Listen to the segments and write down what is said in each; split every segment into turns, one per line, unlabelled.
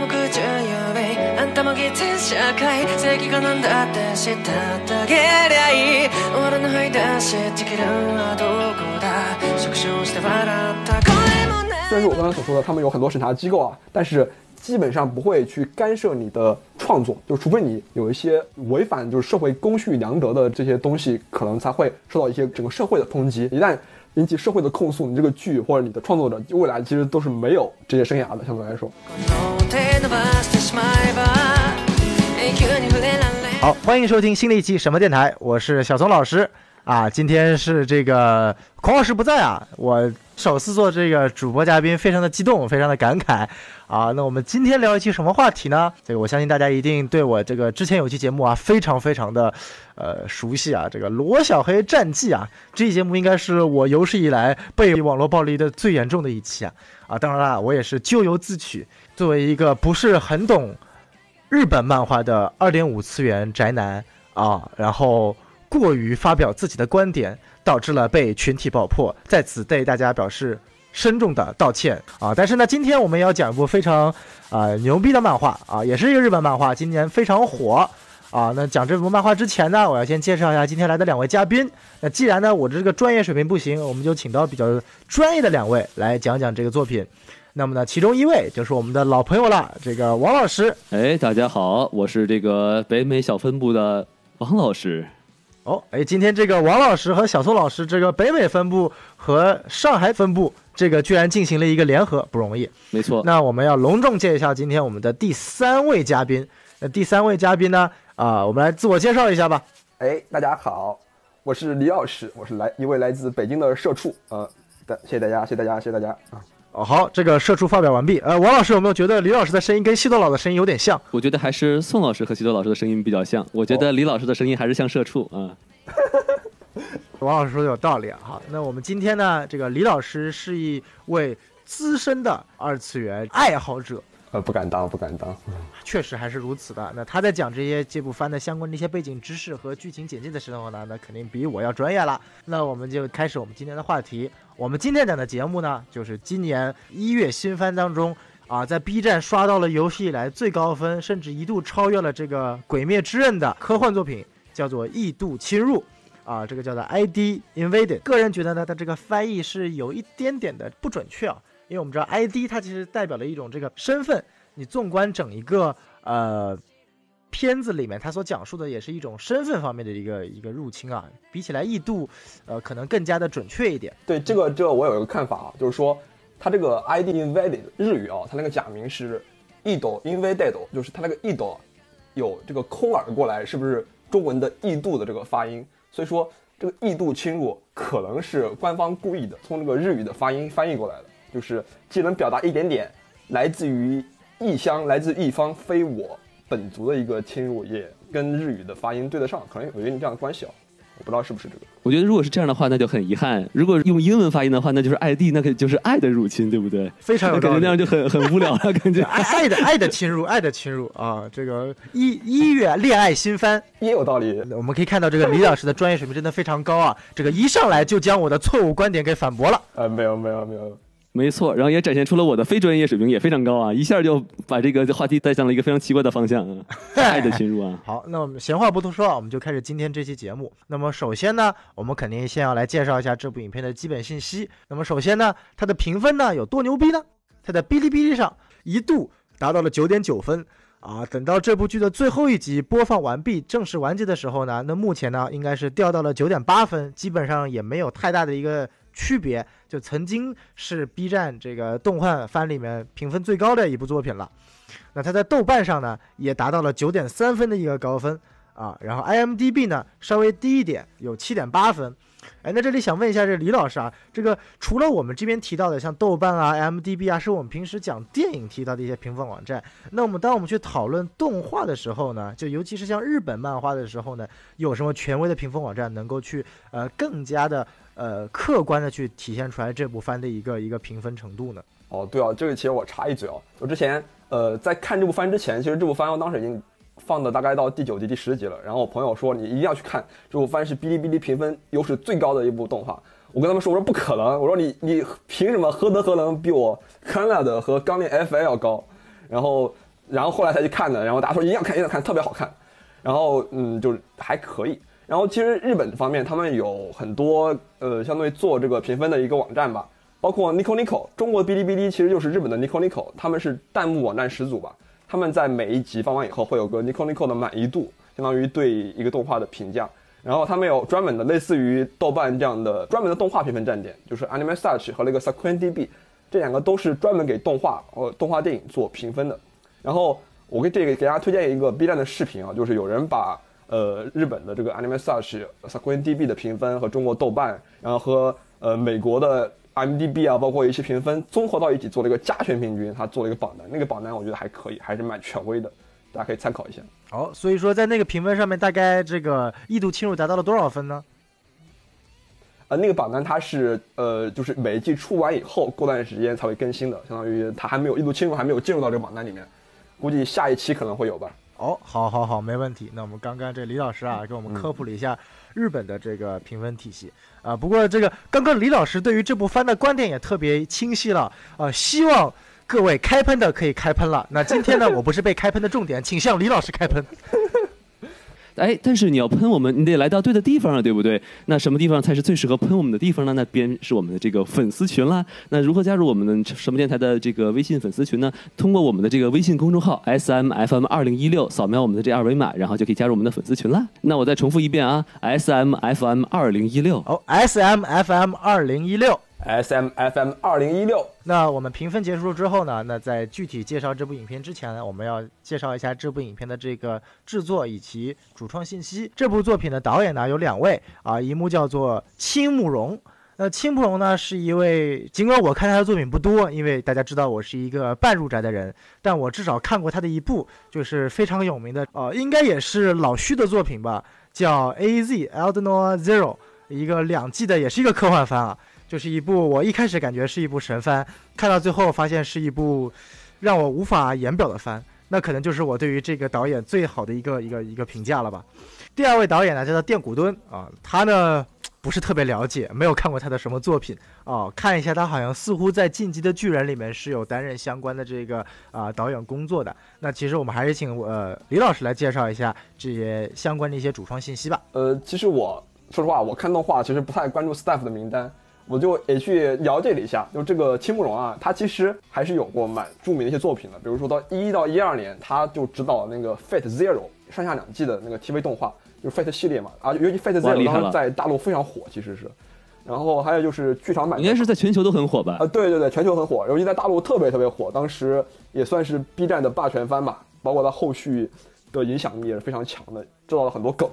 も空中指あんたも偽善社会正義がなんだって知ったってあげりゃいい俺の吐い出しできるはどこだ縮小して笑った声もない
虽然说我刚才所说的，他们有很多审查机构啊，但是基本上不会去干涉你的创作，就除非你有一些违反就是社会公序良德的这些东西，可能才会受到一些整个社会的抨击。一旦 引起社会的控诉，你这个剧或者你的创作者未来其实都是没有职业生涯的，相对来说。
この手伸ばしてしまえば永久に触れられ
好，欢迎收听新的一期什么电台，我是小松老师啊。今天是这个孔老师不在啊，我首次做这个主播嘉宾，非常的激动，非常的感慨 啊。那我们今天聊一期什么话题呢？这个我相信大家一定对我这个之前有期节目啊，非常非常的呃熟悉啊。这个罗小黑战记啊，这期节目应该是我有史以来被网络暴力的最严重的一期啊啊。当然啦，我也是咎由自取，作为一个不是很懂。日本漫画的二点五次元宅男啊，然后过于发表自己的观点，导致了被群体爆破，在此对大家表示深重的道歉啊！但是呢，今天我们要讲一部非常啊、牛逼的漫画啊，也是一个日本漫画，今年非常火啊。那讲这部漫画之前呢，我要先介绍一下今天来的两位嘉宾。那既然呢我这个专业水平不行，我们就请到比较专业的两位来讲讲这个作品。那么呢，其中一位就是我们的老朋友了，这个王老师。
哎，大家好，我是这个北美小分部的王老师。
哦，哎，今天这个王老师和小宋老师这个北美分部和上海分部这个居然进行了一个联合，不容易。
没错，
那我们要隆重介绍今天我们的第三位嘉宾。那第三位嘉宾呢？啊，我们来自我介绍一下吧。
哎，大家好，我是李老师，我是来一位来自北京的社畜，呃，的谢谢大家，谢谢大家，谢谢大家啊。
哦，好，这个社畜发表完毕。呃，王老师有没有觉得李老师的声音跟西多老的声音有点像？
我觉得还是宋老师和西多老师的声音比较像。我觉得李老师的声音还是像社畜啊。
王老师说的有道理啊。好，那我们今天呢，这个李老师是一位资深的二次元爱好者，
呃，不敢当，不敢当。
确实还是如此的。那他在讲这些这部番的相关的一些背景知识和剧情简介的时候呢，那肯定比我要专业了。那我们就开始我们今天的话题。我们今天讲的节目呢，就是今年一月新番当中啊，在 B 站刷到了有史以来最高分，甚至一度超越了这个《鬼灭之刃》的科幻作品，叫做《异度侵入》。啊，这个叫做 ID Invaded。个人觉得呢，它这个翻译是有一点点的不准确啊，因为我们知道 ID 它其实代表了一种这个身份。你纵观整一个呃片子里面，它所讲述的也是一种身份方面的一个一个入侵啊，比起来异度，呃，可能更加的准确一点。
对这个，这个我有一个看法啊，就是说，它这个 ID invaded 日语啊，它那个假名是 ido invaded，就是它那个异斗有这个空耳过来，是不是中文的异度的这个发音？所以说这个异度侵入可能是官方故意的，从这个日语的发音翻译过来的，就是既能表达一点点来自于异乡、来自一方非我本族的一个侵入，也跟日语的发音对得上，可能有一定这样的关系啊。我不知道是不是这个。
我觉得如果是这样的话，那就很遗憾。如果用英文发音的话，那就是 ID，那个就是爱的入侵，对不对？
非常有
感觉那样就很很无聊了，感觉。
爱爱的爱的侵入，爱的侵入啊！这个一一月恋爱新番，
也有道理。
我们可以看到这个李老师的专业水平真的非常高啊！这个一上来就将我的错误观点给反驳了。
呃，没有没有没有，
没错，然后也展现出了我的非专业水平也非常高啊，一下就把这个话题带向了一个非常奇怪的方向啊，爱的侵入啊。
好，那我们闲话不多说啊，我们就开始今天这期节目。那么首先呢，我们肯定先要来介绍一下这部影片的基本信息。那么首先呢，它的评分呢有多牛逼呢？它在哔哩哔哩上一度达到了九点九分啊。等到这部剧的最后一集播放完毕、正式完结的时候呢，那目前呢应该是掉到了九点八分，基本上也没有太大的一个区别。就曾经是 B 站这个动画番里面评分最高的一部作品了。那它在豆瓣上呢也达到了九点三分的一个高分啊，然后 IMDB 呢稍微低一点，有七点八分。哎，那这里想问一下这李老师啊，这个除了我们这边提到的像豆瓣啊、IMDB 啊，是我们平时讲电影提到的一些评分网站。那我们当我们去讨论动画的时候呢，就尤其是像日本漫画的时候呢，有什么权威的评分网站能够去呃更加的呃客观的去体现出来这部番的一个一个评分程度呢？
哦，对啊，这个其实我插一嘴哦，我之前呃在看这部番之前，其实这部番我当时已经放的大概到第九集、第十集了。然后我朋友说你一定要去看这部番是哔哩哔哩评分优势最高的一部动画。我跟他们说，我说不可能，我说你你凭什么何德何能比我康纳的和钢炼 FA 要高？然后然后后来才去看的，然后大家说一定要看，一定要看，特别好看。然后嗯，就是还可以。然后其实日本方面他们有很多呃，相当于做这个评分的一个网站吧，包括 Nico Nico，中国哔哩哔哩其实就是日本的 Nico Nico，他们是弹幕网站始祖吧。他们在每一集放完以后会有个 Nico Nico 的满意度，相当于对一个动画的评价。然后他们有专门的类似于豆瓣这样的专门的动画评分站点，就是 Anime Search 和那个 SakuenDB，这两个都是专门给动画呃动画电影做评分的。然后我给这个给大家推荐一个 B 站的视频啊，就是有人把呃日本的这个 Anime Search、SakuenDB 的评分和中国豆瓣，然后和呃美国的 IMDB 啊，包括一些评分综合到一起做了一个加权平均，他做了一个榜单，那个榜单我觉得还可以，还是蛮权威的，大家可以参考一下。
好，所以说在那个评分上面，大概这个异度侵入达到了多少分呢？
呃，那个榜单它是呃，就是每一季出完以后，过段时间才会更新的，相当于它还没有异度侵入，还没有进入到这个榜单里面，估计下一期可能会有吧。
哦，好，好，好，没问题。那我们刚刚这李老师啊，给我们科普了一下日本的这个评分体系啊。不过这个刚刚李老师对于这部番的观点也特别清晰了啊，希望各位开喷的可以开喷了。那今天呢，我不是被开喷的重点，请向李老师开喷。
哎，但是你要喷我们，你得来到对的地方啊，对不对？那什么地方才是最适合喷我们的地方呢？那边是我们的这个粉丝群啦。那如何加入我们的什么电台的这个微信粉丝群呢？通过我们的这个微信公众号 S M F M 二零一六，扫描我们的这二维码，然后就可以加入我们的粉丝群啦。那我再重复一遍啊，S M F M 二零一六。
哦，S M F M 二零一六。
S M F M 二零一六，
那我们评分结束之后呢？那在具体介绍这部影片之前呢，我们要介绍一下这部影片的这个制作以及主创信息。这部作品的导演呢有两位啊，一幕叫做青木荣。那青木荣呢是一位，尽管我看他的作品不多，因为大家知道我是一个半入宅的人，但我至少看过他的一部，就是非常有名的，呃，应该也是老虚的作品吧，叫 A Z Eldnor Zero，一个两季的，也是一个科幻番啊。就是一部我一开始感觉是一部神番，看到最后发现是一部让我无法言表的番，那可能就是我对于这个导演最好的一个一个一个评价了吧。第二位导演呢叫做电古敦啊，他呢不是特别了解，没有看过他的什么作品啊，看一下他好像似乎在《进击的巨人》里面是有担任相关的这个啊导演工作的。那其实我们还是请呃李老师来介绍一下这些相关的一些主创信息吧。
呃，其实我说实话，我看动画其实不太关注 staff 的名单。我就也去了解了一下，就这个青木荣啊，他其实还是有过蛮著名的一些作品的，比如说到一到一二年，他就指导那个 Fate Zero 上下两季的那个 TV 动画，就是 Fate 系列嘛，啊，尤其 Fate Zero 当时在大陆非常火，其实是，然后还有就是剧场版，
应该是在全球都很火吧？
啊，对对对，全球很火，尤其在大陆特别特别火，当时也算是 B 站的霸权番吧，包括它后续的影响力也是非常强的，制造了很多梗，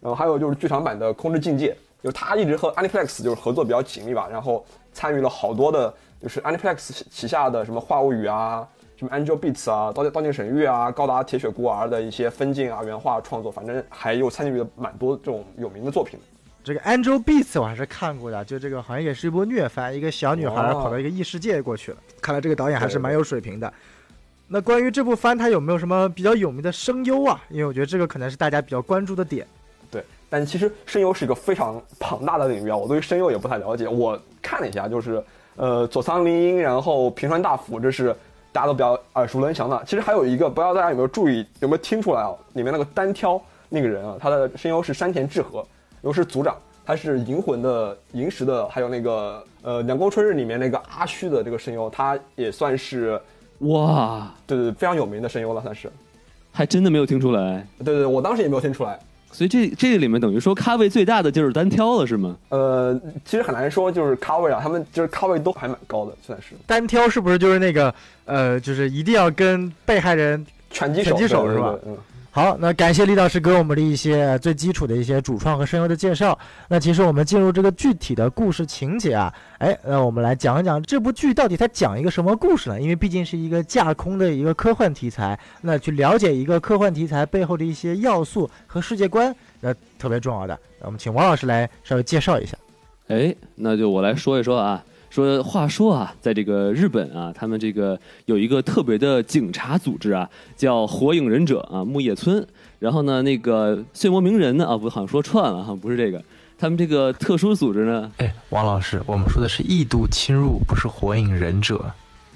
然后还有就是剧场版的空之境界。就他一直和 Aniplex 就是合作比较紧密吧，然后参与了好多的，就是 Aniplex 旗下的什么话物语啊，什么 Angel Beats 啊，刀刀剑神域啊，高达铁血孤儿的一些分镜啊、原画创作，反正还有参与了蛮多这种有名的作品。
这个 Angel Beats 我还是看过的，就这个好像也是一部虐番，一个小女孩跑到一个异世界过去了。看来这个导演还是蛮有水平的。那关于这部番，它有没有什么比较有名的声优啊？因为我觉得这个可能是大家比较关注的点。
对，但其实声优是一个非常庞大的领域啊，我对声优也不太了解。我看了一下，就是呃佐仓绫音，然后平川大辅，这是大家都比较耳熟能详的。其实还有一个，不知道大家有没有注意，有没有听出来啊？里面那个单挑那个人啊，他的声优是山田智和，又是组长，他是银魂的银石的，还有那个呃凉宫春日里面那个阿虚的这个声优，他也算是
哇，
对对，非常有名的声优了，算是。
还真的没有听出来。
对对，我当时也没有听出来。
所以这这个里面等于说咖位最大的就是单挑了，是吗？
呃，其实很难说，就是咖位啊，他们就是咖位都还蛮高的，算是。
单挑是不是就是那个呃，就是一定要跟被害人
拳击
拳击手是吧？
嗯。
好，那感谢李老师给我们的一些最基础的一些主创和声优的介绍。那其实我们进入这个具体的故事情节啊，哎，那我们来讲一讲这部剧到底它讲一个什么故事呢？因为毕竟是一个架空的一个科幻题材，那去了解一个科幻题材背后的一些要素和世界观，那特别重要的。那我们请王老师来稍微介绍一下。
哎，那就我来说一说啊。说话说啊，在这个日本啊，他们这个有一个特别的警察组织啊，叫火影忍者啊，木叶村。然后呢，那个血魔鸣人呢啊，不好像说串了哈，不是这个。他们这个特殊组织呢，
哎，王老师，我们说的是异度侵入，不是火影忍者。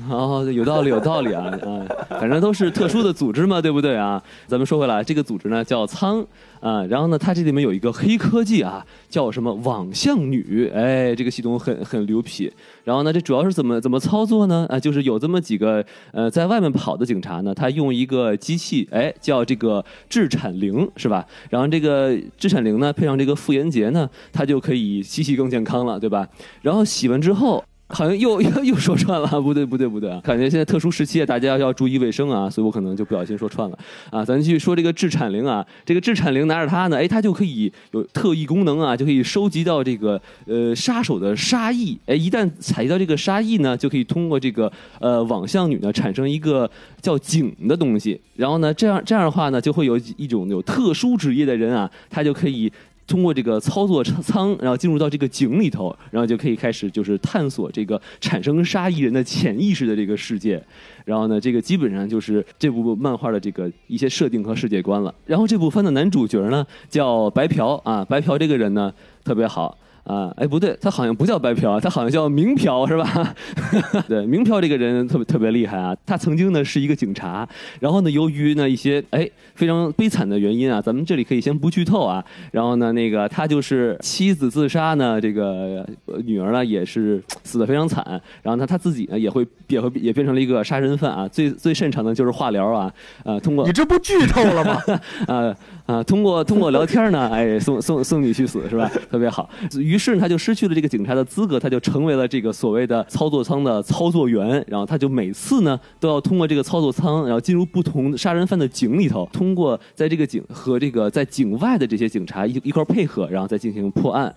哦，有道理，有道理啊啊！反正都是特殊的组织嘛，对不对啊？咱们说回来，这个组织呢叫仓啊，然后呢，它这里面有一个黑科技啊，叫什么网相女？哎，这个系统很很牛皮。然后呢，这主要是怎么怎么操作呢？啊，就是有这么几个呃，在外面跑的警察呢，他用一个机器，哎，叫这个智产灵，是吧？然后这个智产灵呢，配上这个妇炎洁呢，它就可以洗洗更健康了，对吧？然后洗完之后。好像又又又说串了，不对不对不对！感觉现在特殊时期啊，大家要注意卫生啊，所以我可能就不小心说串了啊。咱继续说这个制产灵啊，这个制产灵拿着它呢，哎，它就可以有特异功能啊，就可以收集到这个呃杀手的杀意，哎，一旦采集到这个杀意呢，就可以通过这个呃网相女呢产生一个叫井的东西，然后呢这样这样的话呢，就会有一种有特殊职业的人啊，他就可以。通过这个操作舱，然后进入到这个井里头，然后就可以开始就是探索这个产生杀意人的潜意识的这个世界。然后呢，这个基本上就是这部漫画的这个一些设定和世界观了。然后这部番的男主角呢叫白嫖啊，白嫖这个人呢特别好。啊，哎，不对，他好像不叫白嫖，他好像叫明嫖，是吧？对，明嫖这个人特别特别厉害啊。他曾经呢是一个警察，然后呢，由于呢一些哎非常悲惨的原因啊，咱们这里可以先不剧透啊。然后呢，那个他就是妻子自杀呢，这个女儿呢也是死的非常惨。然后呢，他自己呢也会也会也变成了一个杀人犯啊。最最擅长的就是化疗啊，呃，通过
你这不剧透了吗？
啊 啊，通过通过聊天呢，哎，送送送你去死是吧？特别好。于是他就失去了这个警察的资格，他就成为了这个所谓的操作舱的操作员。然后他就每次呢都要通过这个操作舱，然后进入不同杀人犯的井里头，通过在这个井和这个在井外的这些警察一一块配合，然后再进行破案。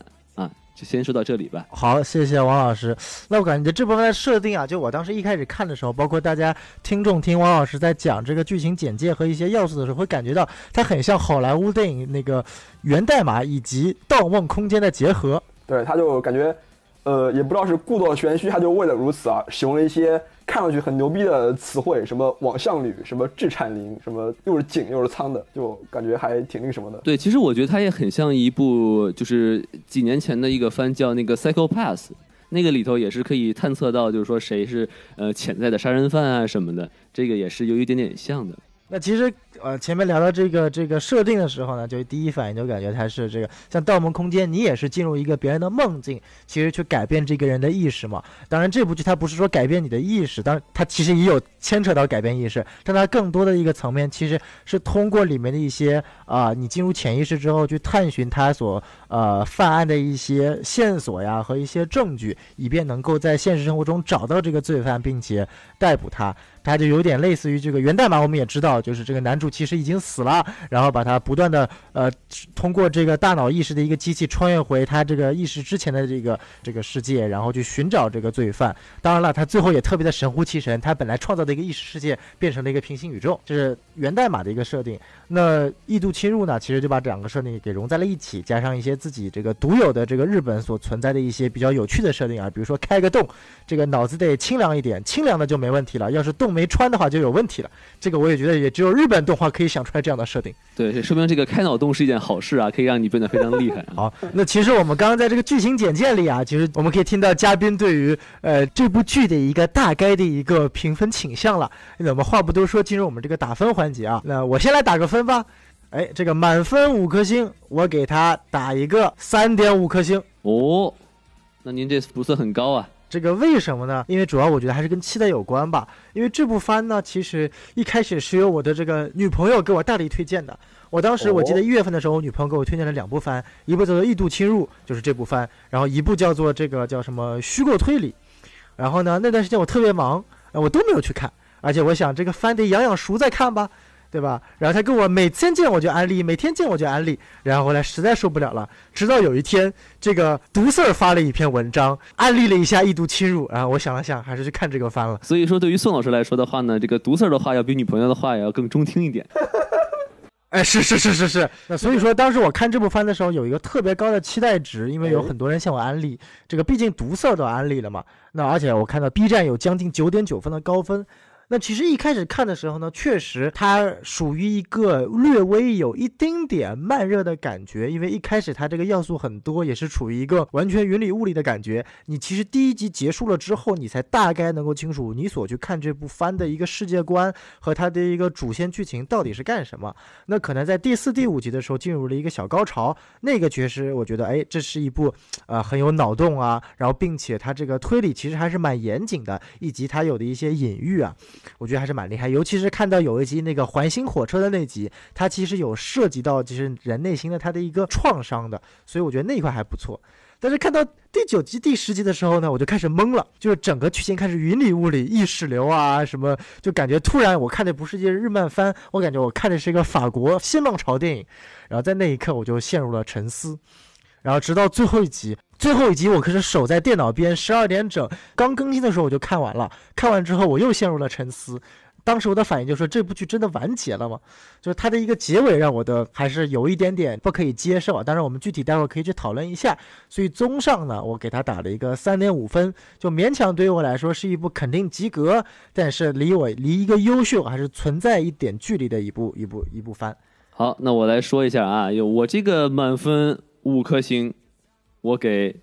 啊，就先说到这里吧。
好，谢谢王老师。那我感觉这部分的设定啊，就我当时一开始看的时候，包括大家听众听王老师在讲这个剧情简介和一些要素的时候，会感觉到它很像好莱坞电影那个源代码以及《盗梦空间》的结合。
对，他就感觉，呃，也不知道是故作玄虚，他就为了如此啊，使用了一些看上去很牛逼的词汇，什么网相女，什么智产灵，什么又是井又是仓的，就感觉还挺那个什么的。
对，其实我觉得它也很像一部，就是几年前的一个番叫那个《Psycho Pass》，那个里头也是可以探测到，就是说谁是呃潜在的杀人犯啊什么的，这个也是有一点点像的。
那其实，呃，前面聊到这个这个设定的时候呢，就第一反应就感觉它是这个像《盗梦空间》，你也是进入一个别人的梦境，其实去改变这个人的意识嘛。当然，这部剧它不是说改变你的意识，当然它其实也有牵扯到改变意识，但它更多的一个层面其实是通过里面的一些啊，你进入潜意识之后去探寻他所呃犯案的一些线索呀和一些证据，以便能够在现实生活中找到这个罪犯，并且逮捕他。它就有点类似于这个源代码，我们也知道，就是这个男主其实已经死了，然后把他不断的呃通过这个大脑意识的一个机器穿越回他这个意识之前的这个这个世界，然后去寻找这个罪犯。当然了，他最后也特别的神乎其神，他本来创造的一个意识世界变成了一个平行宇宙，这是源代码的一个设定。那异度侵入呢，其实就把这两个设定给融在了一起，加上一些自己这个独有的这个日本所存在的一些比较有趣的设定啊，比如说开个洞，这个脑子得清凉一点，清凉的就没问题了，要是洞。没穿的话就有问题了，这个我也觉得也只有日本动画可以想出来这样的设定。
对，说明这个开脑洞是一件好事啊，可以让你变得非常厉害。
好，那其实我们刚刚在这个剧情简介里啊，其实我们可以听到嘉宾对于呃这部剧的一个大概的一个评分倾向了。那我们话不多说，进入我们这个打分环节啊。那我先来打个分吧。哎，这个满分五颗星，我给他打一个三点五颗星。
哦，那您这不算很高啊。
这个为什么呢？因为主要我觉得还是跟期待有关吧。因为这部番呢，其实一开始是由我的这个女朋友给我大力推荐的。我当时我记得一月份的时候，我女朋友给我推荐了两部番，一部叫做《异度侵入》，就是这部番，然后一部叫做这个叫什么《虚构推理》。然后呢，那段时间我特别忙，我都没有去看。而且我想这个番得养养熟再看吧。对吧？然后他跟我每天见我就安利，每天见我就安利。然后后来实在受不了了，直到有一天，这个毒四儿发了一篇文章，安利了一下异度侵入。然后我想了想，还是去看这个番了。
所以说，对于宋老师来说的话呢，这个毒四儿的话要比女朋友的话也要更中听一点。
哎，是是是是是。那所以说，当时我看这部番的时候，有一个特别高的期待值，因为有很多人向我安利。这个毕竟毒四儿都安利了嘛。那而且我看到 B 站有将近九点九分的高分。那其实一开始看的时候呢，确实它属于一个略微有一丁点慢热的感觉，因为一开始它这个要素很多，也是处于一个完全云里雾里的感觉。你其实第一集结束了之后，你才大概能够清楚你所去看这部番的一个世界观和它的一个主线剧情到底是干什么。那可能在第四、第五集的时候进入了一个小高潮，那个确实我觉得，哎，这是一部呃很有脑洞啊，然后并且它这个推理其实还是蛮严谨的，以及它有的一些隐喻啊。我觉得还是蛮厉害，尤其是看到有一集那个环形火车的那集，它其实有涉及到就是人内心的它的一个创伤的，所以我觉得那一块还不错。但是看到第九集、第十集的时候呢，我就开始懵了，就是整个剧情开始云里雾里、意识流啊什么，就感觉突然我看的不是一日漫番，我感觉我看的是一个法国新浪潮电影，然后在那一刻我就陷入了沉思，然后直到最后一集。最后一集我可是守在电脑边，十二点整刚更新的时候我就看完了。看完之后我又陷入了沉思。当时我的反应就是说，这部剧真的完结了吗？就是它的一个结尾让我的还是有一点点不可以接受。当然我们具体待会儿可以去讨论一下。所以综上呢，我给他打了一个三点五分，就勉强对于我来说是一部肯定及格，但是离我离一个优秀还是存在一点距离的一部一部一部番。
好，那我来说一下啊，有我这个满分五颗星。我给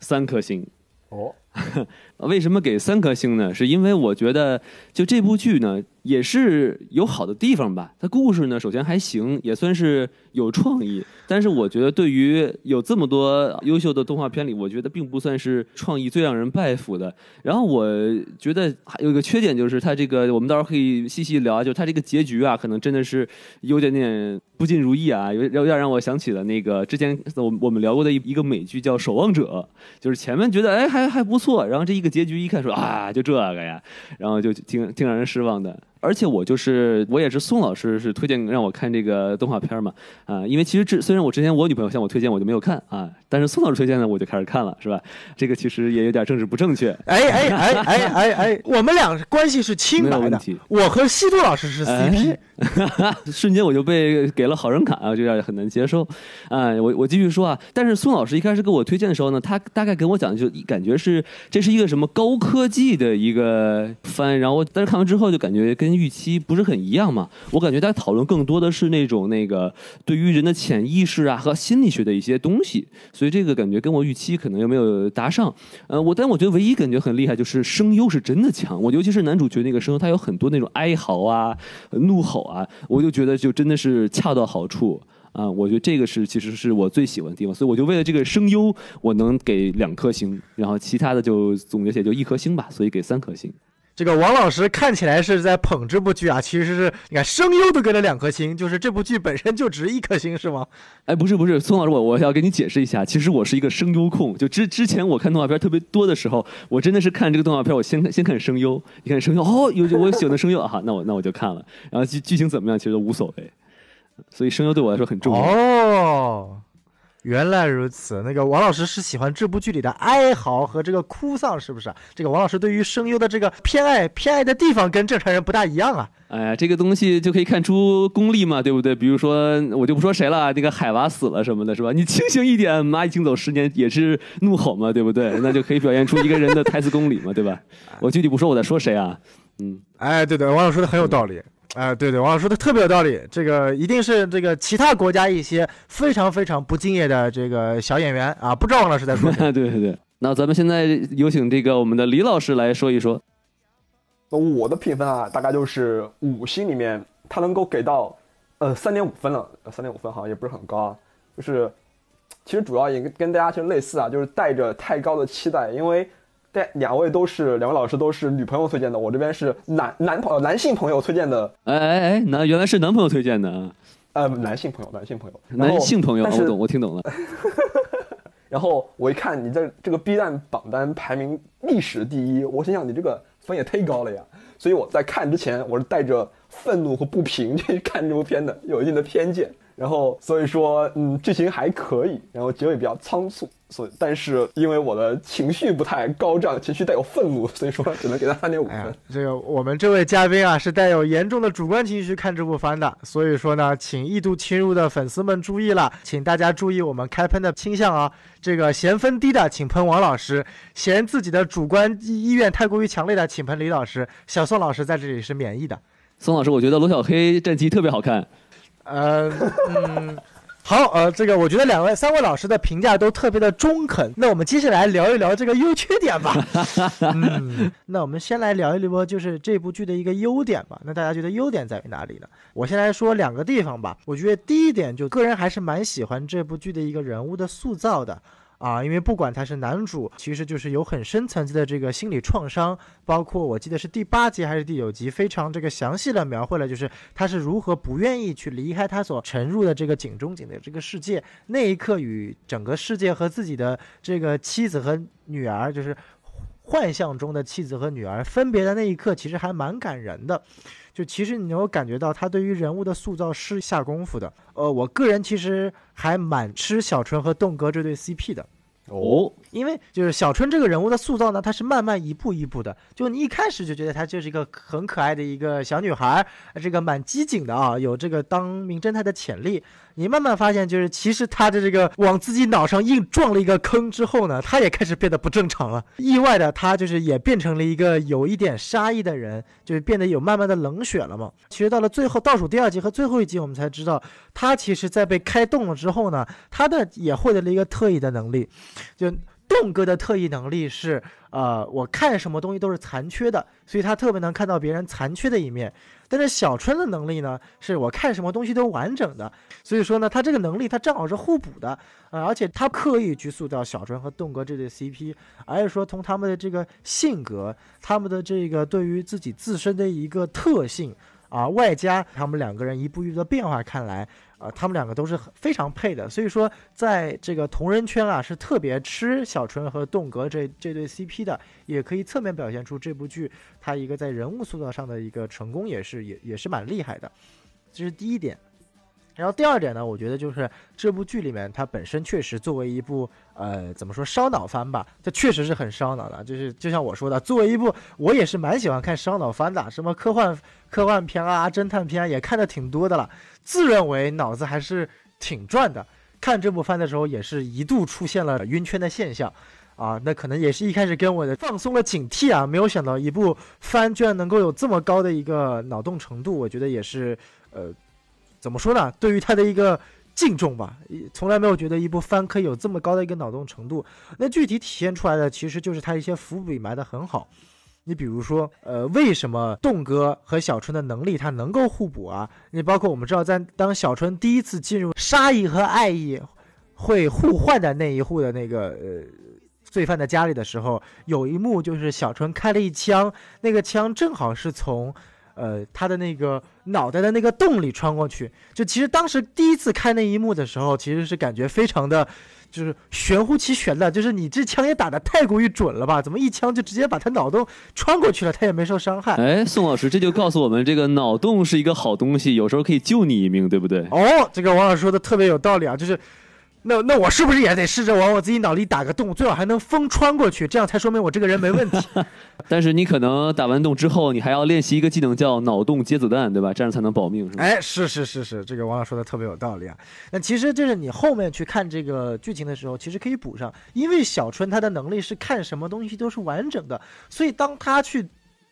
三颗星。
哦，
为什么给三颗星呢？是因为我觉得就这部剧呢，也是有好的地方吧。它故事呢，首先还行，也算是有创意。但是我觉得，对于有这么多优秀的动画片里，我觉得并不算是创意最让人拜服的。然后我觉得还有一个缺点，就是它这个，我们到时候可以细细聊，就它这个结局啊，可能真的是有点点不尽如意啊，有有点让我想起了那个之前我我们聊过的一一个美剧叫《守望者》，就是前面觉得哎还还不错，然后这一个结局一看说啊就这个呀，然后就挺挺让人失望的。而且我就是我也是宋老师是推荐让我看这个动画片嘛啊，因为其实这虽然我之前我女朋友向我推荐我就没有看啊，但是宋老师推荐呢我就开始看了是吧？这个其实也有点政治不正确。
哎哎哎哎哎哎，我们俩关系是清白的，我和西渡老师是 CP，
瞬间我就被给了好人卡啊，这样很难接受啊。我我继续说啊，但是宋老师一开始给我推荐的时候呢，他大概跟我讲就感觉是这是一个什么高科技的一个番，然后但是看完之后就感觉跟预期不是很一样嘛？我感觉他讨论更多的是那种那个对于人的潜意识啊和心理学的一些东西，所以这个感觉跟我预期可能又没有搭上。呃，我但我觉得唯一感觉很厉害就是声优是真的强，我尤其是男主角那个声优，他有很多那种哀嚎啊、怒吼啊，啊我就觉得就真的是恰到好处啊。我觉得这个是其实是我最喜欢的地方，所以我就为了这个声优，我能给两颗星，然后其他的就总结起来就一颗星吧，所以给三颗星。
这个王老师看起来是在捧这部剧啊，其实是你看声优都给了两颗星，就是这部剧本身就值一颗星是吗？
哎，不是不是，宋老师，我我要给你解释一下，其实我是一个声优控，就之之前我看动画片特别多的时候，我真的是看这个动画片，我先先看声优，一看声优哦，有我喜欢的声优啊，那我那我就看了，然后剧剧情怎么样其实都无所谓，所以声优对我来说很重要
哦。原来如此，那个王老师是喜欢这部剧里的哀嚎和这个哭丧，是不是？这个王老师对于声优的这个偏爱，偏爱的地方跟正常人不大一样啊。
哎呀，这个东西就可以看出功力嘛，对不对？比如说，我就不说谁了，那个海娃死了什么的，是吧？你清醒一点，蚂蚁竞走十年也是怒吼嘛，对不对？那就可以表现出一个人的台词功力嘛，对吧？我具体不说我在说谁啊？
嗯，哎，对对，王老师说的很有道理。哎，对对，王老师说的特别有道理，这个一定是这个其他国家一些非常非常不敬业的这个小演员啊，不知道王老师在说什么。
对对对，那咱们现在有请这个我们的李老师来说一说。
那我的评分啊，大概就是五星里面，他能够给到呃三点五分了，三点五分好像也不是很高啊，就是其实主要也跟跟大家其实类似啊，就是带着太高的期待，因为。对，两位都是两位老师都是女朋友推荐的，我这边是男男朋友男性朋友推荐的。
哎哎哎，那原来是男朋友推荐的啊？
呃，男性朋友，男性朋友，
男性朋友，我懂，我听懂了。
然后我一看你在这个 B 站榜单排名历史第一，我心想你这个分也忒高了呀。所以我在看之前，我是带着愤怒和不平 去看这部片的，有一定的偏见。然后所以说，嗯，剧情还可以，然后结尾比较仓促，所以但是因为我的情绪不太高涨，情绪带有愤怒，所以说只能给他三点五分。，
这个我们这位嘉宾啊是带有严重的主观情绪看这部番的，所以说呢，请异度侵入的粉丝们注意了，请大家注意我们开喷的倾向啊。这个嫌分低的，请喷王老师；嫌自己的主观意意愿太过于强烈的，请喷李老师。小宋老师在这里是免疫的。
宋老师，我觉得罗小黑战绩特别好看。
呃，嗯，好，呃，这个我觉得两位、三位老师的评价都特别的中肯。那我们接下来聊一聊这个优缺点吧。嗯，那我们先来聊一聊就是这部剧的一个优点吧。那大家觉得优点在于哪里呢？我先来说两个地方吧。我觉得第一点就个人还是蛮喜欢这部剧的一个人物的塑造的。啊，因为不管他是男主，其实就是有很深层次的这个心理创伤，包括我记得是第八集还是第九集，非常这个详细的描绘了，就是他是如何不愿意去离开他所沉入的这个井中井的这个世界，那一刻与整个世界和自己的这个妻子和女儿，就是幻象中的妻子和女儿分别的那一刻，其实还蛮感人的。就其实你能够感觉到他对于人物的塑造是下功夫的。呃，我个人其实还蛮吃小春和栋哥这对 CP 的。
哦，
因为就是小春这个人物的塑造呢，他是慢慢一步一步的，就你一开始就觉得她就是一个很可爱的一个小女孩，这个蛮机警的啊，有这个当名侦探的潜力。你慢慢发现，就是其实他的这个往自己脑上硬撞了一个坑之后呢，他也开始变得不正常了。意外的，他就是也变成了一个有一点杀意的人，就是变得有慢慢的冷血了嘛。其实到了最后倒数第二集和最后一集，我们才知道，他其实在被开动了之后呢，他的也获得了一个特异的能力。就栋哥的特异能力是，呃，我看什么东西都是残缺的，所以他特别能看到别人残缺的一面。但是小春的能力呢，是我看什么东西都完整的，所以说呢，他这个能力他正好是互补的，呃，而且他刻意去塑造小春和栋哥这对 CP，而是说从他们的这个性格，他们的这个对于自己自身的一个特性。啊，外加他们两个人一步一步的变化，看来，啊，他们两个都是非常配的。所以说，在这个同人圈啊，是特别吃小春和栋格这这对 CP 的，也可以侧面表现出这部剧它一个在人物塑造上的一个成功，也是也也是蛮厉害的。这是第一点。然后第二点呢，我觉得就是这部剧里面它本身确实作为一部呃怎么说烧脑番吧，它确实是很烧脑的。就是就像我说的，作为一部我也是蛮喜欢看烧脑番的，什么科幻科幻片啊、侦探片啊也看的挺多的了，自认为脑子还是挺转的。看这部番的时候，也是一度出现了晕圈的现象。啊，那可能也是一开始跟我的放松了警惕啊，没有想到一部番居然能够有这么高的一个脑洞程度，我觉得也是呃。怎么说呢？对于他的一个敬重吧，从来没有觉得一部番可以有这么高的一个脑洞程度。那具体体现出来的，其实就是他一些伏笔埋得很好。你比如说，呃，为什么栋哥和小春的能力他能够互补啊？你包括我们知道，在当小春第一次进入杀意和爱意会互换的那一户的那个呃罪犯的家里的时候，有一幕就是小春开了一枪，那个枪正好是从。呃，他的那个脑袋的那个洞里穿过去，就其实当时第一次看那一幕的时候，其实是感觉非常的，就是玄乎其玄的，就是你这枪也打得太过于准了吧？怎么一枪就直接把他脑洞穿过去了，他也没受伤害？
哎，宋老师，这就告诉我们，这个脑洞是一个好东西，有时候可以救你一命，对不对？
哦，这个王老师说的特别有道理啊，就是。那那我是不是也得试着往我自己脑里打个洞，最好还能风穿过去，这样才说明我这个人没问题。
但是你可能打完洞之后，你还要练习一个技能叫脑洞接子弹，对吧？这样才能保命，是吧？
哎，是是是是，这个王老说的特别有道理啊。那其实就是你后面去看这个剧情的时候，其实可以补上，因为小春他的能力是看什么东西都是完整的，所以当他去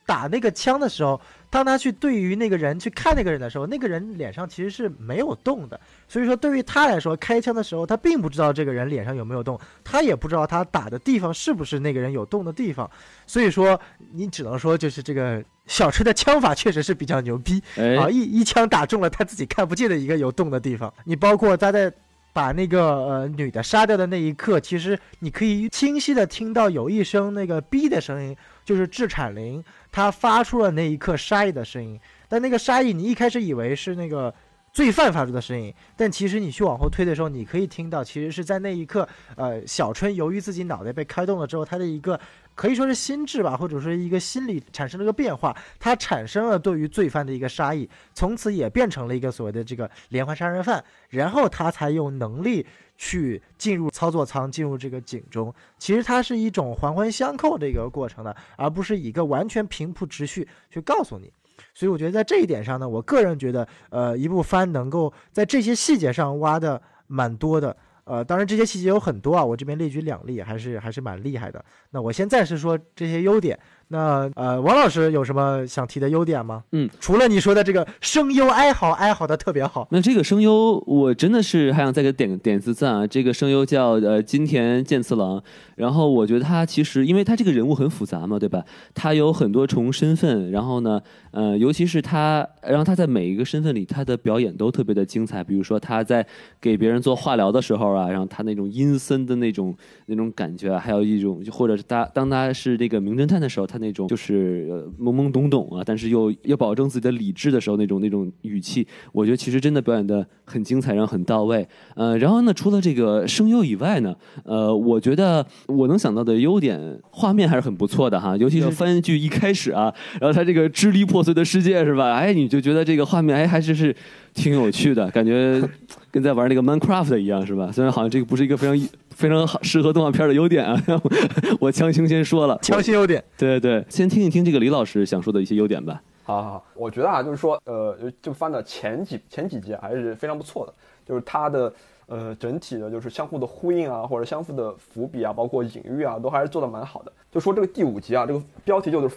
打那个枪的时候，当他去对于那个人去看那个人的时候，那个人脸上其实是没有动的。所以说，对于他来说，开枪的时候他并不知道这个人脸上有没有动，他也不知道他打的地方是不是那个人有动的地方。所以说，你只能说就是这个小车的枪法确实是比较牛逼
哎
啊，一一枪打中了他自己看不见的一个有动的地方。你包括他在。把那个呃女的杀掉的那一刻，其实你可以清晰的听到有一声那个哔的声音，就是制产灵他发出了那一刻杀意的声音。但那个杀意，你一开始以为是那个罪犯发出的声音，但其实你去往后推的时候，你可以听到，其实是在那一刻，呃，小春由于自己脑袋被开动了之后，他的一个可以说是心智吧，或者说一个心理产生了个变化，他产生了对于罪犯的一个杀意，从此也变成了一个所谓的这个连环杀人犯，然后他才有能力去进入操作舱，进入这个井中。其实它是一种环环相扣的一个过程的，而不是一个完全平铺直叙去告诉你。所以我觉得在这一点上呢，我个人觉得，呃，一部番能够在这些细节上挖的蛮多的。呃，当然这些细节有很多啊，我这边列举两例，还是还是蛮厉害的。那我现在是说这些优点。那呃，王老师有什么想提的优点吗？
嗯，
除了你说的这个声优哀嚎哀嚎的特别好，
那这个声优我真的是还想再给点点次赞啊！这个声优叫呃金田健次郎，然后我觉得他其实因为他这个人物很复杂嘛，对吧？他有很多重身份，然后呢，呃，尤其是他，然后他在每一个身份里，他的表演都特别的精彩。比如说他在给别人做化疗的时候啊，然后他那种阴森的那种那种感觉，还有一种或者是他当他是这个名侦探的时候，他。那种就是懵懵懂懂啊，但是又要保证自己的理智的时候，那种那种语气，我觉得其实真的表演的很精彩，然后很到位。呃，然后呢，除了这个声优以外呢，呃，我觉得我能想到的优点，画面还是很不错的哈，尤其是番剧一开始啊，然后他这个支离破碎的世界是吧？哎，你就觉得这个画面哎还是是挺有趣的，感觉 跟在玩那个 Minecraft 一样是吧？虽然好像这个不是一个非常。非常好，适合动画片的优点啊！我强行先说了，
强行优点。
对对对，先听一听这个李老师想说的一些优点吧。
好好好，我觉得啊，就是说，呃，这个番的前几前几集还是非常不错的，就是它的呃整体的，就是相互的呼应啊，或者相互的伏笔啊，包括隐喻啊，都还是做的蛮好的。就说这个第五集啊，这个标题就是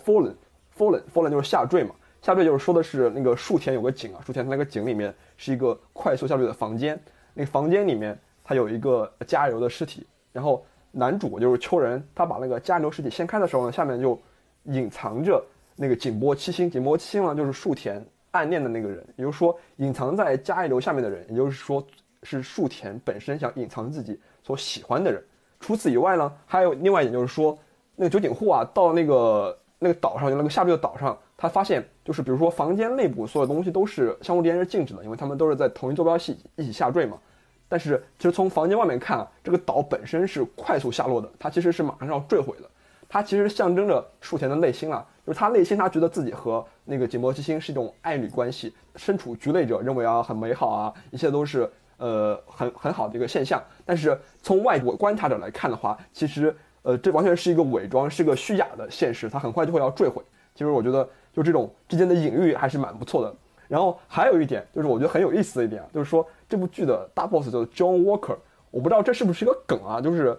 fallen fallen 就是下坠嘛，下坠就是说的是那个树田有个井啊，树田那个井里面是一个快速下坠的房间，那个房间里面。他有一个加油的尸体，然后男主就是秋人，他把那个加油尸体掀开的时候呢，下面就隐藏着那个井波七星。井波七星呢，就是树田暗恋的那个人，也就是说，隐藏在加油下面的人，也就是说是树田本身想隐藏自己所喜欢的人。除此以外呢，还有另外一点就是说，那个酒井户啊，到那个那个岛上，就那个下坠的岛上，他发现就是比如说房间内部所有东西都是相互之间是静止的，因为他们都是在同一坐标系一起下坠嘛。但是，其实从房间外面看啊，这个岛本身是快速下落的，它其实是马上要坠毁的。它其实象征着树田的内心啊，就是他内心他觉得自己和那个井柏七星是一种爱侣关系，身处局内者认为啊很美好啊，一切都是呃很很好的一个现象。但是从外国观察者来看的话，其实呃这完全是一个伪装，是个虚假的现实，它很快就会要坠毁。其实我觉得就这种之间的隐喻还是蛮不错的。然后还有一点就是我觉得很有意思的一点啊，就是说这部剧的大 boss 叫 John Walker，我不知道这是不是一个梗啊？就是，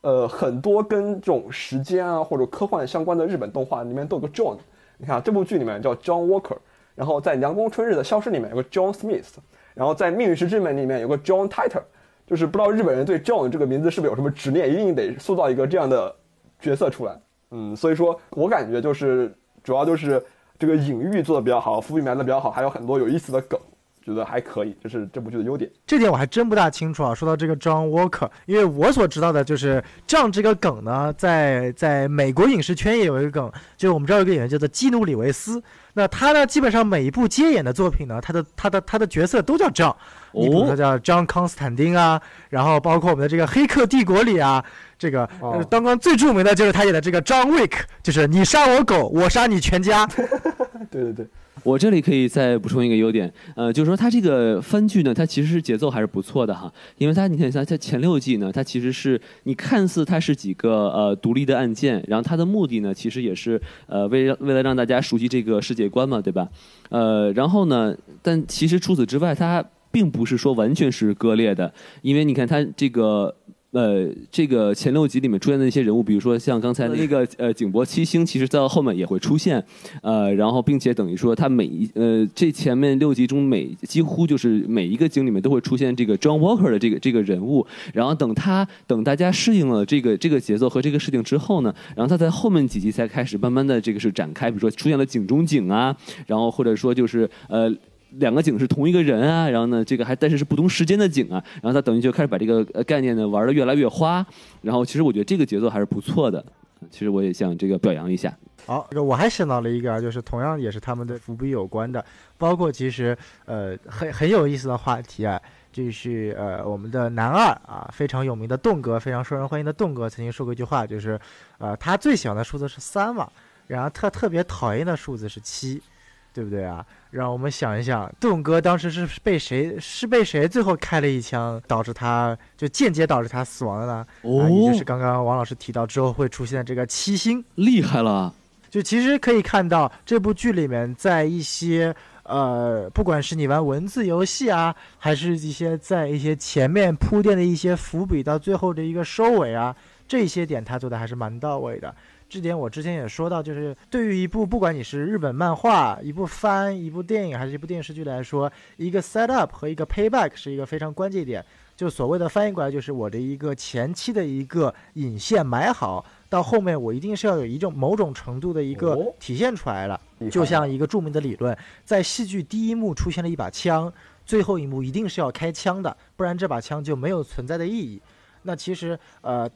呃，很多跟这种时间啊或者科幻相关的日本动画里面都有个 John。你看这部剧里面叫 John Walker，然后在《凉宫春日的消失》里面有个 John Smith，然后在《命运石之门》里面有个 John Titor，就是不知道日本人对 John 这个名字是不是有什么执念，一定得塑造一个这样的角色出来。嗯，所以说我感觉就是主要就是。这个隐喻做的比较好，伏笔埋的比较好，还有很多有意思的梗，觉得还可以，这是这部剧的优点。
这点我还真不大清楚啊。说到这个 John Walker，因为我所知道的就是这样这个梗呢，在在美国影视圈也有一个梗，就是我们知道有个演员叫做基努·里维斯，那他呢基本上每一部接演的作品呢，他的他的他的角色都叫 John，你比如说叫 John 康斯坦丁啊，然后包括我们的这个《黑客帝国》里啊。这个当刚最著名的就是他演的这个 John Wick，就是你杀我狗，我杀你全家。
对 对对，
我这里可以再补充一个优点，呃，就是说它这个番剧呢，它其实是节奏还是不错的哈，因为它你看它在前六季呢，它其实是你看似它是几个呃独立的案件，然后它的目的呢，其实也是呃为为了让大家熟悉这个世界观嘛，对吧？呃，然后呢，但其实除此之外，它并不是说完全是割裂的，因为你看它这个。呃，这个前六集里面出现的那些人物，比如说像刚才那个呃景博七星，其实在后面也会出现，呃，然后并且等于说他每一呃这前面六集中每几乎就是每一个景里面都会出现这个 John Walker 的这个这个人物，然后等他等大家适应了这个这个节奏和这个事情之后呢，然后他在后面几集才开始慢慢的这个是展开，比如说出现了井中井啊，然后或者说就是呃。两个景是同一个人啊，然后呢，这个还但是是不同时间的景啊，然后他等于就开始把这个概念呢玩的越来越花，然后其实我觉得这个节奏还是不错的，其实我也想这个表扬一下。
好，我还想到了一个，就是同样也是他们的伏笔有关的，包括其实呃很很有意思的话题啊，这是呃我们的男二啊，非常有名的栋哥，非常受人欢迎的栋哥，曾经说过一句话，就是呃他最喜欢的数字是三嘛，然后他特别讨厌的数字是七，对不对啊？让我们想一想，栋哥当时是被谁是被谁最后开了一枪，导致他就间接导致他死亡的呢？哦，也就是刚刚王老师提到之后会出现这个七星，
厉害了，
就其实可以看到这部剧里面，在一些呃，不管是你玩文字游戏啊，还是一些在一些前面铺垫的一些伏笔，到最后的一个收尾啊，这些点他做的还是蛮到位的。这点我之前也说到，就是对于一部不管你是日本漫画、一部番、一部电影还是一部电视剧来说，一个 set up 和一个 payback 是一个非常关键点。就所谓的翻译过来，就是我的一个前期的一个引线埋好，到后面我一定是要有一种某种程度的一个
哦
体现出来了。就像一个著名的理论，在戏剧第一幕出现了一把枪，最后一幕一定是要开枪的，不然这把枪就没有存在的意义。那其实呃，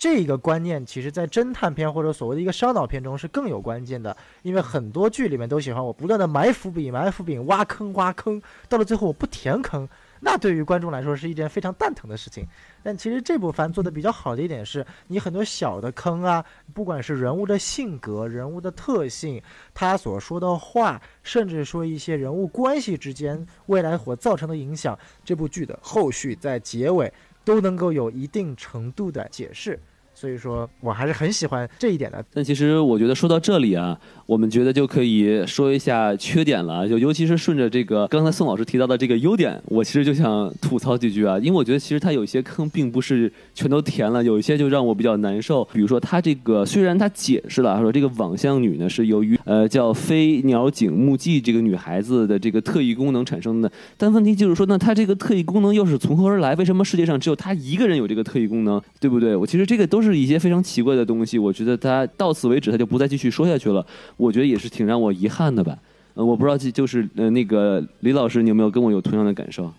这个观念其实在侦探片或者所谓的一个烧脑片中是更有关键的，因为很多剧里面都喜欢我不断的埋伏笔、埋伏笔、挖坑、挖坑，到了最后我不填坑。那对于观众来说是一件非常蛋疼的事情，但其实这部番做的比较好的一点是，你很多小的坑啊，不管是人物的性格、人物的特性，他所说的话，甚至说一些人物关系之间未来所造成的影响，这部剧的后续在结尾都能够有一定程度的解释。所以说我还是很喜欢这一点的。
但其实我觉得说到这里啊，我们觉得就可以说一下缺点了，就尤其是顺着这个刚才宋老师提到的这个优点，我其实就想吐槽几句啊，因为我觉得其实它有些坑并不是全都填了，有一些就让我比较难受。比如说它这个虽然它解释了说这个网像女呢是由于呃叫飞鸟井木纪这个女孩子的这个特异功能产生的，但问题就是说呢，她这个特异功能又是从何而来？为什么世界上只有她一个人有这个特异功能？对不对？我其实这个都是是一些非常奇怪的东西，我觉得他到此为止，他就不再继续说下去了。我觉得也是挺让我遗憾的吧。呃，我不知道就就是呃那个李老师，你有没有跟我有同样的感受？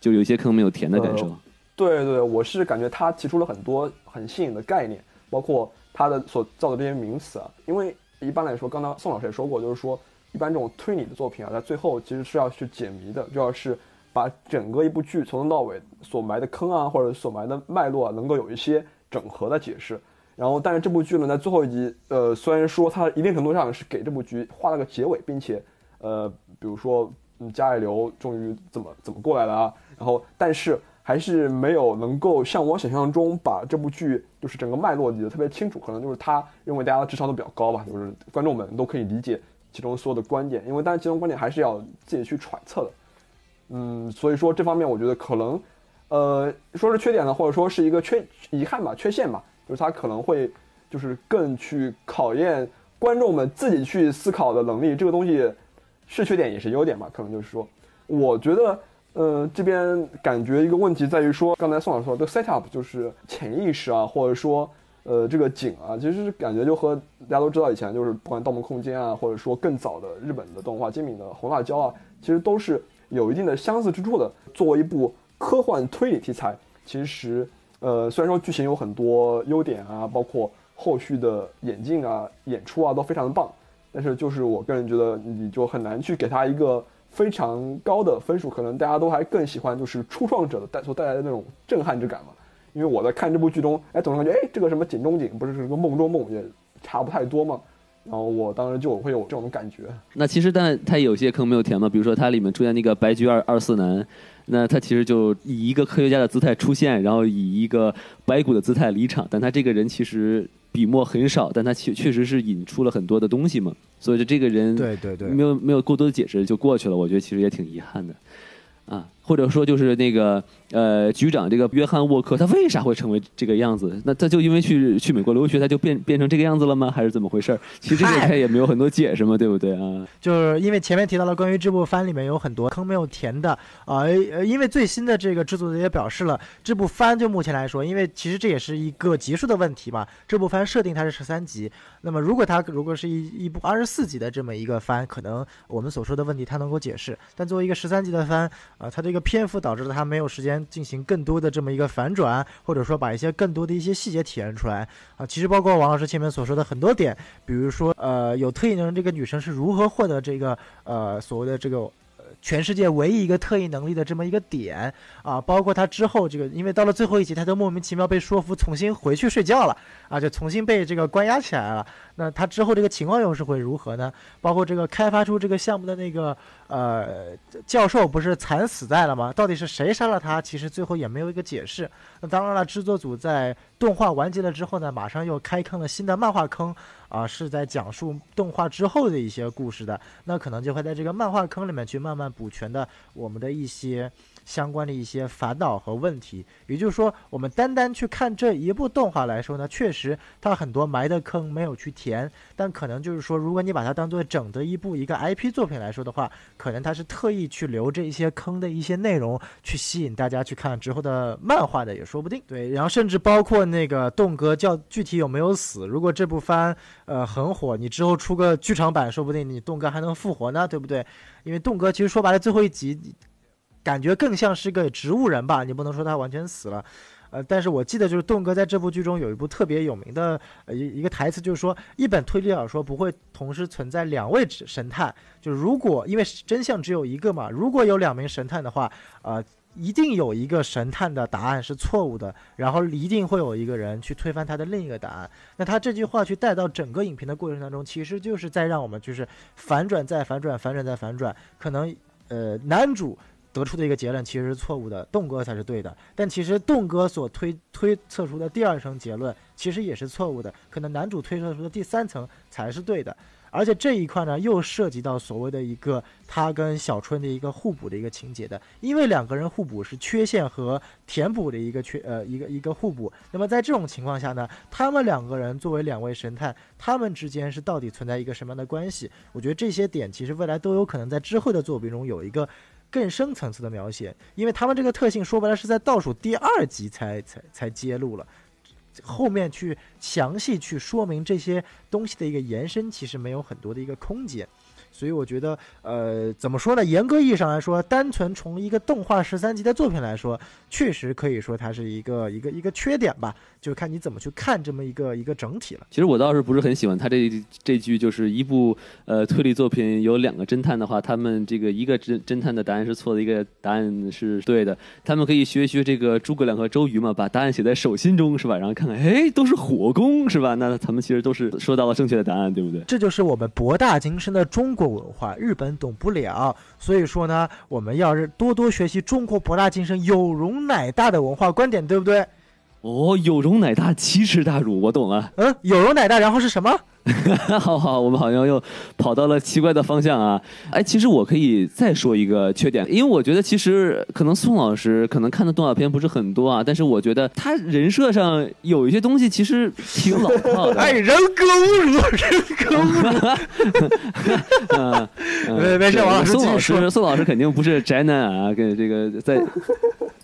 就有一些坑没有填的感受。
对对，我是感觉他提出了很多很新颖的概念，包括他的所造的这些名词啊。因为一般来说，刚刚宋老师也说过，就是说一般这种推理的作品啊，在最后其实是要去解谜的，就要是把整个一部剧从头到尾所埋的坑啊，或者所埋的脉络啊，能够有一些整合的解释。然后，但是这部剧呢，在最后一集，呃，虽然说它一定程度上是给这部剧画了个结尾，并且，呃，比如说，嗯，加爱流终于怎么怎么过来了啊，然后，但是还是没有能够像我想象中把这部剧就是整个脉络理得特别清楚，可能就是他认为大家的智商都比较高吧，就是观众们都可以理解其中所有的观点，因为当然其中观点还是要自己去揣测的，嗯，所以说这方面我觉得可能，呃，说是缺点呢，或者说是一个缺遗憾吧，缺陷吧。就是他可能会就是更去考验观众们自己去思考的能力，这个东西是缺点也是优点吧？可能就是说，我觉得，呃，这边感觉一个问题在于说，刚才宋老师说的 set up 就是潜意识啊，或者说，呃，这个景啊，其实感觉就和大家都知道以前就是不管《盗梦空间》啊，或者说更早的日本的动画《精敏的红辣椒》啊，其实都是有一定的相似之处的。作为一部科幻推理题材，其实。呃，虽然说剧情有很多优点啊，包括后续的演进啊、演出啊都非常的棒，但是就是我个人觉得，你就很难去给他一个非常高的分数。可能大家都还更喜欢就是初创者的带所带来的那种震撼之感嘛。因为我在看这部剧中，哎，总是感觉，哎，这个什么景中景不是是个梦中梦，也差不太多嘛。然后我当时就会有这种感觉。
那其实，但它有些坑没有填嘛，比如说它里面出现那个白居二二四男。那他其实就以一个科学家的姿态出现，然后以一个白骨的姿态离场，但他这个人其实笔墨很少，但他确确实是引出了很多的东西嘛，所以就这个人
对对对，
没有没有过多的解释就过去了，我觉得其实也挺遗憾的，啊。或者说就是那个呃局长这个约翰沃克，他为啥会成为这个样子？那他就因为去去美国留学，他就变变成这个样子了吗？还是怎么回事？其实这个他也没有很多解释嘛，对不对啊？
就是因为前面提到了关于这部番里面有很多坑没有填的啊，呃，因为最新的这个制作者也表示了，这部番就目前来说，因为其实这也是一个集数的问题嘛，这部番设定它是十三集，那么如果它如果是一一部二十四集的这么一个番，可能我们所说的问题它能够解释，但作为一个十三集的番啊，它。这个篇幅导致了他没有时间进行更多的这么一个反转，或者说把一些更多的一些细节体验出来啊。其实包括王老师前面所说的很多点，比如说呃有特异能这个女生是如何获得这个呃所谓的这个全世界唯一一个特异能力的这么一个点啊，包括他之后这个，因为到了最后一集，他都莫名其妙被说服重新回去睡觉了啊，就重新被这个关押起来了。那他之后这个情况又是会如何呢？包括这个开发出这个项目的那个呃教授不是惨死在了吗？到底是谁杀了他？其实最后也没有一个解释。那当然了，制作组在动画完结了之后呢，马上又开坑了新的漫画坑啊，是在讲述动画之后的一些故事的。那可能就会在这个漫画坑里面去慢慢补全的我们的一些。相关的一些烦恼和问题，也就是说，我们单单去看这一部动画来说呢，确实它很多埋的坑没有去填，但可能就是说，如果你把它当做整的一部一个 IP 作品来说的话，可能它是特意去留这一些坑的一些内容，去吸引大家去看之后的漫画的也说不定。对，然后甚至包括那个栋哥叫具体有没有死，如果这部番呃很火，你之后出个剧场版，说不定你栋哥还能复活呢，对不对？因为栋哥其实说白了，最后一集。感觉更像是个植物人吧，你不能说他完全死了，呃，但是我记得就是栋哥在这部剧中有一部特别有名的呃一一个台词，就是说一本推理小说不会同时存在两位神探，就是如果因为真相只有一个嘛，如果有两名神探的话，呃，一定有一个神探的答案是错误的，然后一定会有一个人去推翻他的另一个答案。那他这句话去带到整个影评的过程当中，其实就是在让我们就是反转再反转，反转再反转，可能呃男主。得出的一个结论其实是错误的，栋哥才是对的。但其实栋哥所推推测出的第二层结论其实也是错误的，可能男主推测出的第三层才是对的。而且这一块呢，又涉及到所谓的一个他跟小春的一个互补的一个情节的，因为两个人互补是缺陷和填补的一个缺呃一个一个互补。那么在这种情况下呢，他们两个人作为两位神探，他们之间是到底存在一个什么样的关系？我觉得这些点其实未来都有可能在之后的作品中有一个。更深层次的描写，因为他们这个特性说白了是在倒数第二集才才才揭露了，后面去详细去说明这些东西的一个延伸，其实没有很多的一个空间。所以我觉得，呃，怎么说呢？严格意义上来说，单纯从一个动画十三集的作品来说，确实可以说它是一个一个一个缺点吧。就看你怎么去看这么一个一个整体了。
其实我倒是不是很喜欢他这这句，就是一部呃推理作品有两个侦探的话，他们这个一个侦侦探的答案是错的，一个答案是对的。他们可以学一学这个诸葛亮和周瑜嘛，把答案写在手心中是吧？然后看看，哎，都是火攻是吧？那他们其实都是说到了正确的答案，对不对？
这就是我们博大精深的中国文化，日本懂不了。所以说呢，我们要是多多学习中国博大精深、有容乃大的文化观点，对不对？
哦，有容乃大，奇耻大辱，我懂了。
嗯，有容乃大，然后是什么？
好好，我们好像又跑到了奇怪的方向啊！哎，其实我可以再说一个缺点，因为我觉得其实可能宋老师可能看的动画片不是很多啊，但是我觉得他人设上有一些东西其实挺老套的。
哎，人格侮辱，人格侮辱。
嗯，
没没事，王老师
宋老师，宋老师肯定不是宅男啊，跟这个在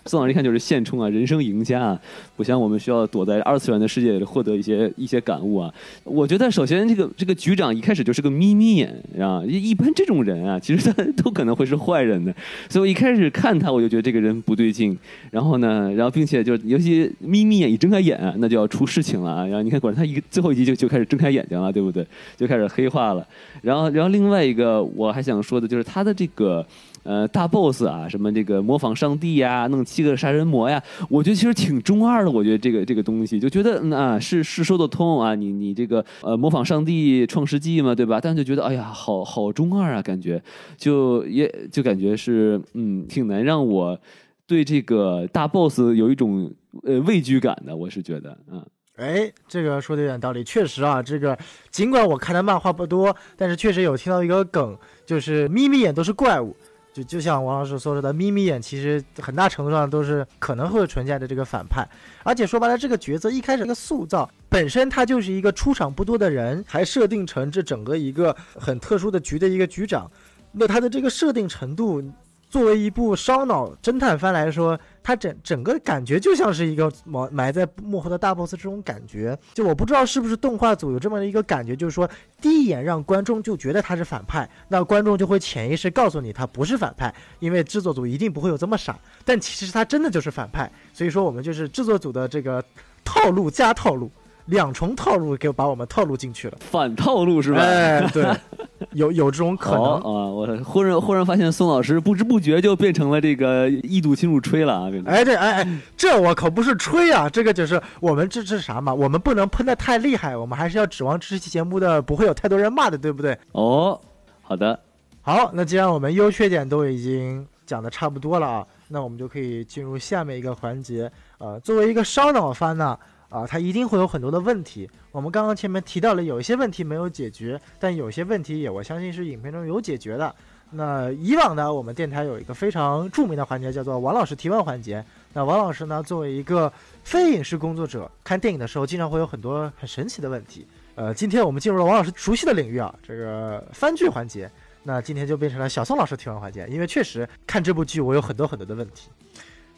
宋老师一看就是现充啊，人生赢家啊，不像我们需要躲在二次元的世界里获得一些一些感悟啊。我觉得首先。这个这个局长一开始就是个眯眯眼啊，一般这种人啊，其实 他都可能会是坏人的，所以我一开始看他，我就觉得这个人不对劲。然后呢，然后并且就尤其眯眯眼一睁开眼，那就要出事情了啊。然后你看，果然他一最后一集就就开始睁开眼睛了，对不对？就开始黑化了。然后，然后另外一个我还想说的就是他的这个。呃，大 boss 啊，什么这个模仿上帝呀，弄七个杀人魔呀，我觉得其实挺中二的。我觉得这个这个东西，就觉得嗯啊，是是说得通啊。你你这个呃，模仿上帝创世纪嘛，对吧？但就觉得哎呀，好好中二啊，感觉就也就感觉是嗯，挺难让我对这个大 boss 有一种呃畏惧感的。我是觉得嗯。
哎，这个说的有点道理，确实啊，这个尽管我看的漫画不多，但是确实有听到一个梗，就是眯眯眼都是怪物。就就像王老师所说的，眯眯眼其实很大程度上都是可能会存在的这个反派，而且说白了，这个角色一开始的塑造本身他就是一个出场不多的人，还设定成这整个一个很特殊的局的一个局长，那他的这个设定程度。作为一部烧脑侦探番来说，它整整个感觉就像是一个埋埋在幕后的大 boss 这种感觉。就我不知道是不是动画组有这么的一个感觉，就是说第一眼让观众就觉得他是反派，那观众就会潜意识告诉你他不是反派，因为制作组一定不会有这么傻。但其实他真的就是反派，所以说我们就是制作组的这个套路加套路两重套路给把我们套路进去了，
反套路是吧？
哎，对，有有这种可能。
啊！我忽然忽然发现宋老师不知不觉就变成了这个一度进入吹了啊！
哎，这哎哎，这我可不是吹啊，这个就是我们这这是啥嘛？我们不能喷的太厉害，我们还是要指望这期节目的不会有太多人骂的，对不对？
哦，好的，
好，那既然我们优缺点都已经讲的差不多了啊，那我们就可以进入下面一个环节。呃，作为一个烧脑番呢。啊，啊它一定会有很多的问题。我们刚刚前面提到了，有一些问题没有解决，但有些问题也我相信是影片中有解决的。那以往呢，我们电台有一个非常著名的环节，叫做王老师提问环节。那王老师呢，作为一个非影视工作者，看电影的时候经常会有很多很神奇的问题。呃，今天我们进入了王老师熟悉的领域啊，这个番剧环节。那今天就变成了小宋老师提问环节，因为确实看这部剧我有很多很多的问题。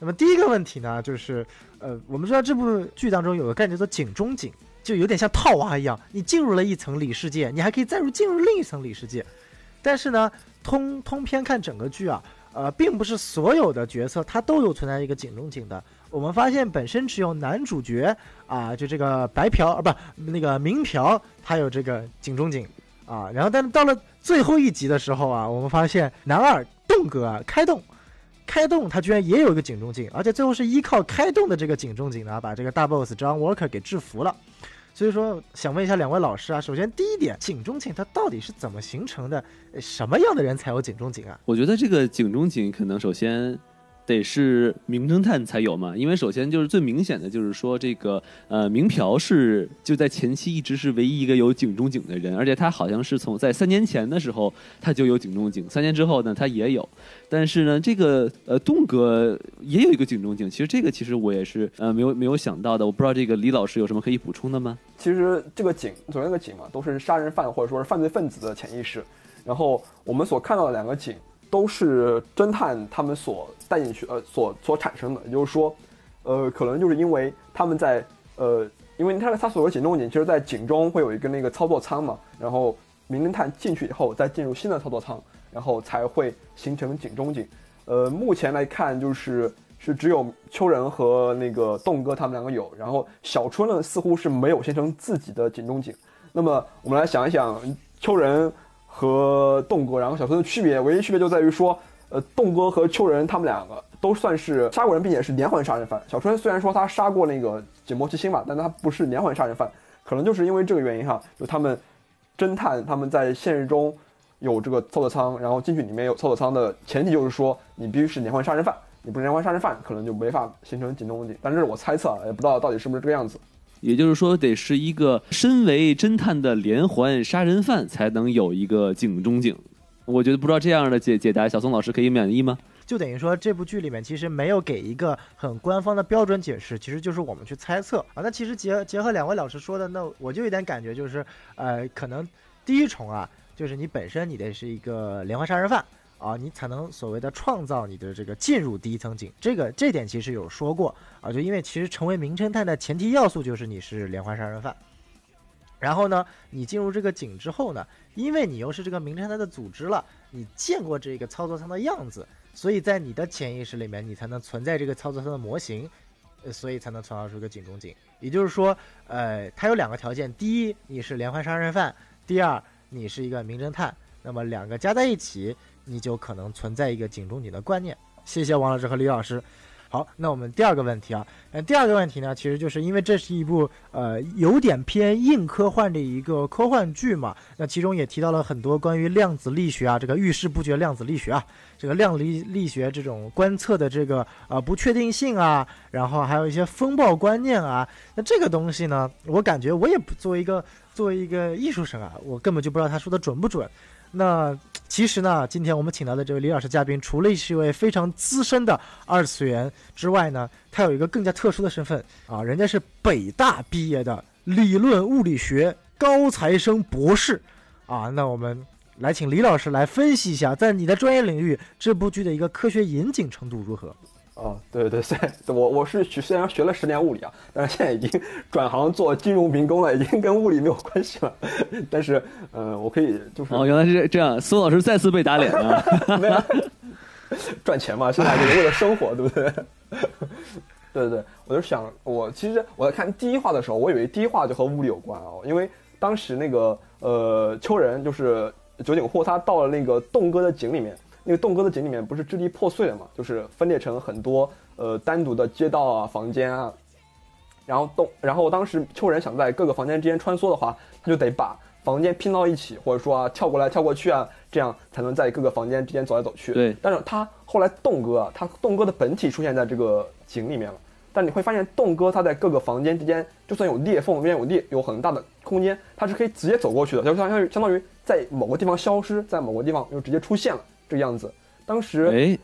那么第一个问题呢，就是，呃，我们知道这部剧当中有个概念叫做井中井，就有点像套娃一样，你进入了一层里世界，你还可以再入进入另一层里世界。但是呢，通通篇看整个剧啊，呃，并不是所有的角色他都有存在一个井中井的。我们发现本身只有男主角啊，就这个白嫖啊，不，那个明嫖，他有这个井中井啊。然后，但是到了最后一集的时候啊，我们发现男二栋哥啊开动。开动，他居然也有一个警钟警，而且最后是依靠开动的这个警钟警呢，把这个大 boss John Walker 给制服了。所以说，想问一下两位老师啊，首先第一点，警钟警它到底是怎么形成的？什么样的人才有警钟警啊？
我觉得这个警钟警可能首先。得是名侦探才有嘛，因为首先就是最明显的就是说这个呃明嫖是就在前期一直是唯一一个有警中警的人，而且他好像是从在三年前的时候他就有警中警，三年之后呢他也有，但是呢这个呃栋哥也有一个警中警，其实这个其实我也是呃没有没有想到的，我不知道这个李老师有什么可以补充的吗？
其实这个警所谓那个警嘛，都是杀人犯或者说是犯罪分子的潜意识，然后我们所看到的两个警。都是侦探他们所带进去，呃，所所产生的，也就是说，呃，可能就是因为他们在，呃，因为他他所谓警中警，其实在警中会有一个那个操作舱嘛，然后名侦探进去以后再进入新的操作舱，然后才会形成警中警。呃，目前来看就是是只有秋人和那个栋哥他们两个有，然后小春呢似乎是没有形成自己的警中警。那么我们来想一想，秋人。和栋哥，然后小春的区别，唯一区别就在于说，呃，栋哥和秋人他们两个都算是杀过人，并且是连环杀人犯。小春虽然说他杀过那个井柏七星嘛，但他不是连环杀人犯，可能就是因为这个原因哈，就他们侦探他们在现实中有这个操作舱，然后进去里面有操作舱的前提就是说你必须是连环杀人犯，你不是连环杀人犯，可能就没法形成井中井。但这是我猜测，也不知道到底是不是这个样子。
也就是说，得是一个身为侦探的连环杀人犯才能有一个警中警。我觉得不知道这样的解解答，小宋老师可以满意吗？
就等于说这部剧里面其实没有给一个很官方的标准解释，其实就是我们去猜测啊。那其实结结合两位老师说的，那我就有点感觉就是，呃，可能第一重啊，就是你本身你得是一个连环杀人犯。啊，你才能所谓的创造你的这个进入第一层井，这个这点其实有说过啊，就因为其实成为名侦探的前提要素就是你是连环杀人犯，然后呢，你进入这个井之后呢，因为你又是这个名侦探的组织了，你见过这个操作舱的样子，所以在你的潜意识里面，你才能存在这个操作舱的模型，呃，所以才能创造出一个井中井。也就是说，呃，它有两个条件：第一，你是连环杀人犯；第二，你是一个名侦探。那么两个加在一起。你就可能存在一个井中井的观念。谢谢王老师和李老师。好，那我们第二个问题啊，呃，第二个问题呢，其实就是因为这是一部呃有点偏硬科幻的一个科幻剧嘛，那其中也提到了很多关于量子力学啊，这个遇事不决量子力学啊，这个量力力学这种观测的这个呃不确定性啊，然后还有一些风暴观念啊，那这个东西呢，我感觉我也不作为一个作为一个艺术生啊，我根本就不知道他说的准不准。那其实呢，今天我们请到的这位李老师嘉宾，除了是一位非常资深的二次元之外呢，他有一个更加特殊的身份啊，人家是北大毕业的理论物理学高材生博士啊。那我们来请李老师来分析一下，在你的专业领域，这部剧的一个科学严谨程度如何？
哦，对对对，我我是学虽然学了十年物理啊，但是现在已经 转行做金融民工了，已经跟物理没有关系了。但是，呃，我可以就是
哦，原来是这样，苏老师再次被打脸了。
没有赚钱嘛，现在就是为了生活，对不对？对对对，我就想，我其实我在看第一话的时候，我以为第一话就和物理有关哦，因为当时那个呃秋人就是酒井户，他到了那个洞哥的井里面，那个洞哥的井里面不是支离破碎了嘛，就是分裂成很多呃单独的街道啊、房间啊，然后洞，然后当时秋人想在各个房间之间穿梭的话，他就得把房间拼到一起，或者说啊跳过来跳过去啊，这样才能在各个房间之间走来走去。
对
但是他后来洞哥啊，他洞哥的本体出现在这个井里面了。但你会发现，洞哥他在各个房间之间，就算有裂缝，边有裂有很大的空间，他是可以直接走过去的，就相当于相当于在某个地方消失，在某个地方又直接出现了这个样子。当时，
哎，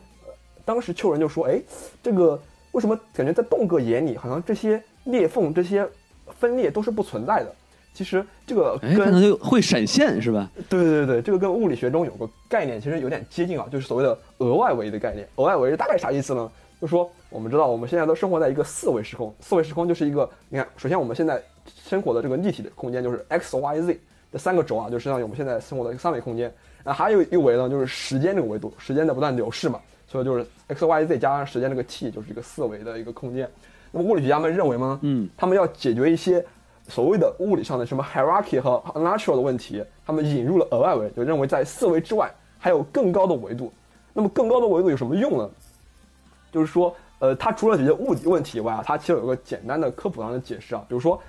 当时丘人就说：“哎，这个为什么感觉在洞哥眼里，好像这些裂缝、这些分裂都是不存在的？其实这个
哎，
跟
看到就会闪现是吧？
对对对对，这个跟物理学中有个概念其实有点接近啊，就是所谓的额外维的概念。额外维大概啥意思呢？就是说我们知道我们现在都生活在一个四维时空，四维时空就是一个，你看，首先我们现在生活的这个立体的空间就是 x y z 这三个轴啊，就相当于我们现在生活的一个三维空间。然后还有一维呢，就是时间这个维度，时间在不断流逝嘛，所以就是 x y z 加上时间这个 t 就是一个四维的一个空间。那么物理学家们认为呢，
嗯，
他们要解决一些所谓的物理上的什么 hierarchy 和 unnatural 的问题，他们引入了额外维，就认为在四维之外还有更高的维度。那么更高的维度有什么用呢？就是说，呃，它除了解决物理问题以外啊，它其实有个简单的科普上的解释啊，比如说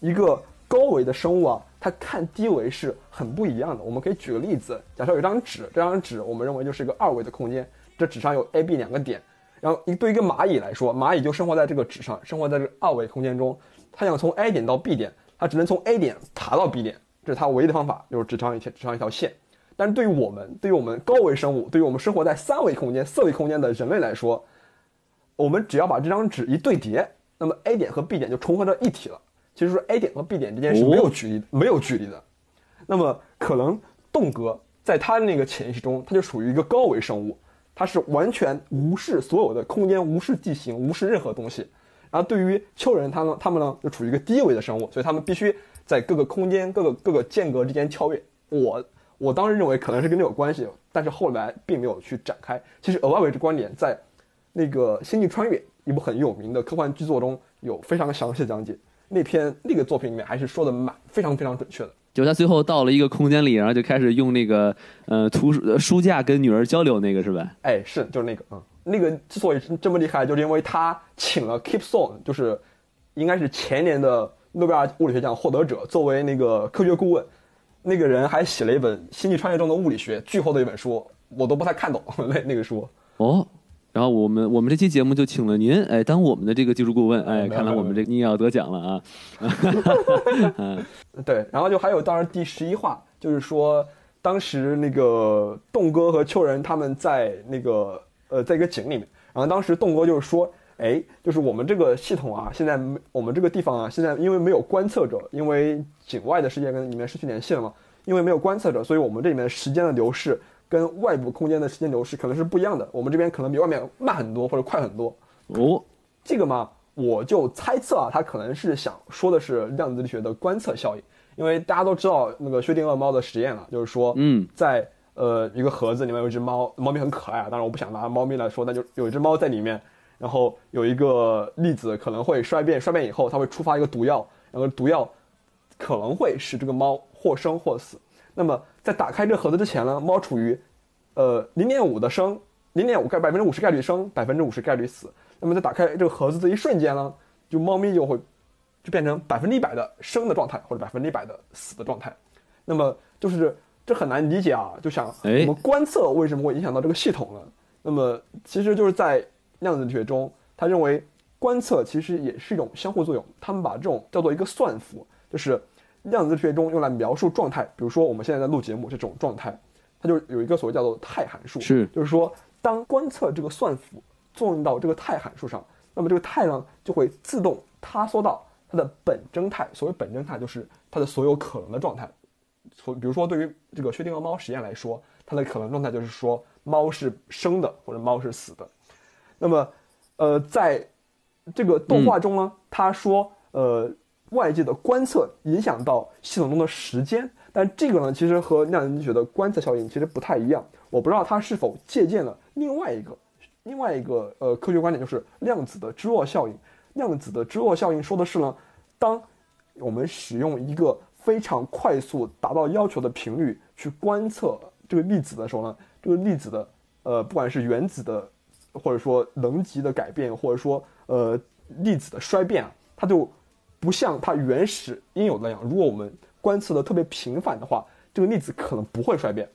一个高维的生物啊，它看低维是很不一样的。我们可以举个例子，假设有一张纸，这张纸我们认为就是一个二维的空间，这纸上有 A、B 两个点，然后一对一个蚂蚁来说，蚂蚁就生活在这个纸上，生活在这二维空间中，它想从 A 点到 B 点，它只能从 A 点爬到 B 点，这是它唯一的方法，就是纸上一条纸上一条线。但是对于我们，对于我们高维生物，对于我们生活在三维空间、四维空间的人类来说，我们只要把这张纸一对叠，那么 A 点和 B 点就重合到一体了。其实说 A 点和 B 点之间是没有距离、没有距离的。那么可能洞哥在他那个潜意识中，他就属于一个高维生物，他是完全无视所有的空间、无视地形、无视任何东西。然后对于丘人他们，他们呢就处于一个低维的生物，所以他们必须在各个空间、各个各个间隔之间跳跃。我我当时认为可能是跟这有关系，但是后来并没有去展开。其实额外维这观点在那个《星际穿越》一部很有名的科幻剧作中有非常详细的讲解。那篇那个作品里面还是说的蛮非常非常准确的。
就是他最后到了一个空间里，然后就开始用那个呃图书呃书架跟女儿交流那个是吧？
哎，是就是那个，嗯，那个之所以这么厉害，就是因为他请了 Kip Thorne，就是应该是前年的诺贝尔物理学奖获得者，作为那个科学顾问。那个人还写了一本《星际穿越》中的物理学，巨厚的一本书，我都不太看懂 那那个书。
哦，然后我们我们这期节目就请了您，哎，当我们的这个技术顾问，哎，看来我们这你也要得奖了啊！
对，然后就还有当然第十一话，就是说当时那个栋哥和秋人他们在那个呃在一个井里面，然后当时栋哥就是说，哎，就是我们这个系统啊，现在没我们这个地方啊，现在因为没有观测者，因为井外的世界跟里面失去联系了嘛，因为没有观测者，所以我们这里面时间的流逝跟外部空间的时间流逝可能是不一样的，我们这边可能比外面慢很多或者快很多，
哦，
这个嘛，我就猜测啊，他可能是想说的是量子力学的观测效应，因为大家都知道那个薛定谔猫的实验了，就是说，
嗯，
在呃一个盒子里面有一只猫，猫咪很可爱啊，当然我不想拿猫咪来说，那就有一只猫在里面，然后有一个粒子可能会衰变，衰变以后它会触发一个毒药，然后毒药可能会使这个猫或生或死。那么在打开这个盒子之前呢，猫处于呃零点五的生，零点五概百分之五十概率生，百分之五十概率死。那么在打开这个盒子的一瞬间呢，就猫咪就会就变成百分之一百的生的状态，或者百分之一百的死的状态。那么就是这很难理解啊，就想
哎
我们观测为什么会影响到这个系统呢？那么其实就是在量子力学中，他认为观测其实也是一种相互作用，他们把这种叫做一个算符，就是量子力学中用来描述状态，比如说我们现在在录节目这种状态，它就有一个所谓叫做态函数，
是
就是说当观测这个算符作用到这个态函数上，那么这个态呢就会自动塌缩到它的本征态。所谓本征态，就是它的所有可能的状态。所比如说，对于这个薛定谔猫实验来说，它的可能状态就是说猫是生的或者猫是死的。那么，呃，在这个动画中呢，他说，呃，外界的观测影响到系统中的时间，但这个呢，其实和量子力学的观测效应其实不太一样。我不知道它是否借鉴了另外一个另外一个呃科学观点就是量子的芝诺效应。量子的芝诺效应说的是呢，当我们使用一个非常快速达到要求的频率去观测这个粒子的时候呢，这个粒子的呃不管是原子的或者说能级的改变，或者说呃粒子的衰变啊，它就不像它原始应有的那样。如果我们观测的特别频繁的话，这个粒子可能不会衰变。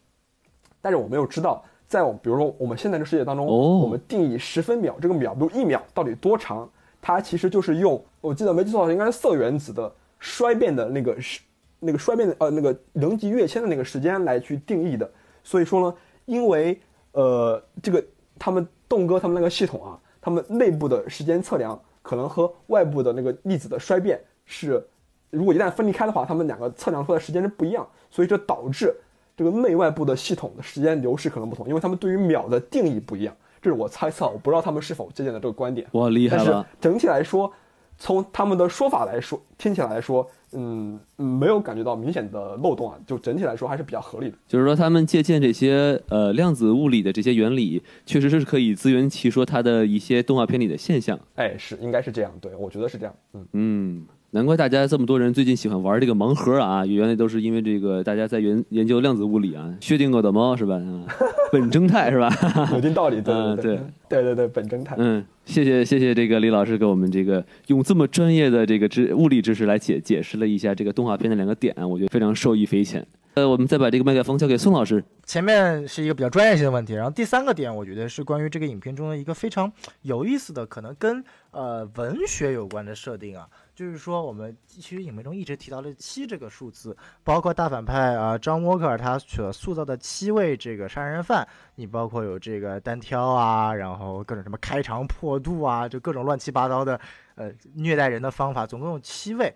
但是我们又知道，在我们比如说我们现在的世界当中，
哦
我们定义十分秒，这个秒，比如一秒到底多长，它其实就是用我记得没记错的话，应该是色原子的衰变的那个时那个衰变的呃那个能级跃迁的那个时间来去定义的。所以说呢，因为呃这个他们栋哥他们那个系统啊，他们内部的时间测量可能和外部的那个粒子的衰变是，如果一旦分离开的话，他们两个测量出来的时间是不一样，所以这导致这个内外部的系统的时间流逝可能不同，因为他们对于秒的定义不一样。这是我猜测，我不知道他们是否借鉴了这个观点。
哇，厉害
但是
了！
整体来说，从他们的说法来说，听起来来说，嗯，嗯没有感觉到明显的漏洞啊，就整体来说还是比较合理的。
就是说，他们借鉴这些呃量子物理的这些原理，确实是可以自圆其说它的一些动画片里的现象。
哎，是应该是这样，对我觉得是这样。嗯，
嗯，难怪大家这么多人最近喜欢玩这个盲盒啊，原来都是因为这个大家在研研究量子物理啊。薛定谔的猫是吧？啊，本侦探是吧？
有定道理，对
嗯
对对对对对，本侦探。
嗯，谢谢谢谢这个李老师给我们这个用这么专业的这个知物理知识来解解释了一下这个动画片的两个点，我觉得非常受益匪浅。呃，我们再把这个麦克风交给宋老师。
前面是一个比较专业性的问题，然后第三个点，我觉得是关于这个影片中的一个非常有意思的，可能跟呃文学有关的设定啊，就是说我们其实影片中一直提到了七这个数字，包括大反派啊张沃克尔他所塑造的七位这个杀人犯，你包括有这个单挑啊，然后各种什么开肠破肚啊，就各种乱七八糟的呃虐待人的方法，总共有七位。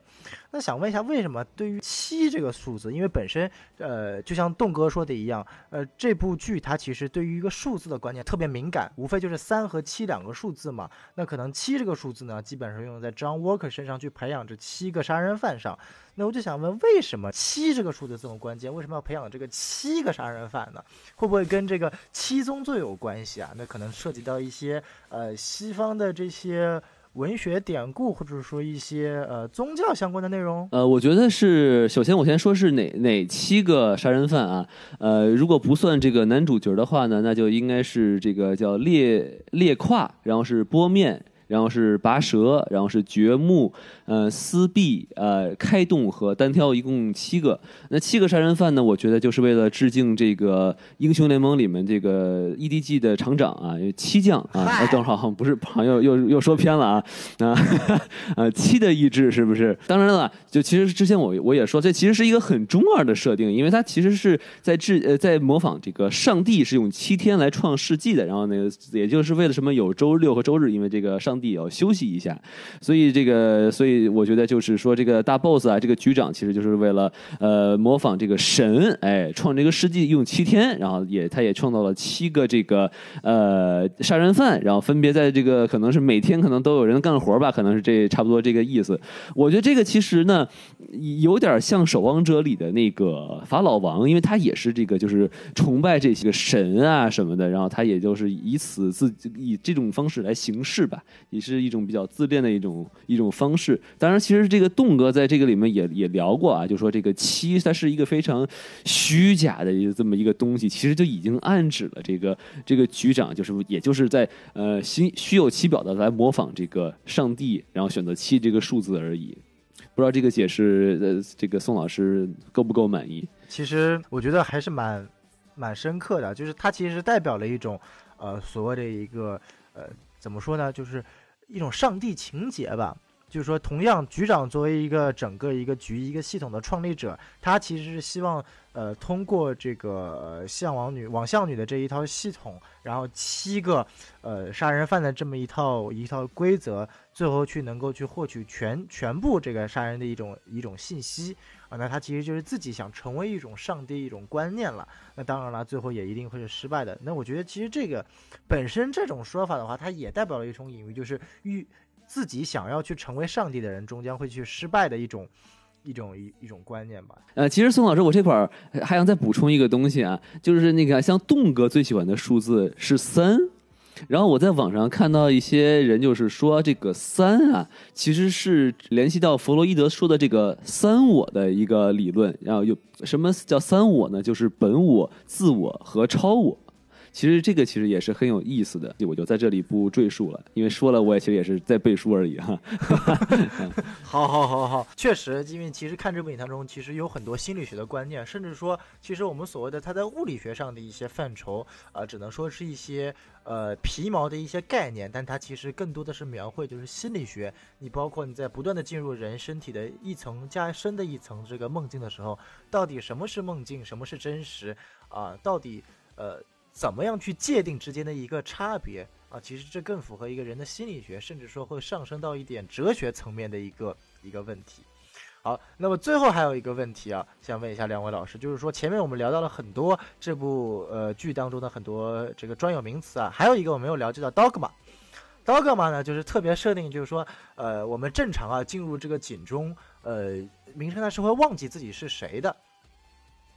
那想问一下，为什么对于七这个数字，因为本身呃，就像栋哥说的一样，呃，这部剧它其实对于一个数字的观念特别敏感，无非就是三和七两个数字嘛。那可能七这个数字呢，基本上用在 John Walker 身上去培养这七个杀人犯上。那我就想问，为什么七这个数字这么关键？为什么要培养这个七个杀人犯呢？会不会跟这个七宗罪有关系啊？那可能涉及到一些呃西方的这些文学典故，或者说一些呃宗教相关的内容。
呃，我觉得是，首先我先说是哪哪七个杀人犯啊？呃，如果不算这个男主角的话呢，那就应该是这个叫裂裂胯，然后是波面，然后是拔舌，然后是掘墓，呃，撕壁，呃，开洞和单挑，一共七个。那七个杀人犯呢，我觉得就是为了致敬这个英雄联盟里面这个 EDG 的厂长啊，七将啊。哎，等会儿好不是，好像又又又说偏了啊啊，呃，七的意志是不是？当然了，就其实之前我我也说，这其实是一个很中二的设定，因为它其实是在致呃在模仿这个上帝是用七天来创世纪的，然后那个也就是为了什么有周六和周日，因为这个上帝也要休息一下，所以这个所以我觉得就是说这个大 boss 啊，这个局长其实就是为了呃模仿这个神，哎，创这个世纪用七天，然后也他也创造了七个这个呃杀人犯，然后分别在这个可能是每天可能都有人干活吧，可能是这差不多这个意思。我觉得这个其实呢有点像《守望者》里的那个法老王，因为他也是这个就是崇拜这些个神啊什么的，然后他也就是以此自以这种方式来行事吧，也是一种比较自恋的一种一种方式。当然，其实这个栋哥在这个里面也也聊过啊，就说这个七它是一个非常虚假的一个这么一个东西，其实就已经暗指了这个这个局长就是也就是在呃虚虚有其表的来模仿这个上帝，然后选择七这个数字而已。不知道这个解释，呃，这个宋老师够不够满意？
其实我觉得还是蛮蛮深刻的，就是它其实代表了一种呃所谓的一个呃怎么说呢，就是一种上帝情节吧。就是说，同样局长作为一个整个一个局一个系统的创立者，他其实是希望呃通过这个向往女网向女的这一套系统，然后七个呃杀人犯的这么一套一套规则，最后去能够去获取全全部这个杀人的一种一种信息。啊，那他其实就是自己想成为一种上帝一种观念了。那当然了，最后也一定会是失败的。那我觉得其实这个本身这种说法的话，它也代表了一种隐喻，就是欲自己想要去成为上帝的人，终将会去失败的一种一种一一种观念吧。
呃，其实宋老师，我这块儿还想再补充一个东西啊，就是那个像栋哥最喜欢的数字是三。然后我在网上看到一些人就是说，这个三啊，其实是联系到弗洛伊德说的这个三我的一个理论。然后有什么叫三我呢？就是本我、自我和超我。其实这个其实也是很有意思的，我就在这里不赘述了，因为说了我也其实也是在背书而已哈。
好，好，好，好，确实，因为其实看这部影当中，其实有很多心理学的观念，甚至说，其实我们所谓的它在物理学上的一些范畴，啊，只能说是一些呃皮毛的一些概念，但它其实更多的是描绘就是心理学。你包括你在不断的进入人身体的一层加深的一层这个梦境的时候，到底什么是梦境，什么是真实啊？到底呃。怎么样去界定之间的一个差别啊？其实这更符合一个人的心理学，甚至说会上升到一点哲学层面的一个一个问题。好，那么最后还有一个问题啊，想问一下两位老师，就是说前面我们聊到了很多这部呃剧当中的很多这个专有名词啊，还有一个我没有了解到 dogma。dogma 呢，就是特别设定，就是说呃我们正常啊进入这个井中，呃名称呢是会忘记自己是谁的。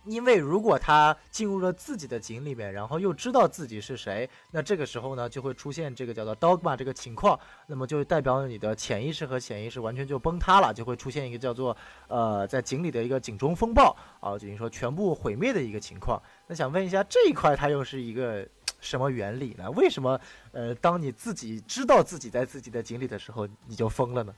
因为如果他进入了自己的井里面，然后又知道自己是谁，那这个时候呢，就会出现这个叫做 dogma 这个情况，那么就代表你的潜意识和潜意识完全就崩塌了，就会出现一个叫做呃在井里的一个井中风暴啊，等于说全部毁灭的一个情况。那想问一下这一块它又是一个什么原理呢？为什么呃当你自己知道自己在自己的井里的时候你就疯了呢？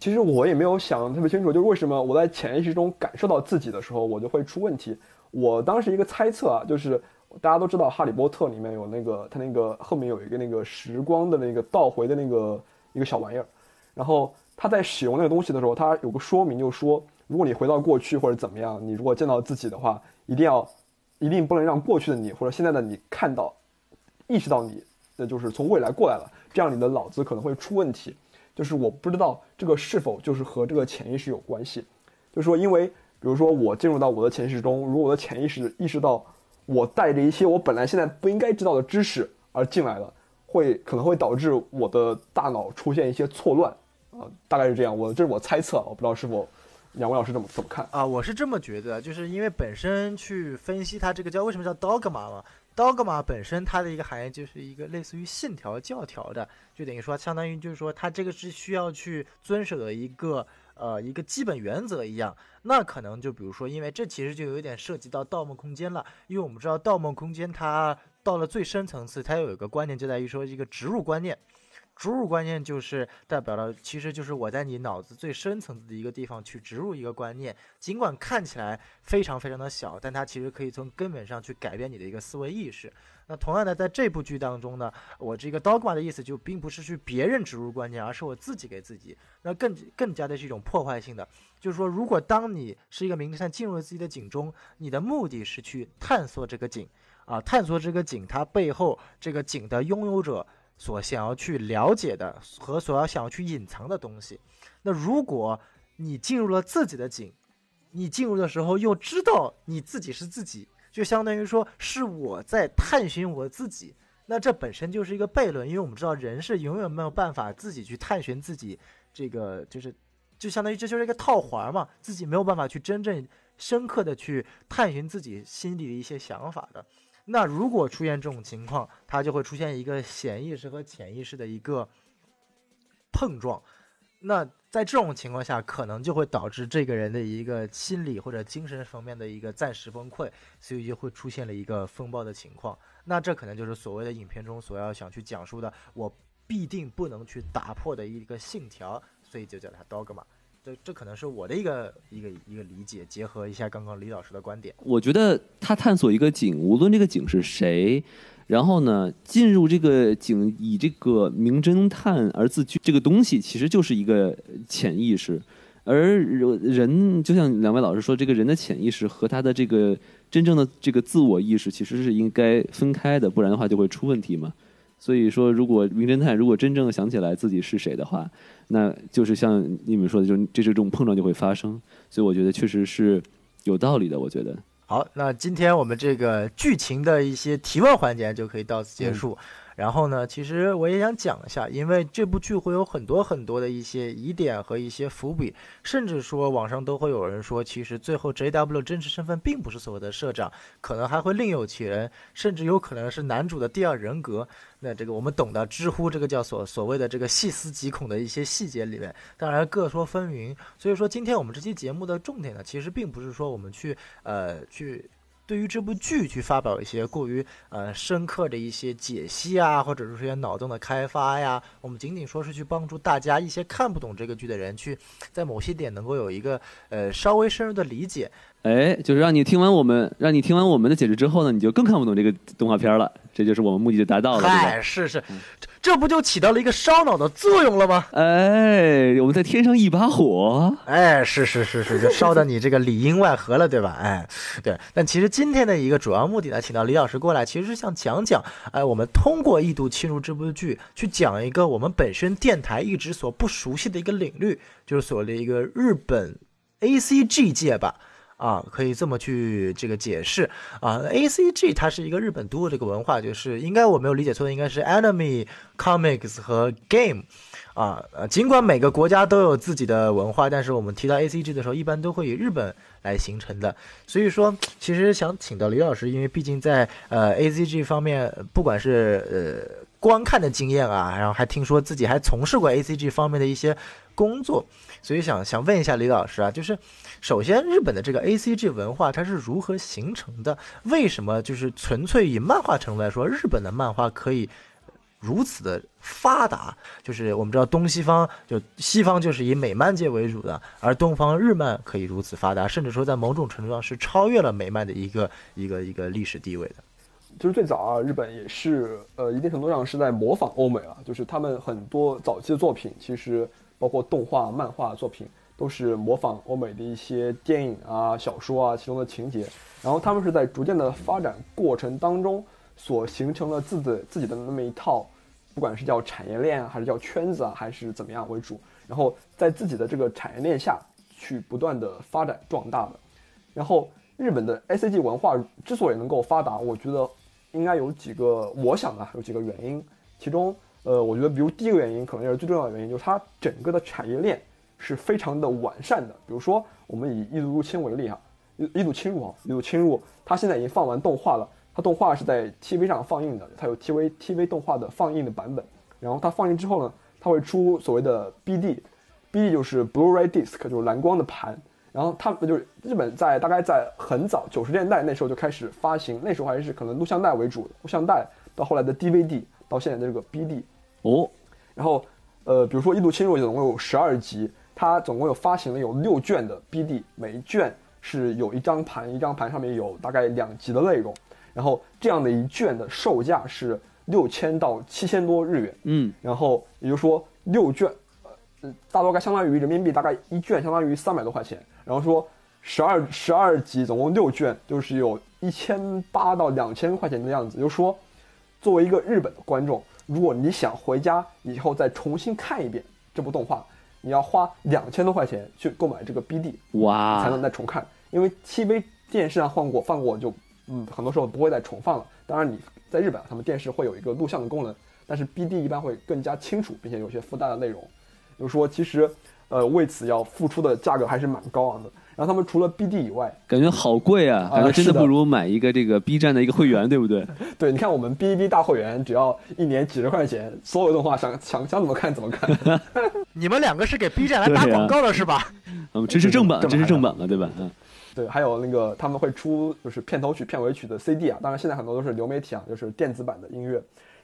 其实我也没有想特别清楚，就是为什么我在潜意识中感受到自己的时候，我就会出问题。我当时一个猜测啊，就是大家都知道《哈利波特》里面有那个，它那个后面有一个那个时光的那个倒回的那个一个小玩意儿，然后他在使用那个东西的时候，他有个说明，就说如果你回到过去或者怎么样，你如果见到自己的话，一定要一定不能让过去的你或者现在的你看到，意识到你，那就是从未来过来了，这样你的脑子可能会出问题。就是我不知道这个是否就是和这个潜意识有关系，就是说，因为比如说我进入到我的潜意识中，如果我的潜意识意识到我带着一些我本来现在不应该知道的知识而进来了，会可能会导致我的大脑出现一些错乱啊，大概是这样。我这是我猜测，我不知道是否两位老师怎么怎么看
啊？我是这么觉得，就是因为本身去分析它这个叫为什么叫 dogma 嘛。Dogma 本身它的一个含义就是一个类似于信条教条的，就等于说相当于就是说它这个是需要去遵守的一个呃一个基本原则一样。那可能就比如说，因为这其实就有点涉及到《盗梦空间》了，因为我们知道《盗梦空间》它到了最深层次，它有一个观念就在于说一个植入观念。植入观念就是代表了，其实就是我在你脑子最深层次的一个地方去植入一个观念，尽管看起来非常非常的小，但它其实可以从根本上去改变你的一个思维意识。那同样的，在这部剧当中呢，我这个 dogma 的意思就并不是去别人植入观念，而是我自己给自己。那更更加的是一种破坏性的，就是说，如果当你是一个名侦探进入了自己的井中，你的目的是去探索这个井，啊，探索这个井它背后这个井的拥有者。所想要去了解的和所要想要去隐藏的东西，那如果你进入了自己的井，你进入的时候又知道你自己是自己，就相当于说是我在探寻我自己，那这本身就是一个悖论，因为我们知道人是永远没有办法自己去探寻自己，这个就是就相当于这就是一个套环嘛，自己没有办法去真正深刻的去探寻自己心里的一些想法的。那如果出现这种情况，它就会出现一个显意识和潜意识的一个碰撞。那在这种情况下，可能就会导致这个人的一个心理或者精神方面的一个暂时崩溃，所以就会出现了一个风暴的情况。那这可能就是所谓的影片中所要想去讲述的，我必定不能去打破的一个信条，所以就叫它 dogma。这可能是我的一个一个一个理解，结合一下刚刚李老师的观点。
我觉得他探索一个井，无论这个井是谁，然后呢，进入这个井以这个名侦探而自居，这个东西其实就是一个潜意识。而人就像两位老师说，这个人的潜意识和他的这个真正的这个自我意识其实是应该分开的，不然的话就会出问题嘛。所以说，如果名侦探如果真正想起来自己是谁的话，那就是像你们说的，就这这种碰撞就会发生。所以我觉得确实是有道理的。我觉得
好，那今天我们这个剧情的一些提问环节就可以到此结束。然后呢，其实我也想讲一下，因为这部剧会有很多很多的一些疑点和一些伏笔，甚至说网上都会有人说，其实最后 J.W. 真实身份并不是所谓的社长，可能还会另有其人，甚至有可能是男主的第二人格。那这个我们懂的，知乎这个叫所所谓的这个细思极恐的一些细节里面，当然各说纷纭。所以说，今天我们这期节目的重点呢，其实并不是说我们去呃去。对于这部剧去发表一些过于呃深刻的一些解析啊，或者是些脑洞的开发呀，我们仅仅说是去帮助大家一些看不懂这个剧的人，去在某些点能够有一个呃稍微深入的理解。
哎，就是让你听完我们，让你听完我们的解释之后呢，你就更看不懂这个动画片了。这就是我们目的就达到了，对
吧？是是，这这不就起到了一个烧脑的作用了吗？
哎，我们再添上一把火，
哎，是是是是，就烧的你这个里应外合了，对吧？哎，对。但其实今天的一个主要目的呢，请到李老师过来，其实是想讲讲，哎，我们通过异度侵入这部剧，去讲一个我们本身电台一直所不熟悉的一个领域，就是所谓的一个日本 A C G 界吧。啊，可以这么去这个解释啊，A C G 它是一个日本独有的这个文化，就是应该我没有理解错的，应该是 Anime、Comics 和 Game，啊呃，尽管每个国家都有自己的文化，但是我们提到 A C G 的时候，一般都会以日本来形成的。所以说，其实想请到李老师，因为毕竟在呃 A C G 方面，不管是呃观看的经验啊，然后还听说自己还从事过 A C G 方面的一些工作，所以想想问一下李老师啊，就是。首先，日本的这个 A C G 文化它是如何形成的？为什么就是纯粹以漫画程度来说，日本的漫画可以如此的发达？就是我们知道东西方就西方就是以美漫界为主的，而东方日漫可以如此发达，甚至说在某种程度上是超越了美漫的一个一个一个历史地位的。
就是最早啊，日本也是呃一定程度上是在模仿欧美啊，就是他们很多早期的作品，其实包括动画、漫画作品。都是模仿欧美的一些电影啊、小说啊其中的情节，然后他们是在逐渐的发展过程当中所形成了自己自己的那么一套，不管是叫产业链还是叫圈子啊，还是怎么样为主，然后在自己的这个产业链下去不断的发展壮大的。然后日本的 A C G 文化之所以能够发达，我觉得应该有几个，我想啊有几个原因，其中呃，我觉得比如第一个原因可能也是最重要的原因，就是它整个的产业链。是非常的完善的。比如说，我们以《异度入侵》为例哈，《异度侵入》啊，《异度侵入》它现在已经放完动画了，它动画是在 TV 上放映的，它有 TV TV 动画的放映的版本。然后它放映之后呢，它会出所谓的 BD，BD 就是 Blu-ray Disc，就是蓝光的盘。然后它就是日本在大概在很早九十年代那时候就开始发行，那时候还是可能录像带为主，录像带到后来的 DVD，到现在的这个 BD
哦。
然后呃，比如说《异度侵入》总共有十二集。它总共有发行了有六卷的 BD，每一卷是有一张盘，一张盘上面有大概两集的内容，然后这样的一卷的售价是六千到七千多日元，
嗯，
然后也就是说六卷，呃，大多该相当于人民币大概一卷相当于三百多块钱，然后说十二十二集总共六卷就是有一千八到两千块钱的样子，就是说作为一个日本的观众，如果你想回家以后再重新看一遍这部动画。你要花两千多块钱去购买这个 BD，
哇，
才能再重看。因为 TV 电视上放过，放过就，嗯，很多时候不会再重放了。当然，你在日本，他们电视会有一个录像的功能，但是 BD 一般会更加清楚，并且有些附带的内容。就是说，其实，呃，为此要付出的价格还是蛮高昂的。然后他们除了 BD 以外，
感觉好贵啊，感觉真的不如买一个这个 B 站的一个会员，对不对？
对，你看我们 B B 大会员只要一年几十块钱，所有动画想想想怎么看怎么看。
你们两个是给 B 站来打广告的是吧？
嗯，这是正版，这是正版了，对吧？嗯，
对，还有那个他们会出就是片头曲、片尾曲的 CD 啊，当然现在很多都是流媒体啊，就是电子版的音乐。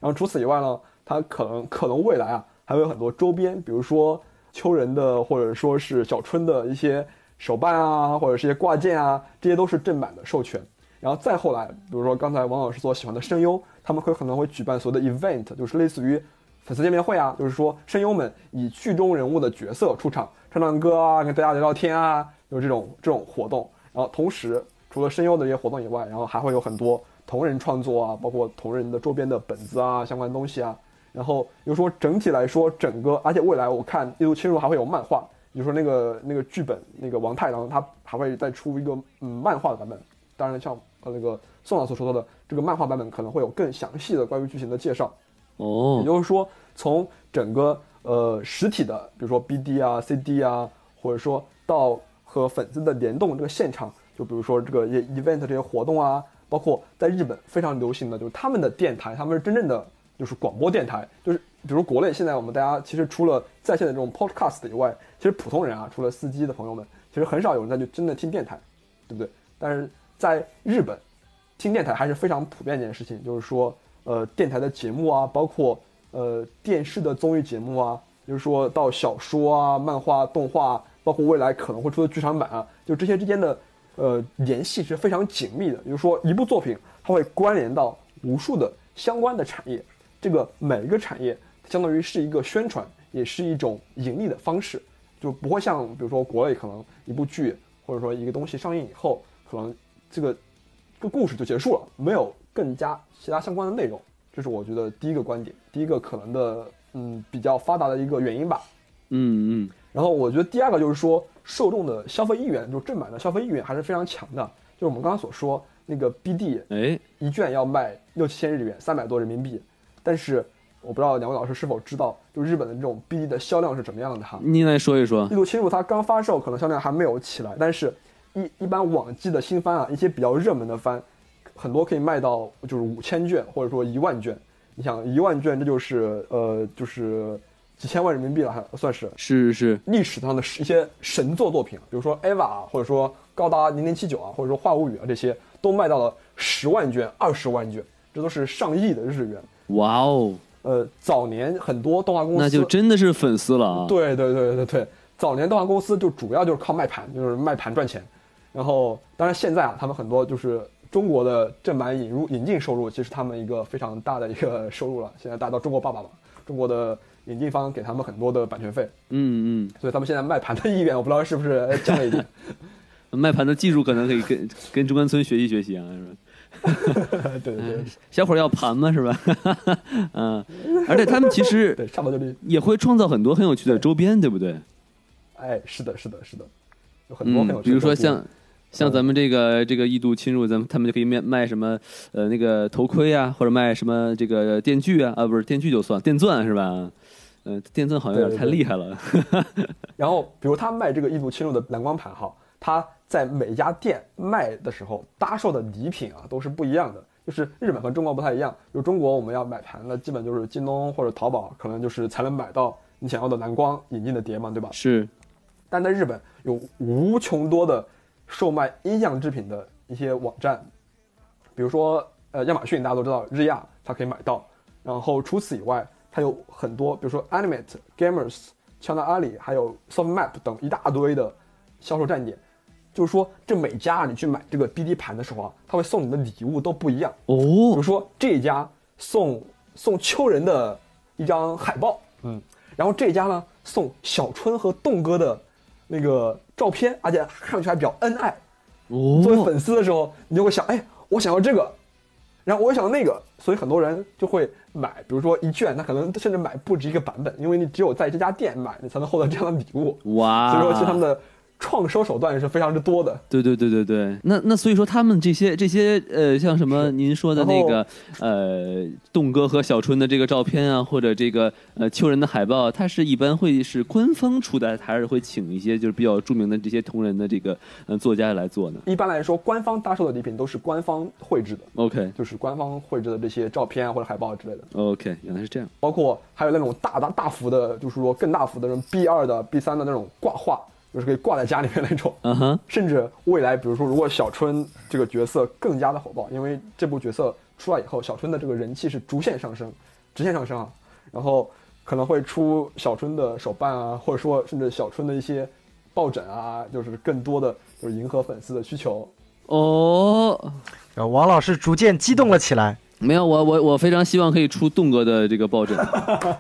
然后除此以外呢，它可能可能未来啊还会有很多周边，比如说秋人的或者说是小春的一些。手办啊，或者是一些挂件啊，这些都是正版的授权。然后再后来，比如说刚才王老师所喜欢的声优，他们会可能会举办所谓的 event，就是类似于粉丝见面会啊，就是说声优们以剧中人物的角色出场，唱唱歌啊，跟大家聊聊天啊，有这种这种活动。然后同时，除了声优的这些活动以外，然后还会有很多同人创作啊，包括同人的周边的本子啊，相关东西啊。然后又说整体来说，整个而且未来我看《一度侵入》还会有漫画。比如说那个那个剧本，那个王太郎他还会再出一个嗯漫画的版本。当然，像呃那个宋老师说到的，这个漫画版本可能会有更详细的关于剧情的介绍。
哦
也，就是说，从整个呃实体的，比如说 BD 啊、CD 啊，或者说到和粉丝的联动这个现场，就比如说这个 event 这些活动啊，包括在日本非常流行的就是他们的电台，他们是真正的就是广播电台，就是比如国内现在我们大家其实除了在线的这种 podcast 以外，其实普通人啊，除了司机的朋友们，其实很少有人再去真的听电台，对不对？但是在日本，听电台还是非常普遍一件事情，就是说，呃，电台的节目啊，包括呃电视的综艺节目啊，就是说到小说啊、漫画、动画，包括未来可能会出的剧场版啊，就这些之间的呃联系是非常紧密的。也就是说，一部作品它会关联到无数的相关的产业，这个每一个产业相当于是一个宣传，也是一种盈利的方式，就不会像比如说国内可能一部剧或者说一个东西上映以后，可能这个这个故事就结束了，没有更加其他相关的内容。这是我觉得第一个观点，第一个可能的嗯比较发达的一个原因吧。
嗯嗯，
然后我觉得第二个就是说，受众的消费意愿，就是正版的消费意愿还是非常强的。就是我们刚刚所说那个 BD
哎，
一卷要卖六七千日元，三百多人民币，但是我不知道两位老师是否知道，就日本的这种 BD 的销量是怎么样的哈？
你来说一说《
异。度侵入》它刚发售，可能销量还没有起来，但是一一般往季的新番啊，一些比较热门的番，很多可以卖到就是五千卷或者说一万卷。你想一万卷，这就是呃就是几千万人民币了，还算是
是是，
历史上的一些神作作品，比如说 EVA 啊，或者说高达零零七九啊，或者说话物语啊，这些都卖到了十万卷、二十万卷，这都是上亿的日元。
哇哦，
呃，早年很多动画公司
那就真的是粉丝了啊。
对对对对对，早年动画公司就主要就是靠卖盘，就是卖盘赚钱。然后，当然现在啊，他们很多就是中国的正版引入引进收入，其实他们一个非常大的一个收入了。现在大家到中国爸爸嘛，中国的引进方给他们很多的版权费，
嗯嗯
所以他们现在卖盘的意愿，我不知道是不是降了一点。
嗯，卖盘的技术可能可以跟跟中关村学习学习啊，是吧？
对对对
小伙儿要盘嘛，是吧？嗯，而且他们其实
对，差不多就这。
也会创造很多很有趣的周边，对不对？
哎，是的，是的，是的，有很多很有
嗯，
趣的
比如说像像咱们这个这个异度侵入，咱们他们就可以卖卖什么呃那个头盔啊，或者卖什么这个电锯啊，啊不是电锯就算电钻是吧？呃，电钻好像有点太
对对对
厉害了。
然后，比如他卖这个异度侵入的蓝光盘哈，它在每家店卖的时候搭售的礼品啊都是不一样的，就是日本和中国不太一样。就中国我们要买盘，的基本就是京东或者淘宝，可能就是才能买到你想要的蓝光引进的碟嘛，对吧？
是，
但在日本有无穷多的售卖音像制品的一些网站，比如说呃亚马逊，大家都知道日亚它可以买到。然后除此以外，它有很多，比如说 Animate、Gamers、乔纳阿里，还有 Softmap 等一大堆的销售站点。就是说，这每家你去买这个 BD 盘的时候啊，他会送你的礼物都不一样哦。比
哦
如，说这一家送送秋人的一张海报，嗯，然后这一家呢送小春和栋哥的那个照片，而且看上去还比较恩爱。哦作为
哦，
粉丝的时候，你就会想，哎，我想要这个，然后我也想要那个，所以很多人就会买，比如说一卷，他可能甚至买不止一个版本，因为你只有在这家店买，你才能获得这样的礼物。
哇，
所以说，其实他们的创收手段是非常之多的。
对对对对对，那那所以说他们这些这些呃，像什么您说的那个呃，栋哥和小春的这个照片啊，或者这个呃秋人的海报，它是一般会是官方出的，还是会请一些就是比较著名的这些同人的这个呃作家来做呢
一般来说，官方搭售的礼品都是官方绘制的
，？OK
就是官方绘制的这些照片啊或者海报之类的。
OK，原来是这样。
包括还有那种大大大幅的，就是说更大幅的那种 B 二的、B 三的那种挂画，就是可以挂在家里面那种。
嗯哼，
甚至未来，比如说，如果小春这个角色更加的火爆，因为这部角色出来以后，小春的这个人气是逐线上升，直线上升啊。然后可能会出小春的手办啊，或者说甚至小春的一些抱枕啊，就是更多的就是迎合粉丝的需求。
哦，
呃王老师逐渐激动了起来。
没有，我我我非常希望可以出栋哥的这个抱枕，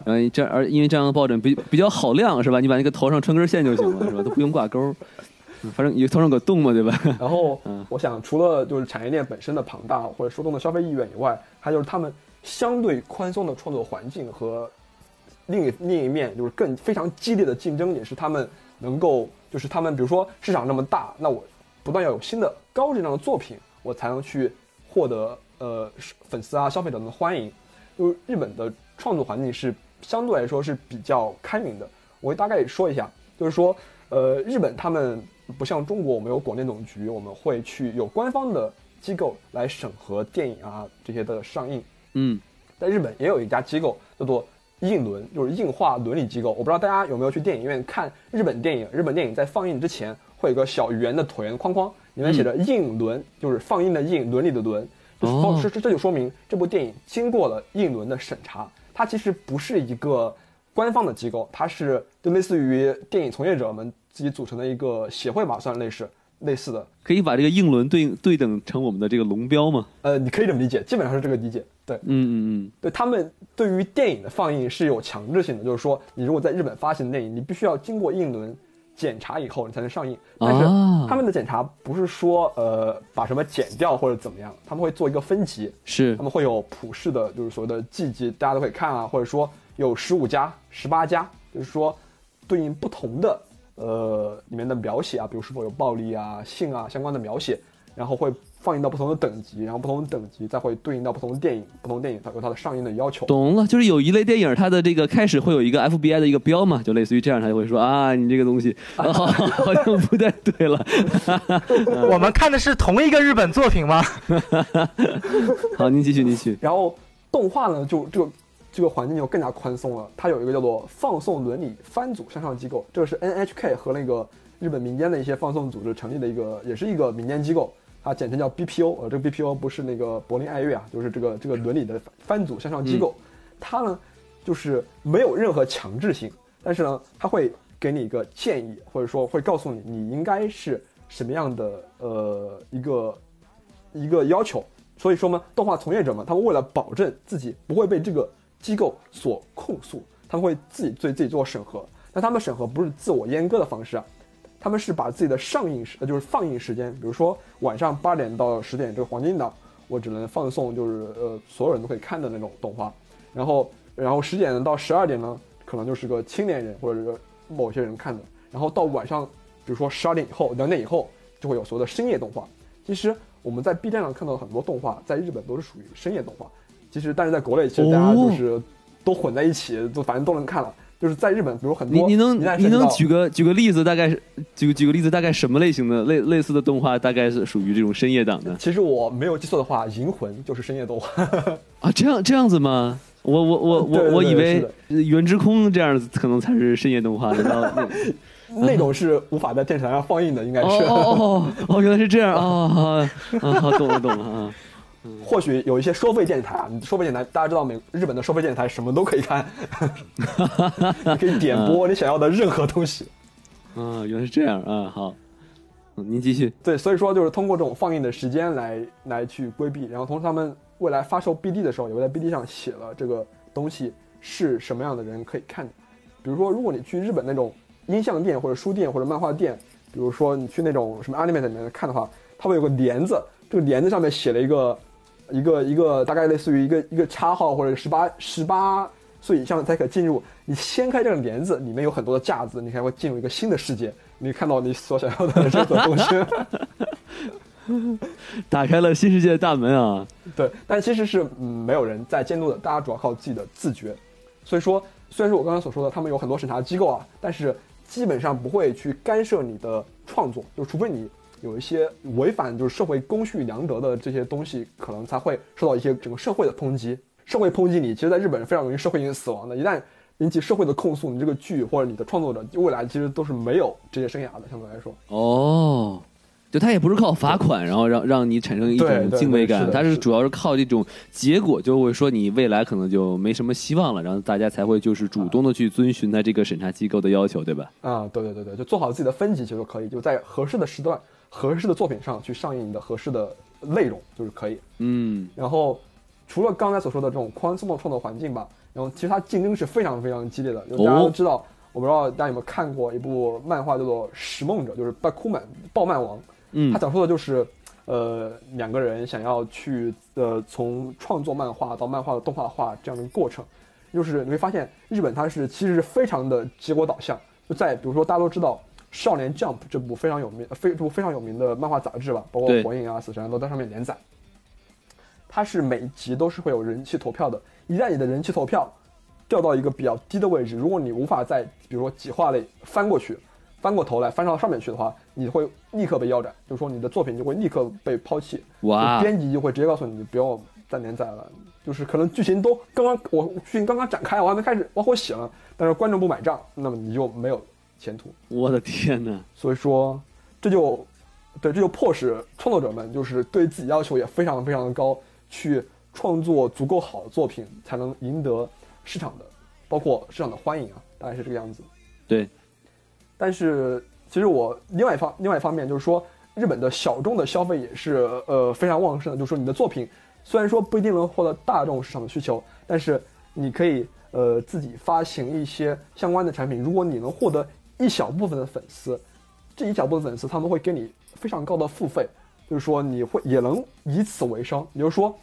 嗯，这而因为这样的抱枕比比较好晾是吧？你把那个头上穿根线就行了是吧？都不用挂钩，嗯反正有头上有个洞嘛对吧？
然后
嗯，
我想除了就是产业链本身的庞大或者说动的消费意愿以外，还有就是他们相对宽松的创作环境和另一另一面就是更非常激烈的竞争，也是他们能够就是他们比如说市场那么大，那我不断要有新的高质量的作品，我才能去获得呃粉丝啊消费者们的欢迎。就是日本的创作环境是相对来说是比较开明的。我会大概说一下，就是说，呃，日本他们不像中国，我们有广电总局，我们会去有官方的机构来审核电影啊这些的上映。
嗯，
在日本也有一家机构叫做映伦，就是映画伦理机构。我不知道大家有没有去电影院看日本电影？日本电影在放映之前会有个小圆的椭圆框框，里面写着“映伦”，就是放映的映，伦理的伦。就是
哦
这这这就说明这部电影经过了映伦的审查。它其实不是一个官方的机构，它是就类似于电影从业者们自己组成的一个协会吧，算类似类似的。
可以把这个硬轮对对等成我们的这个龙标吗？
呃，你可以这么理解，基本上是这个理解。对，
嗯嗯嗯
对他们对于电影的放映是有强制性的，就是说，你如果在日本发行的电影，你必须要经过映伦检查以后，你才能上映。但是
啊
他们的检查不是说呃把什么剪掉或者怎么样，他们会做一个分级，
是。
他们会有普世的，就是所谓的季级，大家都可以看啊，或者说有十五家、十八家，就是说对应不同的呃里面的描写啊，比如是否有暴力啊、性啊相关的描写，然后会放映到不同的等级，然后不同的等级再会对应到不同的电影，不同电影它有它的上映的要求。
懂了，就是有一类电影，它的这个开始会有一个 FBI 的一个标嘛，就类似于这样，他就会说啊，你这个东西、啊、好好像不太对了。
我们看的是同一个日本作品吗？
好，您继续，您继续。
然后动画呢，就这个这个环境就更加宽松了。它有一个叫做放送伦理番组向上机构，这个是 NHK 和那个日本民间的一些放送组织成立的一个，也是一个民间机构，它简称叫 BPO。呃，这个 BPO 不是那个柏林爱乐啊，就是这个这个伦理的番组向上机构。它呢，就是没有任何强制性，但是呢，它会给你一个建议，或者说会告诉你你应该是什么样的呃一个一个要求。所以说呢，动画从业者们，他们为了保证自己不会被这个机构所控诉，他们会自己对自己做审核。但他们审核不是自我阉割的方式啊，他们是把自己的上映时，呃就是放映时间，比如说晚上八点到十点这个黄金档，我只能放送就是呃所有人都可以看的那种动画，然后然后十点到十二点呢，可能就是个青年人或者是某些人看的，然后到晚上，比如说十二点以后两点以后，就会有所谓的深夜动画。其实我们在 B 站上看到的很多动画，在日本都是属于深夜动画。其实，但是在国内，其实大家就是都混在一起，都反正都能看了。就是在日本，比如很多
你你能你能举个举个例子，大概是举举个例子，大概什么类型的类类似的动画，大概是属于这种深夜档的
其实我没有记错的话，《银魂》就是深夜动画。
啊？这样这样子吗？我我我我我以为
是的
呃原之空这样子可能才是深夜动画的。然后 那
那种是无法在电视台上放映的，应该
哦
是。
哦哦哦，原来是这样 啊啊！好懂了懂了啊！
或许有一些收费电台啊，你收费电台大家知道美日本的收费电台什么都可以看，你可以点播你想要的任何东西。
啊，原来是这样啊！好，嗯，您继续。
对，所以说就是通过这种放映的时间来来去规避，然后同时他们未来发售 BD 的时候，也会在 BD 上写了这个东西是什么样的人可以看的。比如说，如果你去日本那种音像店或者书店或者漫画店，比如说你去那种什么 anime 里面看的话，它会有个帘子，这个帘子上面写了一个一个一个大概类似于一个一个叉号或者十八十八岁以上才可进入。你掀开这个帘子，里面有很多的架子，你才会进入一个新的世界，你看到你所想要的任何东西。
打开了新世界的大门啊！
对，但其实是嗯没有人在监督的，大家主要靠自己的自觉。所以说，虽然说我刚才所说的，他们有很多审查机构啊，但是基本上不会去干涉你的创作，就除非你有一些违反就是社会公序良德的这些东西，可能才会受到一些整个社会的抨击。社会抨击你，其实在日本是非常容易社会性死亡的。一旦引起社会的控诉，你这个剧或者你的创作者未来其实都是没有职业生涯的，相对来说。
哦，就他也不是靠罚款，然后让让你产生一种敬畏感，他是主要是靠这种结果，就会说你未来可能就没什么希望了，然后大家才会就是主动的去遵循他这个审查机构的要求，对吧？
啊，对对对对，就做好自己的分级其实就可以，就在合适的时段、合适的作品上去上映你的合适的内容就是可以。
嗯，
然后，除了刚才所说的这种宽松的创作环境吧，然后其实它竞争是非常非常激烈的。就大家都知道，我不知道大家有没有看过一部漫画叫做《拾梦者》，就是巴库曼暴漫王。
嗯
他讲述的就是，呃，两个人想要去呃从创作漫画到漫画的动画化这样的一个过程，就是你会发现日本它是其实是非常的结果导向，就在比如说大家都知道《少年 Jump》这部非常有名、非这部非常有名的漫画杂志吧，包括火影啊、死神啊都在上面连载，它是每一集都是会有人气投票的，一旦你的人气投票掉到一个比较低的位置，如果你无法在比如说几话内翻过去，翻过头来翻到上面去的话，你会立刻被腰斩，就是说你的作品就会立刻被抛弃。
哇
编辑就会直接告诉你，你不要再连载了。就是可能剧情都刚刚我剧情刚刚展开，我还没开始往后写了，但是观众不买账，那么你就没有前途。
我的天哪！
所以说，这就对这就迫使创作者们就是对自己要求也非常非常的高，去创作足够好的作品，才能赢得市场的，包括市场的欢迎啊，大概是这个样子。
对，
但是其实我另外一方另外一方面就是说，日本的小众的消费也是呃非常旺盛的。就是说，你的作品虽然说不一定能获得大众市场的需求，但是你可以呃自己发行一些相关的产品。如果你能获得一小部分的粉丝，这一小部分粉丝他们会给你非常高的付费，就是说你会也能以此为生。也就是说，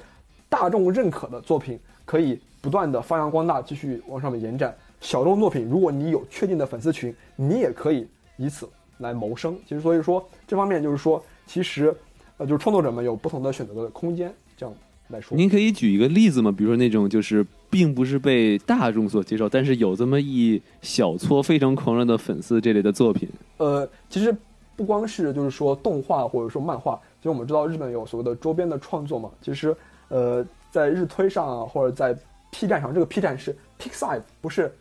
大众认可的作品可以不断的发扬光大，继续往上面延展。小众作品，如果你有确定的粉丝群，你也可以以此来谋生。其实，所以说这方面就是说，其实，呃，就是创作者们有不同的选择的空间。这样来说，
您可以举一个例子吗？比如说那种就是并不是被大众所接受，但是有这么一小撮非常狂热的粉丝这类的作品。
呃，其实不光是就是说动画或者说漫画，其实我们知道日本有所谓的周边的创作嘛。其实，呃，在日推上啊，或者在 P 站上，这个 P 站是 p i x i v e 不是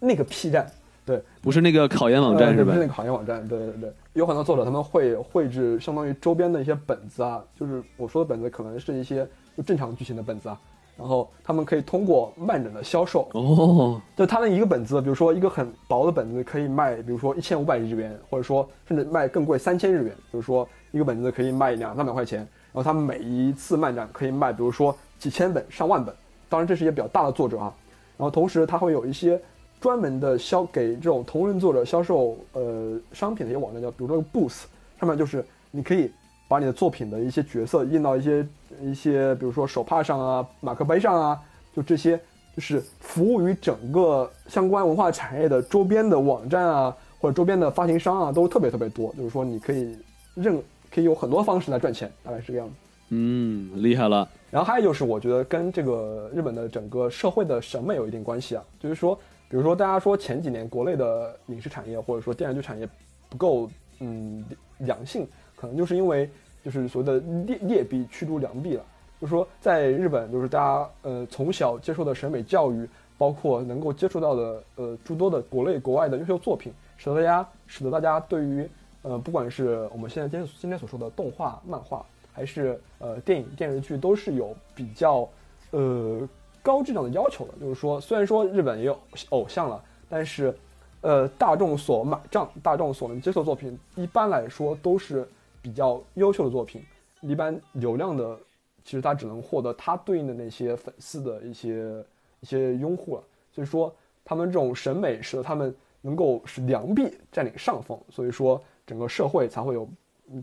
那个 P 站。对，
不是那个考研网站是吧
不是？那个考研网站，对对对，有很多作者他们会绘制相当于周边的一些本子啊，就是我说的本子可能是一些就正常剧情的本子啊，然后他们可以通过漫展的销售，
哦，
就他们一个本子，比如说一个很薄的本子可以卖，比如说一千五百日元，或者说甚至卖更贵三千日元，比如说一个本子可以卖两三百块钱，然后他们每一次漫展可以卖，比如说几千本、上万本，当然这是一些比较大的作者啊，然后同时他会有一些专门的销给这种同人作者销售呃商品的一些网站，叫比如说 Booth，上面就是你可以把你的作品的一些角色印到一些一些比如说手帕上啊、马克杯上啊，就这些就是服务于整个相关文化产业的周边的网站啊，或者周边的发行商啊，都特别特别多。就是说你可以任可以有很多方式来赚钱，大概是这个样子。
嗯，厉害了。
然后还有就是，我觉得跟这个日本的整个社会的审美有一定关系啊。就是说，比如说大家说前几年国内的影视产业或者说电视剧产业不够嗯良性，可能就是因为就是所谓的劣劣币驱逐良币了。就是说，在日本，就是大家呃从小接受的审美教育，包括能够接触到的呃诸多的国内国外的优秀作品，使得大家使得大家对于呃不管是我们现在今天今天所说的动画、漫画，还是呃电影电视剧，都是有比较呃高质量的要求的。就是说，虽然说日本也有偶像了，但是呃大众所买账、大众所能接受作品，一般来说都是比较优秀的作品。一般流量的，其实它只能获得它对应的那些粉丝的一些一些拥护了。所以说，他们这种审美使得他们能够使良币占领上风，所以说整个社会才会有，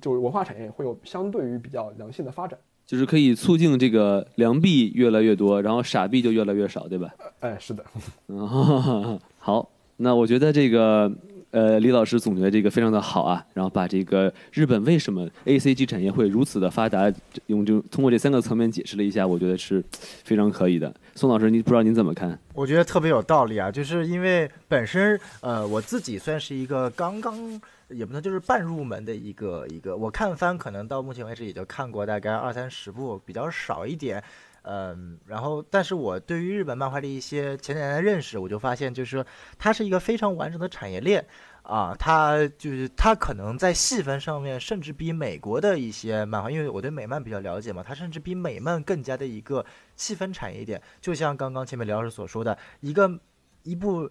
就是文化产业会有相对于比较良性的发展。
就是可以促进这个良币越来越多，然后傻币就越来越少，对吧？
哎，是的，
嗯，好，那我觉得这个呃，李老师总结这个非常的好啊，然后把这个日本为什么 A C G 产业会如此的发达，用就通过这三个层面解释了一下，我觉得是非常可以的。宋老师，您不知道您怎么看？
我觉得特别有道理啊，就是因为本身呃我自己算是一个刚刚也不能就是半入门的一个一个，我看番可能到目前为止也就看过大概二三十部，比较少一点。嗯，然后但是我对于日本漫画的一些浅浅的认识，我就发现就是说它是一个非常完整的产业链。啊，它就是它可能在细分上面，甚至比美国的一些漫画，因为我对美漫比较了解嘛，它甚至比美漫更加的一个细分产业一点。就像刚刚前面刘老师所说的，一个一部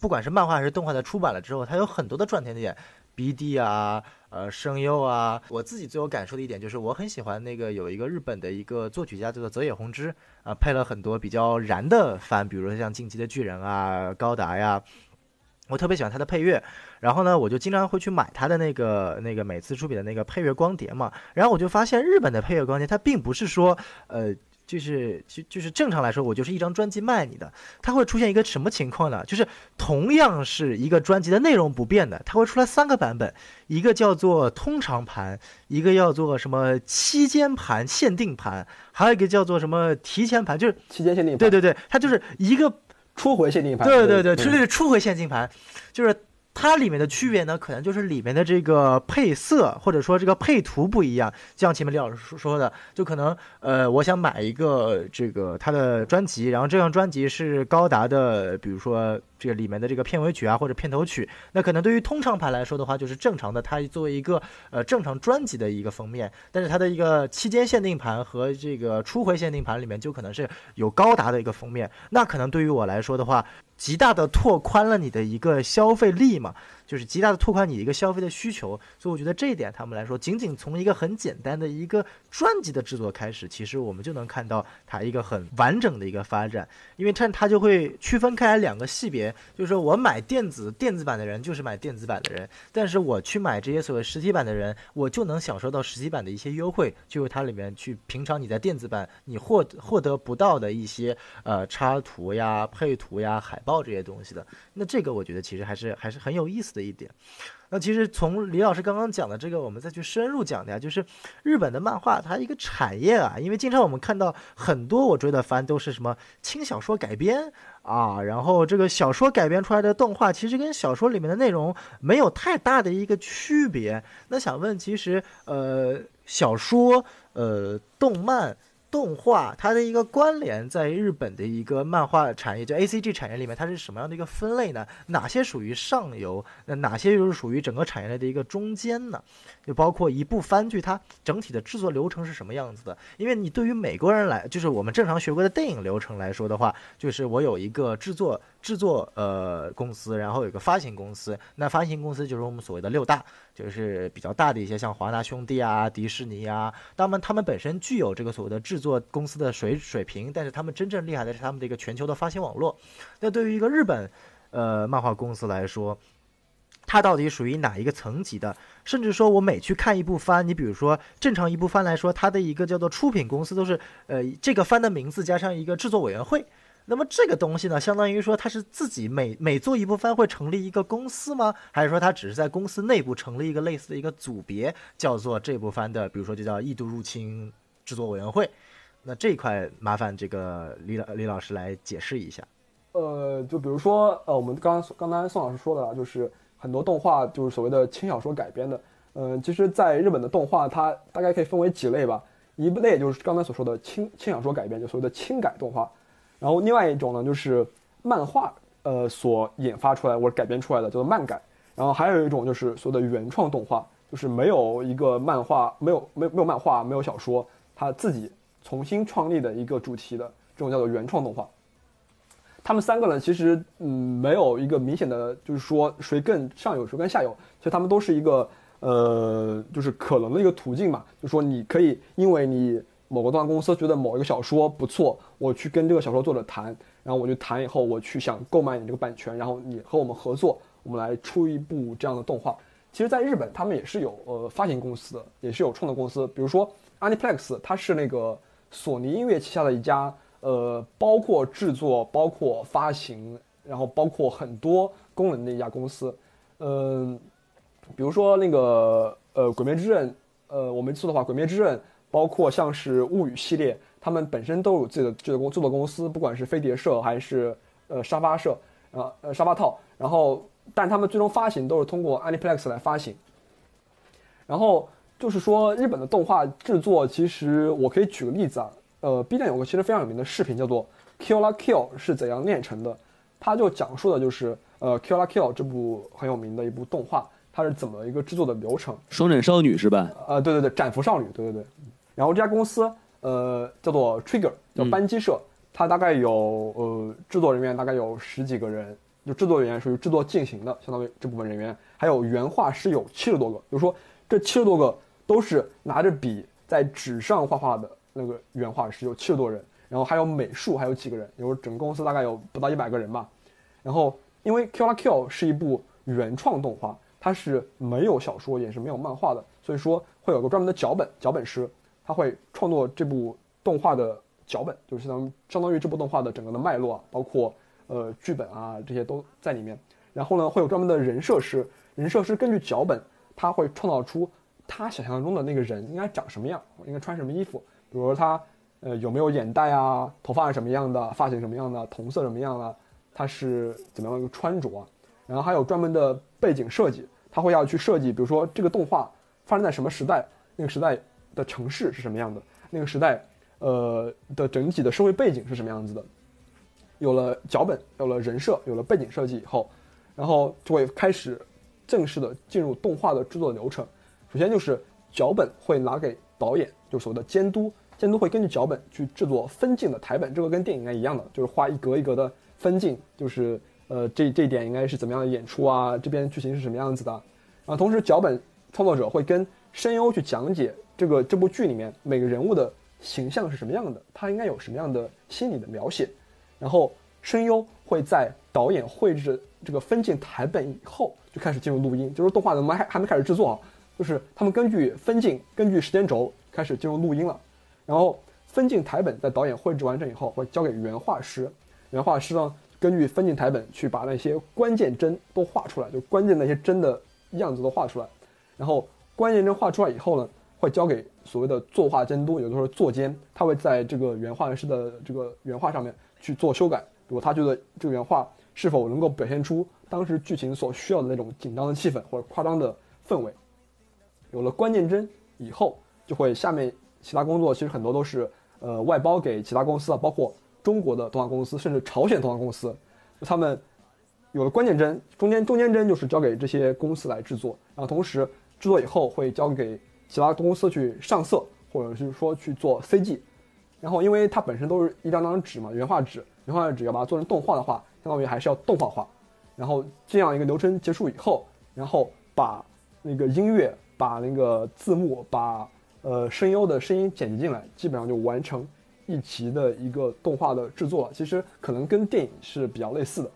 不管是漫画还是动画的出版了之后，它有很多的赚钱点，BD 啊，呃，声优啊。我自己最有感受的一点就是，我很喜欢那个有一个日本的一个作曲家叫做泽野弘之啊，配了很多比较燃的番，比如说像《进击的巨人》啊、高达呀。我特别喜欢他的配乐，然后呢，我就经常会去买他的那个那个每次出品的那个配乐光碟嘛。然后我就发现日本的配乐光碟，它并不是说，呃，就是就就是正常来说，我就是一张专辑卖你的。它会出现一个什么情况呢？就是同样是一个专辑的内容不变的，它会出来三个版本，一个叫做通常盘，一个叫做什么期间盘、限定盘，还有一个叫做什么提前盘，就是
期间限定盘。
对对对，它就是一个
初回限定盘。
对对对，
嗯
这是初回限定盘，就是它里面的区别呢，可能就是里面的这个配色或者说这个配图不一样。就像前面李老师说说的，就可能呃，我想买一个这个他的专辑，然后这张专辑是高达的，比如说这个里面的这个片尾曲啊或者片头曲，那可能对于通常盘来说的话，就是正常的，它作为一个呃正常专辑的一个封面，但是它的一个期间限定盘和这个初回限定盘里面就可能是有高达的一个封面，那可能对于我来说的话，极大的拓宽了你的一个消费力嘛，就是极大的拓宽你一个消费的需求，所以我觉得这一点他们来说，仅仅从一个很简单的一个专辑的制作开始，其实我们就能看到它一个很完整的一个发展，因为它它就会区分开来两个系别，就是说我买电子电子版的人就是买电子版的人，但是我去买这些所谓实体版的人，我就能享受到实体版的一些优惠，就是它里面去平常你在电子版你获获得不到的一些呃插图呀、配图呀、海报这些东西的。那这个我觉得其实还是还是很有意思的一点。那其实从李老师刚刚讲的这个，我们再去深入讲的呀，就是日本的漫画它一个产业啊，因为经常我们看到很多我追的番都是什么轻小说改编啊，然后这个小说改编出来的动画，其实跟小说里面的内容没有太大的一个区别。那想问，其实呃，小说、呃，动漫。动画它的一个关联，在日本的一个漫画产业，就 A C G 产业里面，它是什么样的一个分类呢？哪些属于上游？那哪些又是属于整个产业链的一个中间呢？就包括一部番剧，它整体的制作流程是什么样子的？因为你对于美国人来，就是我们正常学过的电影流程来说的话，就是我有一个制作制作呃公司，然后有个发行公司，那发行公司就是我们所谓的六大，就是比较大的一些，像华纳兄弟啊、迪士尼啊，当然他们本身具有这个所谓的制作公司的水水平，但是他们真正厉害的是他们的一个全球的发行网络。那对于一个日本呃漫画公司来说，它到底属于哪一个层级的？甚至说，我每去看一部番，你比如说正常一部番来说，它的一个叫做出品公司都是呃这个番的名字加上一个制作委员会。那么这个东西呢，相当于说它是自己每每做一部番会成立一个公司吗？还是说它只是在公司内部成立一个类似的一个组别，叫做这部番的，比如说就叫异度入侵制作委员会？那这一块麻烦这个李老李老师来解释一下。
呃，就比如说，呃，我们刚刚刚才宋老师说的啊，就是很多动画就是所谓的轻小说改编的。嗯、其实，在日本的动画，它大概可以分为几类吧。一类就是刚才所说的轻轻小说改编，就所谓的轻改动画。然后另外一种呢，就是漫画，呃，所研发出来或者改编出来的叫做漫改。然后还有一种就是所谓的原创动画，就是没有一个漫画，没有没有没有漫画，没有小说，他自己重新创立的一个主题的这种叫做原创动画。他们三个呢，其实嗯没有一个明显的，就是说谁更上游，谁更下游，其实他们都是一个呃，就是可能的一个途径嘛。就说你可以因为你某个动画公司觉得某一个小说不错，我去跟这个小说作者谈，然后我就谈以后，我去想购买你这个版权，然后你和我们合作，我们来出一部这样的动画。其实，在日本他们也是有呃发行公司的，也是有创作公司，比如说 Aniplex，它是那个索尼音乐旗下的一家。呃，包括制作、包括发行，然后包括很多功能的一家公司。嗯、比如说那个呃《鬼灭之刃》，呃，我没错的话，《鬼灭之刃》包括像是《物语》系列，他们本身都有自己的制作公制作公司，不管是飞碟社还是呃沙发社，呃呃沙发套，然后但他们最终发行都是通过 Aniplex 来发行。然后就是说，日本的动画制作，其实我可以举个例子啊，呃，B 站有个其实非常有名的视频叫做《Kill la Kill》是怎样炼成的，它就讲述的就是呃《Kill la Kill》这部很有名的一部动画，它是怎么一个制作的流程。
双斩少女是吧？
呃，对对对，斩服少女，对对对。然后这家公司呃叫做 Trigger，叫班机社，它大概有呃制作人员大概有十几个人，就制作人员属于制作进行的，相当于这部分人员，还有原画师有七十多个，比如说这七十多个都是拿着笔在纸上画画的那个原画师，有七十多人，然后还有美术还有几个人，有整个公司大概有不到一百个人吧。然后因为《Kill la Kill》是一部原创动画，它是没有小说也是没有漫画的，所以说会有个专门的脚本脚本师，他会创作这部动画的脚本，就是相当于相当于这部动画的整个的脉络，包括呃剧本啊这些都在里面。然后呢，会有专门的人设师，人设师根据脚本，他会创造出他想象中的那个人应该长什么样，应该穿什么衣服，比如说他呃有没有眼袋啊，头发是什么样的，发型什么样的，瞳色什么样的，他是怎么样一个穿着啊，然后还有专门的背景设计，他会要去设计，比如说这个动画发生在什么时代，那个时代的城市是什么样的，那个时代呃的整体的社会背景是什么样子的。有了脚本，有了人设，有了背景设计以后，然后就会开始正式的进入动画的制作流程。首先就是脚本会拿给导演，就所谓的监督，监督会根据脚本去制作分镜的台本，这个跟电影应该一样的，就是画一格一格的分镜，就是呃这这一点应该是怎么样的演出啊，这边剧情是什么样子的。然后同时脚本创作者会跟声优去讲解这个这部剧里面每个人物的形象是什么样的，他应该有什么样的心理的描写。然后声优会在导演绘制这个分镜台本以后就开始进入录音，就是动画怎么还还没开始制作啊，就是他们根据分镜、根据时间轴开始进入录音了。然后分镜台本在导演绘制完成以后，会交给原画师，原画师呢根据分镜台本去把那些关键帧都画出来，就关键那些帧的样子都画出来。然后关键帧画出来以后呢，会交给所谓的作画监督，有的时候作监，他会在这个原画师的这个原画上面。去做修改，如果他觉得这个原画是否能够表现出当时剧情所需要的那种紧张的气氛或者夸张的氛围，有了关键帧以后，就会下面其他工作其实很多都是呃外包给其他公司啊，包括中国的动画公司，甚至朝鲜动画公司，他们有了关键帧，中间中间帧就是交给这些公司来制作，然后同时制作以后会交给其他公司去上色，或者是说去做 CG。然后，因为它本身都是一张张纸嘛，原画纸，原画纸要把它做成动画的话，相当于还是要动画化。然后这样一个流程结束以后，然后把那个音乐、把那个字幕、把呃声优的声音剪辑进来，基本上就完成一集的一个动画的制作了。其实可能跟电影是比较类似的。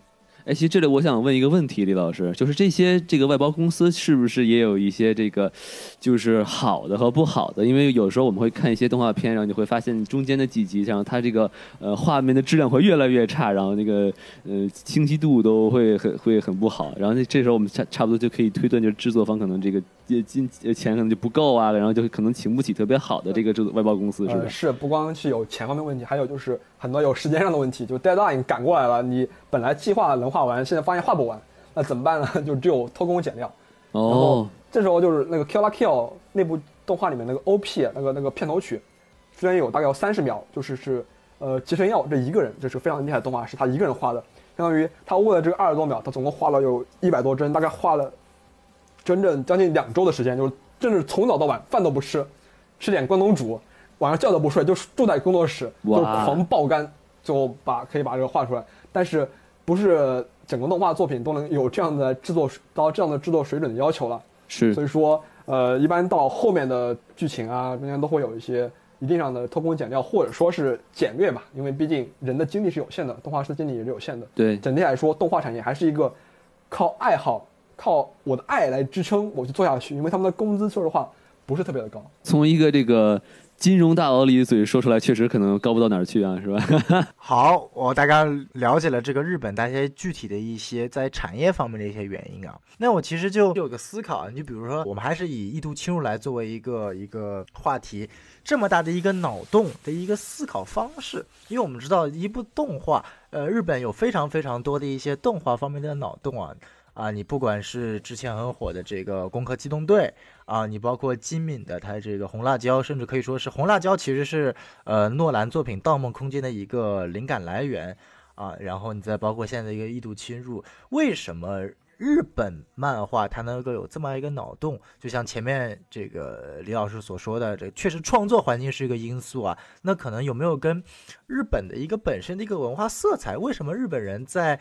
哎，其实这里我想问一个问题，李老师，就是这些这个外包公司是不是也有一些这个，就是好的和不好的？因为有时候我们会看一些动画片，然后你会发现中间的几集，然后它这个呃画面的质量会越来越差，然后那个呃清晰度都会很会很不好。然后那这时候我们差差不多就可以推断，就是制作方可能这个金钱可能就不够啊，然后就可能请不起特别好的这个制作外包公司，是吧？
是，不光是有钱方面问题，还有就是很多有时间上的问题，就 deadline 赶过来了，你本来计划能。画完，现在发现画不完，那怎么办呢？就只有偷工减料。然后这时候就是那个《Kill la Kill》那部动画里面那个 OP 那个那个片头曲，虽然有大概有三十秒，就是是呃吉神耀这一个人，这是非常厉害的动画是，他一个人画的，相当于他为了这个二十多秒，他总共画了有一百多帧，大概画了整整将近两周的时间，就是真是从早到晚饭都不吃，吃点关东煮，晚上觉都不睡，就住在工作室就狂爆肝，就把可以把这个画出来，但是。不是整个动画作品都能有这样的制作到这样的制作水准的要求了，
是，
所以说，呃，一般到后面的剧情啊，中间都会有一些一定上的偷工减料，或者说是简略吧，因为毕竟人的精力是有限的，动画师精力也是有限的。
对，
整体来说，动画产业还是一个靠爱好、靠我的爱来支撑我去做下去，因为他们的工资说实话不是特别的高。
从一个这个。金融大佬里嘴说出来，确实可能高不到哪儿去啊，是吧？
好，我大概了解了这个日本大家具体的一些在产业方面的一些原因啊。那我其实就有个思考啊，你比如说，我们还是以异度侵入来作为一个一个话题，这么大的一个脑洞的一个思考方式，因为我们知道一部动画，呃，日本有非常非常多的一些动画方面的脑洞啊。啊，你不管是之前很火的这个《攻壳机动队》啊，你包括金敏的他这个《红辣椒》，甚至可以说是《红辣椒》其实是呃诺兰作品《盗梦空间》的一个灵感来源啊。然后你再包括现在的一个异度侵入，为什么日本漫画它能够有这么一个脑洞？就像前面这个李老师所说的，这确实创作环境是一个因素啊。那可能有没有跟日本的一个本身的一个文化色彩？为什么日本人在？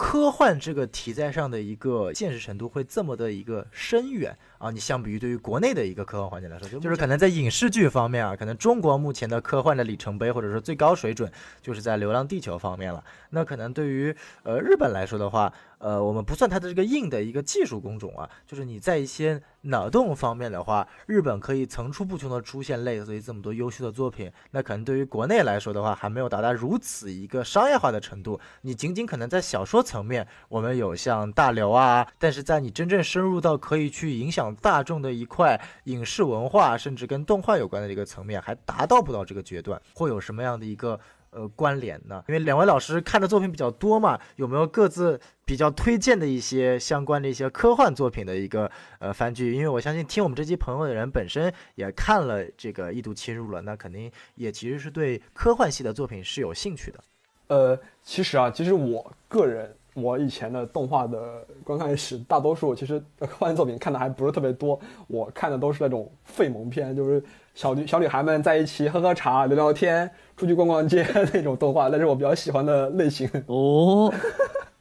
科幻这个题材上的一个现实程度会这么的一个深远啊！你相比于对于国内的一个科幻环境来说，就是可能在影视剧方面啊，可能中国目前的科幻的里程碑或者说最高水准，就是在《流浪地球》方面了。那可能对于呃日本来说的话，呃，我们不算它的这个硬的一个技术工种啊，就是你在一些。脑洞方面的话，日本可以层出不穷的出现类似于这么多优秀的作品。那可能对于国内来说的话，还没有达到如此一个商业化的程度。你仅仅可能在小说层面，我们有像大刘啊，但是在你真正深入到可以去影响大众的一块影视文化，甚至跟动画有关的一个层面，还达到不到这个阶段。会有什么样的一个呃关联呢？因为两位老师看的作品比较多嘛，有没有各自比较推荐的一些相关的一些科幻作品的一个呃番剧？因为我相信听我们这期朋友的人本身也看了这个《异度侵入》了，那肯定也其实是对科幻系的作品是有兴趣的。
呃，其实啊，其实我个人。我以前的动画的观看史，大多数其实科幻作品看的还不是特别多。我看的都是那种废萌片，就是小女小女孩们在一起喝喝茶、聊聊天、出去逛逛街 那种动画，那是我比较喜欢的类型。
哦，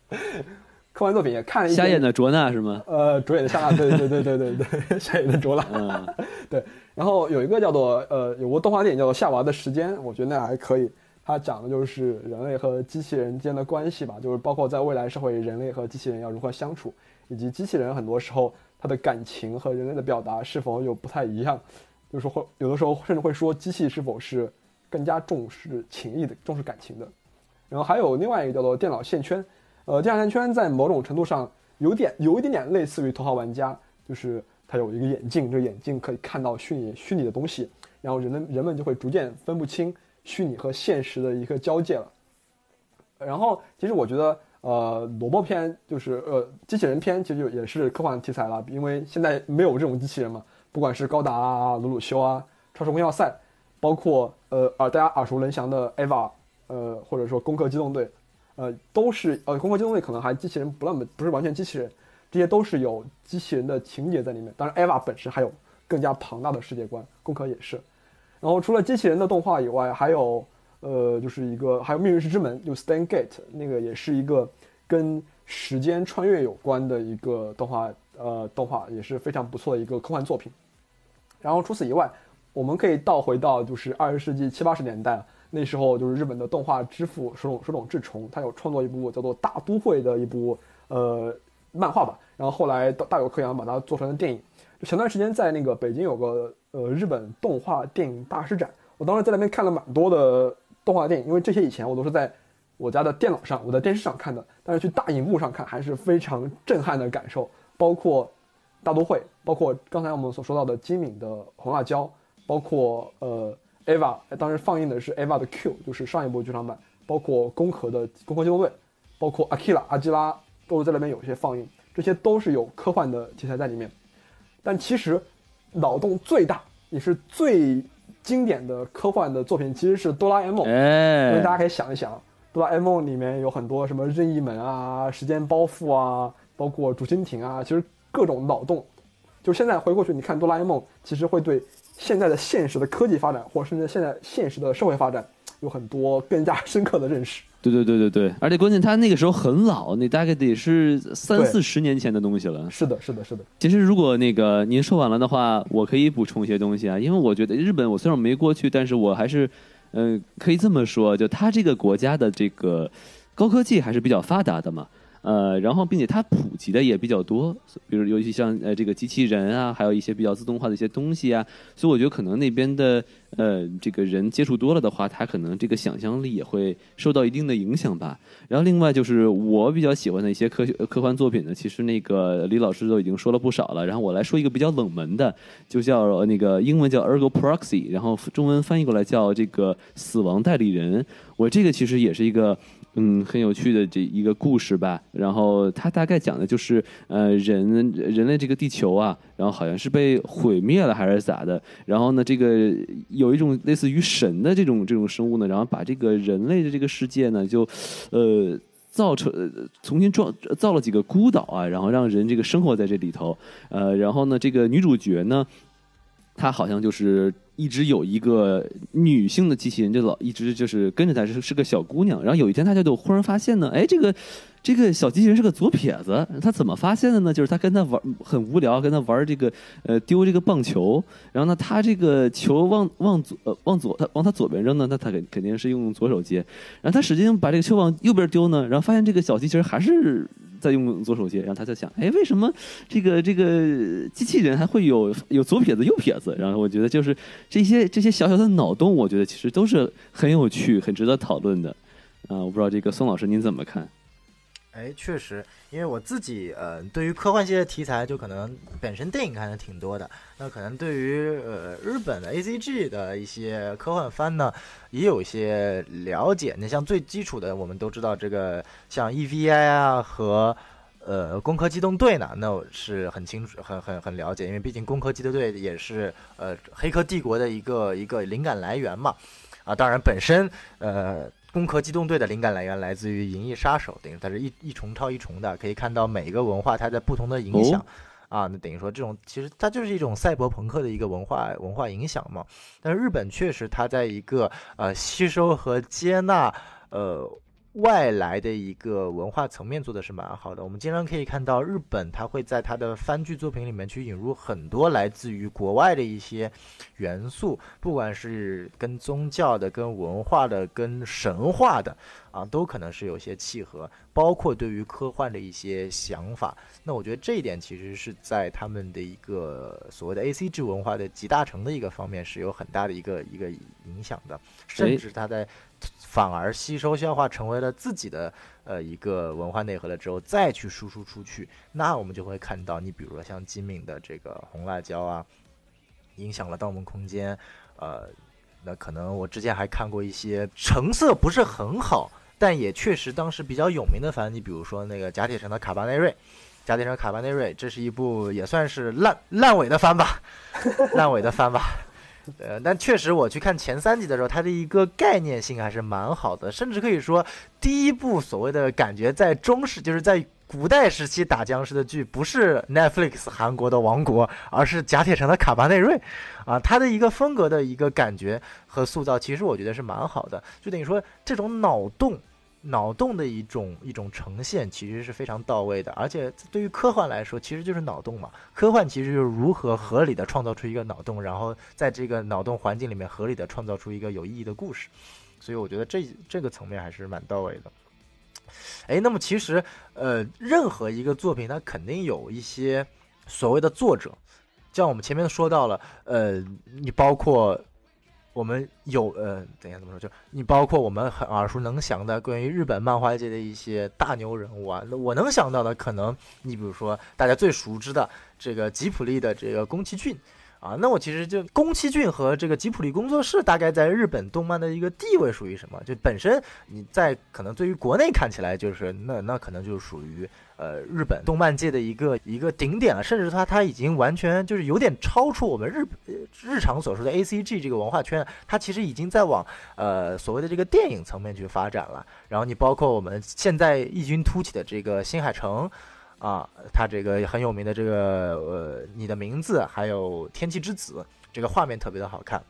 科幻作品也看了一。
瞎眼的卓娜是吗？
呃，主 演的夏娜，对对对对对对，瞎眼的卓娜。
嗯，
对。然后有一个叫做呃，有个动画电影叫做《夏娃的时间》，我觉得那还可以。它讲的就是人类和机器人之间的关系吧，就是包括在未来社会，人类和机器人要如何相处，以及机器人很多时候它的感情和人类的表达是否有不太一样，就是说会有的时候甚至会说机器是否是更加重视情谊的、重视感情的。然后还有另外一个叫做电脑线圈，呃，电脑线圈在某种程度上有点有一点点类似于头号玩家，就是它有一个眼镜，这个眼镜可以看到虚拟虚拟的东西，然后人们人们就会逐渐分不清。虚拟和现实的一个交界了，然后其实我觉得，呃，萝卜片就是呃机器人片，其实也是科幻题材了，因为现在没有这种机器人嘛，不管是高达啊、鲁鲁修啊、超时空要塞，包括呃耳大家耳熟能详的 EVA，呃或者说攻壳机动队，呃都是呃攻壳机动队可能还机器人不那么不是完全机器人，这些都是有机器人的情节在里面，当然 EVA 本身还有更加庞大的世界观，攻壳也是。然后除了机器人的动画以外，还有呃，就是一个还有《命运石之门》，就《Stan Gate》，那个也是一个跟时间穿越有关的一个动画，呃，动画也是非常不错的一个科幻作品。然后除此以外，我们可以倒回到就是二十世纪七八十年代，那时候就是日本的动画之父手冢手冢治虫，他有创作一部叫做《大都会》的一部呃漫画吧，然后后来大有克洋把它做成了电影。前段时间在那个北京有个。呃，日本动画电影大师展，我当时在那边看了蛮多的动画电影，因为这些以前我都是在我家的电脑上、我在电视上看的，但是去大荧幕上看还是非常震撼的感受。包括大都会，包括刚才我们所说到的金敏的红辣椒，包括呃 Eva，当时放映的是 Eva 的 Q，就是上一部剧场版，包括攻壳的攻壳机动队，包括 Akira 阿基拉都是在那边有一些放映，这些都是有科幻的题材在里面，但其实。脑洞最大也是最经典的科幻的作品，其实是哆啦 A 梦。
哎，
因为大家可以想一想，哆啦 A 梦里面有很多什么任意门啊、时间包袱啊，包括竹蜻蜓啊，其实各种脑洞。就现在回过去，你看哆啦 A 梦，其实会对现在的现实的科技发展，或甚至现在现实的社会发展，有很多更加 深刻的认识。
对对对对对，而且关键他那个时候很老，那大概得是三四十年前的东西了。
是的，是的，是的。
其实如果那个您说完了的话，我可以补充一些东西啊，因为我觉得日本我虽然没过去，但是我还是，嗯，可以这么说，就他这个国家的这个高科技还是比较发达的嘛。呃，然后并且它普及的也比较多，比如尤其像呃这个机器人啊，还有一些比较自动化的一些东西啊，所以我觉得可能那边的呃这个人接触多了的话，他可能这个想象力也会受到一定的影响吧。然后另外就是我比较喜欢的一些科学科幻作品呢，其实那个李老师都已经说了不少了。然后我来说一个比较冷门的，就叫那个英文叫 Ergo Proxy，然后中文翻译过来叫这个死亡代理人。我这个其实也是一个。嗯，很有趣的这一个故事吧。然后它大概讲的就是，呃，人人类这个地球啊，然后好像是被毁灭了还是咋的？然后呢，这个有一种类似于神的这种这种生物呢，然后把这个人类的这个世界呢，就呃造成重新装造了几个孤岛啊，然后让人这个生活在这里头。呃，然后呢，这个女主角呢，她好像就是。一直有一个女性的机器人，就老一直就是跟着她，是是个小姑娘。然后有一天，她就忽然发现呢，哎，这个这个小机器人是个左撇子。她怎么发现的呢？就是她跟她玩很无聊，跟她玩这个呃丢这个棒球。然后呢，她这个球往往左往左，她往她左边扔呢，那她肯肯定是用左手接。然后她使劲把这个球往右边丢呢，然后发现这个小机器人还是。在用左手接，然后他在想，哎，为什么这个这个机器人还会有有左撇子右撇子？然后我觉得就是这些这些小小的脑洞，我觉得其实都是很有趣、很值得讨论的。啊，我不知道这个宋老师您怎么看？
哎，确实，因为我自己呃，对于科幻系列题材，就可能本身电影看的挺多的。那可能对于呃日本的 A C G 的一些科幻番呢，也有一些了解。那像最基础的，我们都知道这个像 E V I 啊和呃《攻壳机动队》呢，那我是很清楚、很很很了解，因为毕竟《攻壳机动队》也是呃《黑客帝国》的一个一个灵感来源嘛。啊，当然本身呃。攻壳机动队的灵感来源来自于《银翼杀手》，等于它是一一重套一重的，可以看到每一个文化它在不同的影响啊。那等于说这种其实它就是一种赛博朋克的一个文化文化影响嘛。但日本确实它在一个呃吸收和接纳呃。外来的一个文化层面做的是蛮好的。我们经常可以看到，日本它会在它的番剧作品里面去引入很多来自于国外的一些元素，不管是跟宗教的、跟文化的、跟神话的，啊，都可能是有些契合。包括对于科幻的一些想法，那我觉得这一点其实是在他们的一个所谓的 A C G 文化的集大成的一个方面是有很大的一个一个影响的，甚至它在。反而吸收消化成为了自己的呃一个文化内核了之后，再去输出出去，那我们就会看到，你比如说像金敏的这个红辣椒啊，影响了《盗梦空间》，呃，那可能我之前还看过一些成色不是很好，但也确实当时比较有名的番，你比如说那个贾铁城的卡巴内瑞，贾铁城卡巴内瑞，这是一部也算是烂烂尾的番吧，烂尾的番吧。呃，但确实，我去看前三集的时候，它的一个概念性还是蛮好的，甚至可以说，第一部所谓的感觉在中世，就是在古代时期打僵尸的剧，不是 Netflix 韩国的《王国》，而是贾铁城的卡巴内瑞，啊，它的一个风格的一个感觉和塑造，其实我觉得是蛮好的，就等于说这种脑洞。脑洞的一种一种呈现，其实是非常到位的，而且对于科幻来说，其实就是脑洞嘛。科幻其实就是如何合理的创造出一个脑洞，然后在这个脑洞环境里面合理的创造出一个有意义的故事。所以我觉得这这个层面还是蛮到位的。哎，那么其实呃，任何一个作品它肯定有一些所谓的作者，像我们前面说到了，呃，你包括。我们有呃，等一下怎么说？就你包括我们很耳熟能详的关于日本漫画界的一些大牛人物啊，那我能想到的可能，你比如说大家最熟知的这个吉普力的这个宫崎骏。啊，那我其实就宫崎骏和这个吉普力工作室大概在日本动漫的一个地位属于什么？就本身你在可能对于国内看起来就是那那可能就属于呃日本动漫界的一个一个顶点了，甚至它它已经完全就是有点超出我们日日常所说的 A C G 这个文化圈，它其实已经在往呃所谓的这个电影层面去发展了。然后你包括我们现在异军突起的这个新海诚。啊，他这个很有名的这个呃，你的名字，还有天气之子，这个画面特别的好看，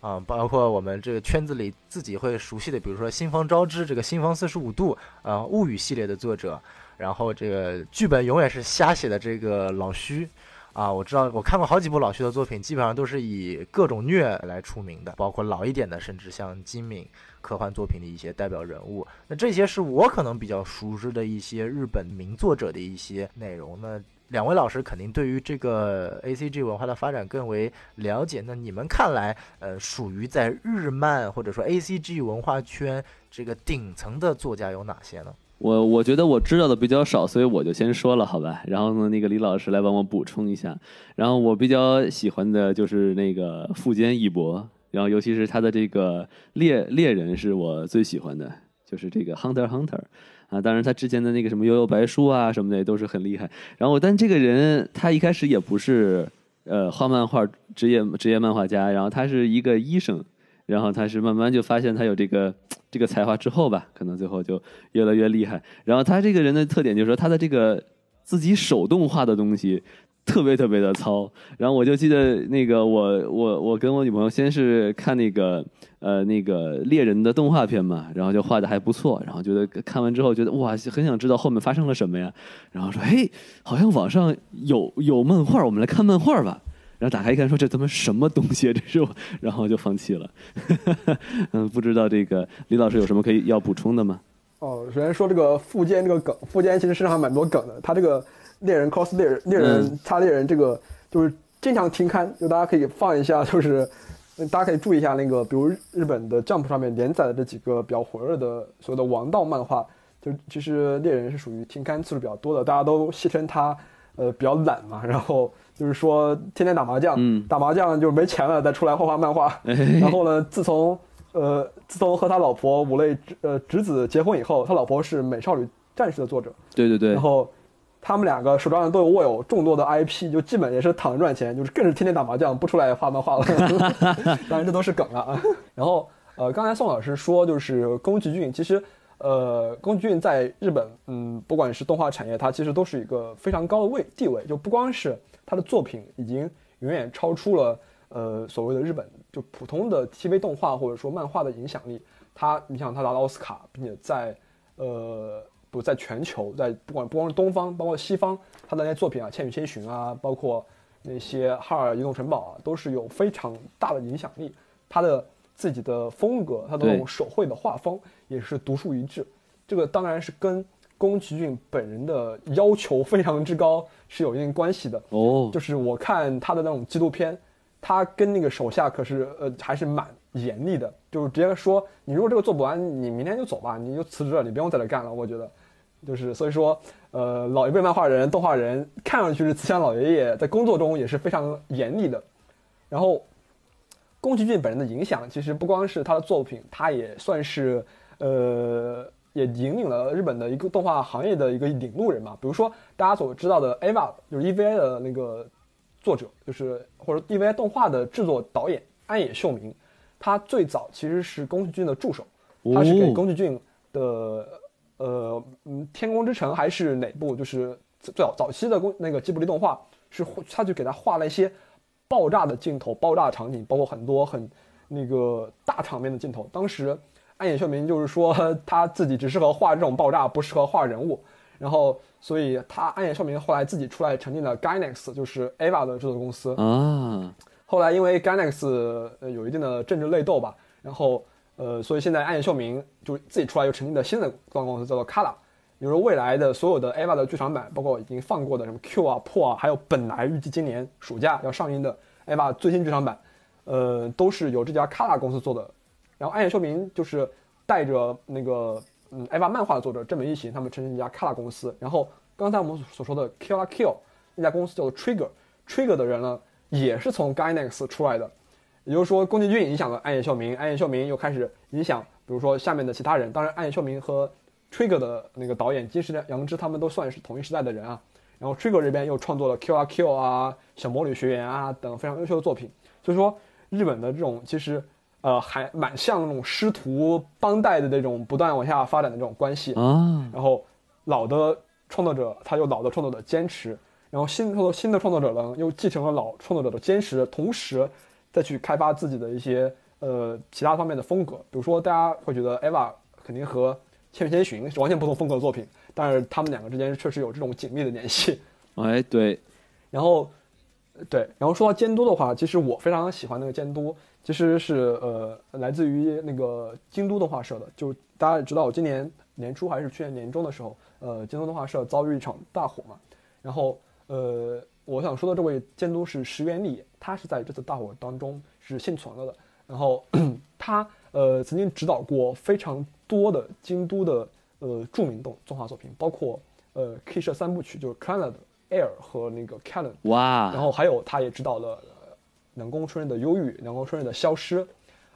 啊，包括我们这个圈子里自己会熟悉的，比如说新房昭之这个新房四十五度啊物语系列的作者，然后这个剧本永远是瞎写的这个老徐。啊，我知道，我看过好几部老徐的作品，基本上都是以各种虐来出名的，包括老一点的，甚至像金敏。科幻作品的一些代表人物，那这些是我可能比较熟知的一些日本名作者的一些内容。那两位老师肯定对于这个 A C G 文化的发展更为了解。那你们看来，呃，属于在日漫或者说 A C G 文化圈这个顶层的作家有哪些呢？
我我觉得我知道的比较少，所以我就先说了，好吧。然后呢，那个李老师来帮我补充一下。然后我比较喜欢的就是那个富坚义博。然后，尤其是他的这个猎猎人是我最喜欢的，就是这个 Hunter Hunter，啊，当然他之前的那个什么悠悠白书啊什么的也都是很厉害。然后，但这个人他一开始也不是呃画漫画职业职业漫画家，然后他是一个医生，然后他是慢慢就发现他有这个这个才华之后吧，可能最后就越来越厉害。然后他这个人的特点就是说他的这个自己手动画的东西。特别特别的糙，然后我就记得那个我我我跟我女朋友先是看那个呃那个猎人的动画片嘛，然后就画的还不错，然后觉得看完之后觉得哇很想知道后面发生了什么呀，然后说嘿好像网上有有漫画，我们来看漫画吧，然后打开一看说这他妈什么东西这是我，然后就放弃了，嗯不知道这个李老师有什么可以要补充的吗？
哦，首先说这个富坚这个梗，富坚其实身上蛮多梗的，他这个。猎人 cos 猎人猎人擦猎人这个就是经常停刊，就大家可以放一下，就是大家可以注意一下那个，比如日本的 Jump 上面连载的这几个比较火热的所谓的王道漫画，就其实猎人是属于停刊次数比较多的，大家都戏称他呃比较懒嘛，然后就是说天天打麻将，
嗯。
打麻将就没钱了再出来画画漫画，然后呢，自从呃自从和他老婆五类直呃侄子结婚以后，他老婆是美少女战士的作者，
对对对。
然，后他们两个手上都有握有众多的 IP，就基本也是躺着赚钱，就是更是天天打麻将，不出来画漫画了。当然这都是梗了啊。然后呃，刚才宋老师说就是宫崎骏，其实呃宫崎骏在日本，嗯，不管是动画产业，它其实都是一个非常高的位地位，就不光是他的作品已经远远超出了呃所谓的日本就普通的 TV 动画或者说漫画的影响力，他你想他拿了奥斯卡，并且在呃不在全球，在不管不光是东方，包括西方，他的那些作品啊，《千与千寻》啊，包括那些《哈尔移动城堡》啊，都是有非常大的影响力。他的自己的风格，他的那种手绘的画风也是独树一帜。这个当然是跟宫崎骏本人的要求非常之高是有一定关系的。
哦，
就是我看他的那种纪录片，他跟那个手下可是呃还是蛮严厉的，就是直接说你如果这个做不完，你明天就走吧，你就辞职了，你不用在这干了。我觉得，就是所以说，呃，老一辈漫画人、动画人看上去是慈祥老爷爷，在工作中也是非常严厉的。然后，宫崎骏本人的影响，其实不光是他的作品，他也算是呃，也引领了日本的一个动画行业的一个领路人嘛。比如说大家所知道的 EVA，就是 EVA 的那个作者，就是或者 EVA 动画的制作导演安野秀明，他最早其实是宫崎骏的助手，他是给
哦
宫崎骏的呃嗯《天空之城》还是哪部，就是最早早期的宫那个吉卜力动画，是他就给他画了一些爆炸的镜头、爆炸场景，包括很多很那个大场面的镜头。当时安野秀明就是说 他自己只适合画这种爆炸，不适合画人物。然后，所以他暗野秀明后来自己出来成立了 Gainax，就是 AVA 的制作公司。
啊，
后来因为 Gainax 呃有一定的政治内斗吧，然后呃，所以现在暗野秀明就自己出来又成立了新的动画公司，叫做 Kala。比如说未来的所有的 Ava 的剧场版，包括已经放过的什么 Q 啊、破啊，还有本来预计今年暑假要上映的 Ava 最新剧场版，呃，都是由这家 Kala 公司做的。然后安野秀明就是带着那个嗯 EVA 漫画的作者正本一行，他们成立一家 Kala 公司。然后刚才我们所说的 Kill la Kill 那家公司叫做 Trigger，Trigger 的人呢也是从 Gainax 出来的。也就是说，宫崎骏影响了安野秀明，安野秀明又开始影响，比如说下面的其他人。当然，安野秀明和 Trigger 的那个导演金石良知他们都算是同一时代的人啊。然后 Trigger 这边又创作了 Q R Q 啊、小魔女学园啊等非常优秀的作品。所以说，日本的这种其实呃还蛮像那种师徒帮带的那种不断往下发展的这种关系。
啊，
然后老的创作者他有老的创作者坚持，然后新创作新的创作者呢又继承了老创作者的坚持，同时再去开发自己的一些呃其他方面的风格。比如说大家会觉得 EVA 肯定和《千与千寻》是完全不同风格的作品，但是他们两个之间确实有这种紧密的联系。
哎，对，
然后，对，然后说到监督的话，其实我非常喜欢那个监督，其实是呃来自于那个京都动画社的。就大家也知道，今年年初还是去年年中的时候，呃，京都动画社遭遇一场大火嘛。然后呃，我想说的这位监督是石原里，他是在这次大火当中是幸存了的。然后他呃曾经指导过非常多的京都的呃著名动动画作品，包括呃 K 社三部曲，就是 Clannad、Air 和那个 Callan。
哇，
然后还有他也指导了呃南宫春日的《忧郁》，南宫春日的《消失》，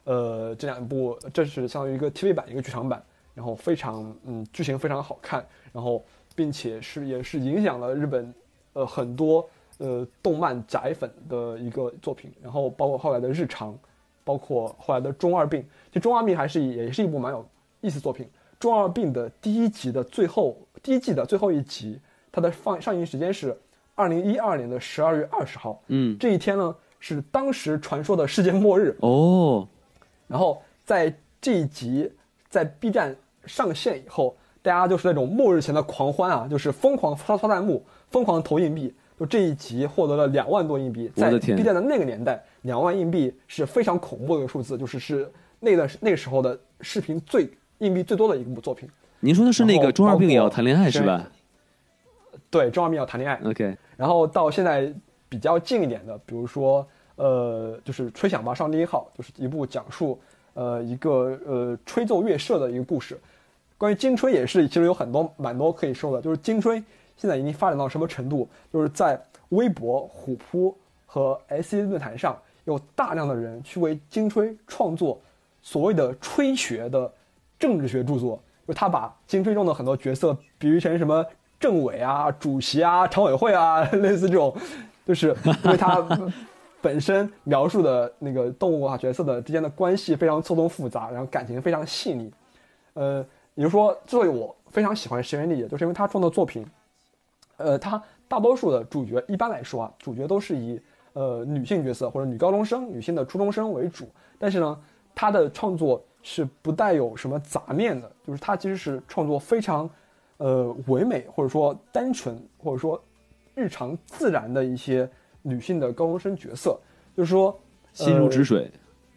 呃，这两部这是相当于一个 TV 版一个剧场版，然后非常嗯剧情非常好看，然后并且是也是影响了日本呃很多呃动漫宅粉的一个作品，然后包括后来的日常，包括后来的中二病，其实中二病还是也是一部蛮有意思的作品。中二病的第一集的最后第一季的最后一集，它的放上映时间是二零一二年的十二月二十号。
嗯，
这一天呢是当时传说的世界末日。
哦，
然后在这一集在 B 站上线以后，大家就是那种末日前的狂欢啊，就是疯狂刷刷弹幕，疯狂投硬币。就这一集获得了两万多硬币，在 B 站的那个年代，两万硬币是非常恐怖的一个数字，就是是那段那个时候的视频最硬币最多的一部作品。
您说的是那个中二病也要谈恋爱是吧
对，中二病要谈恋爱。
？OK，
然后到现在比较近一点的，比如说呃，就是《吹响吧上帝一号》，就是一部讲述呃一个呃吹奏乐社的一个故事。关于金吹也是，其实有很多蛮多可以说的，就是金吹现在已经发展到什么程度，就是在微博、虎扑和 S E 论坛上有大量的人去为金吹创作所谓的吹学的政治学著作，就是他把金吹中的很多角色比喻成什么政委啊、主席啊、常委会啊，类似这种，就是因为他本身描述的那个动物啊角色的之间的关系非常错综复杂，然后感情非常细腻，呃，也就说，之所以我非常喜欢石原里也，就是因为他创作作品，呃，他大多数的主角一般来说啊，主角都是以呃女性角色或者女高中生、女性的初中生为主，但是呢，他的创作是不带有什么杂念的，就是他其实是创作非常呃唯美或者说单纯或者说日常自然的一些女性的高中生角色，就是说
心如
呃
止水。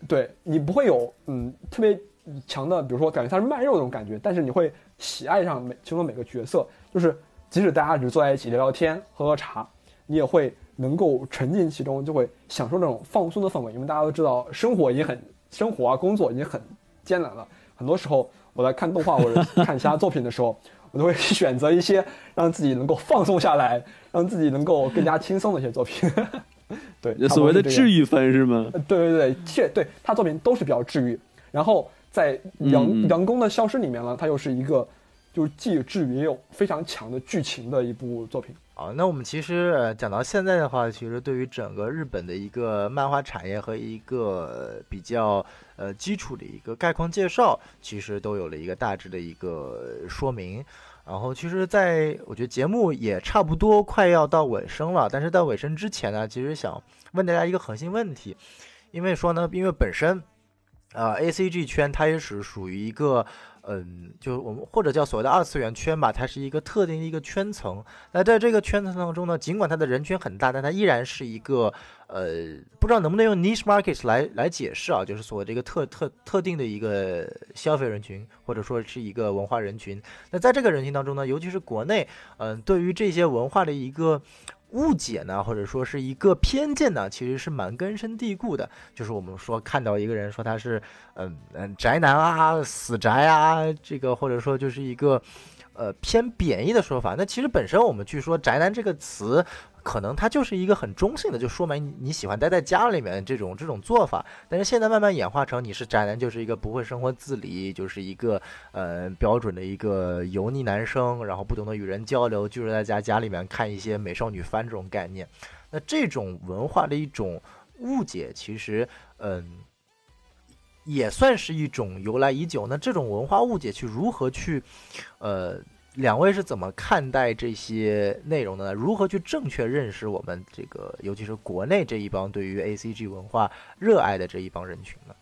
对你不会有嗯特别强的，比如说感觉她是卖肉那种感觉，但是你会喜爱上每其中的每个角色，就是即使大家只是坐在一起聊聊天、喝喝茶，你也会能够沉浸其中，就会享受那种放松的氛围。因为大家都知道，生活已经很生活啊，工作已经很艰难了，很多时候我在看动画或者看其他作品的时候，我都会 选择一些让自己能够放松下来，让自己能够更加轻松的一些作品。对，
所谓的治
愈。
愈番是吗？
呃对对对，确对他作品都是比较治愈。然后在杨、
嗯嗯
杨公的消失里面呢，它又是一个就是既治愈也有非常强的剧情的一部作品。
好，那我们其实呃讲到现在的话，其实对于整个日本的一个漫画产业和一个比较呃基础的一个概况介绍，其实都有了一个大致的一个说明。然后，其实在我觉得节目也差不多快要到尾声了，但是在尾声之前呢，其实想问大家一个核心问题，因为说呢，因为本身，呃，A C G 圈它也是属于一个，嗯，就是我们或者叫所谓的二次元圈吧，它是一个特定的一个圈层。那在这个圈层当中呢，尽管它的人群很大，但它依然是一个，呃，不知道能不能用 niche market 来来解释啊，就是所谓这个特特特定的一个消费人群，或者说是一个文化人群。那在这个人群当中呢，尤其是国内，嗯、对于这些文化的一个误解呢，或者说是一个偏见呢，其实是蛮根深蒂固的。就是我们说看到一个人说他是嗯嗯宅男啊、死宅啊，这个或者说就是一个呃偏贬义的说法。那其实本身我们去说宅男这个词。可能它就是一个很中性的，就说明你喜欢待在家里面这种这种做法。但是现在慢慢演化成你是宅男，就是一个不会生活自理，就是一个呃标准的一个油腻男生，然后不懂得与人交流，就是在家家里面看一些美少女番这种概念。那这种文化的一种误解，其实嗯。也算是一种由来已久。那这种文化误解去如何去，呃，两位是怎么看待这些内容的呢？如何去正确认识我们这个，尤其是国内这一帮对于 A C G 文化热爱的这一帮人群呢？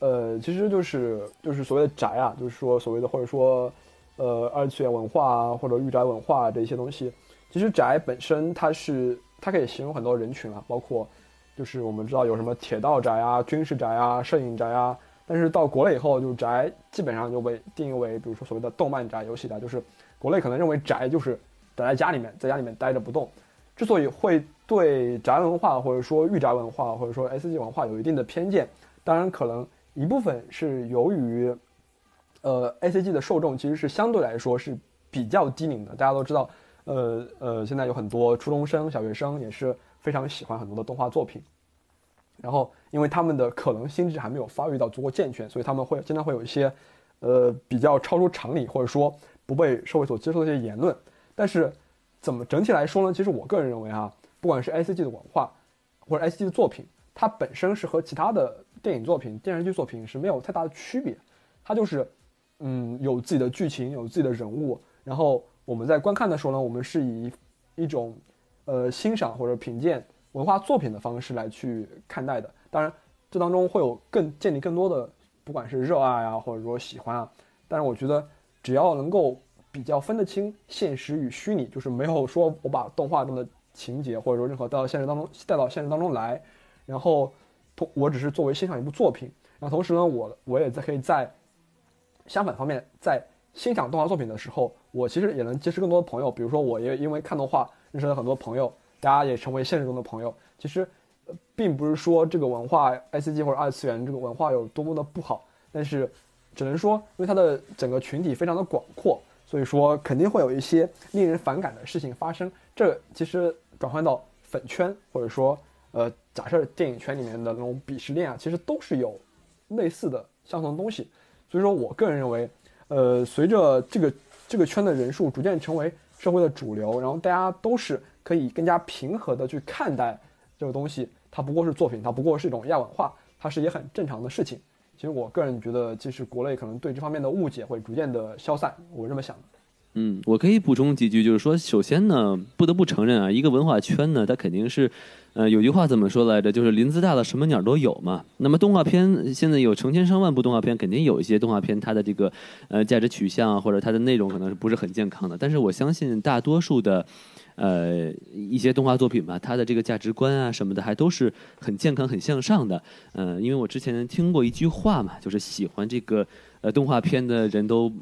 呃，其实就是就是所谓的宅啊，就是说所谓的或者说呃二次元文化啊，或者御宅文化这些东西。其实宅本身它是它可以形容很多人群啊，包括就是我们知道有什么铁道宅啊、军事宅啊、摄影宅啊。但是到国内以后，就是宅基本上就被定义为，比如说所谓的动漫宅、游戏宅，就是国内可能认为宅就是宅在家里面，在家里面待着不动。之所以会对宅文化或者说御宅文化或者说 S G 文化有一定的偏见，当然可能一部分是由于，呃，A C G 的受众其实是相对来说是比较低龄的。大家都知道，呃呃，现在有很多初中生、小学生也是非常喜欢很多的动画作品。然后，因为他们的可能心智还没有发育到足够健全，所以他们会经常会有一些，呃，比较超出常理或者说不被社会所接受的一些言论。但是，怎么整体来说呢？其实我个人认为啊，不管是 A C G 的文化或者 A C G 的作品，它本身是和其他的电影作品、电视剧作品是没有太大的区别。它就是，嗯，有自己的剧情，有自己的人物。然后我们在观看的时候呢，我们是以一种，呃，欣赏或者品鉴文化作品的方式来去看待的。当然，这当中会有更建立更多的，不管是热爱啊，或者说喜欢啊。但是我觉得，只要能够比较分得清现实与虚拟，就是没有说我把动画中的情节或者说任何带到现实当中带到现实当中来，然后同我只是作为欣赏一部作品，然后同时呢，我我也在可以在相反方面，在欣赏动画作品的时候，我其实也能结识更多的朋友。比如说，我也因为看动画认识了很多朋友，大家也成为现实中的朋友。其实，并不是说这个文化 I C G 或者二次元这个文化有多么的不好，但是只能说因为它的整个群体非常的广阔，所以说肯定会有一些令人反感的事情发生。这其实转换到粉圈或者说呃假设电影圈里面的那种鄙视链啊，其实都是有类似的相同的东西。所以说我个人认为，呃，随着这个这个圈的人数逐渐成为社会的主流，然后大家都是可以更加平和的去看待这个东西，它不过是作品，它不过是一种亚文化，它是也很正常的事情。其实我个人觉得，其实国内可能对这方面的误解会逐渐的消散，我这么想的。
嗯，我可以补充几句，就是说，首先呢，不得不承认啊，一个文化圈呢，它肯定是，呃，有句话怎么说来着？就是林子大了，什么鸟都有嘛。那么动画片现在有成千上万部动画片，肯定有一些动画片它的这个呃价值取向或者它的内容可能是不是很健康的。但是我相信大多数的呃一些动画作品吧，它的这个价值观啊什么的还都是很健康、很向上的。呃，因为我之前听过一句话嘛，就是喜欢这个呃动画片的人都。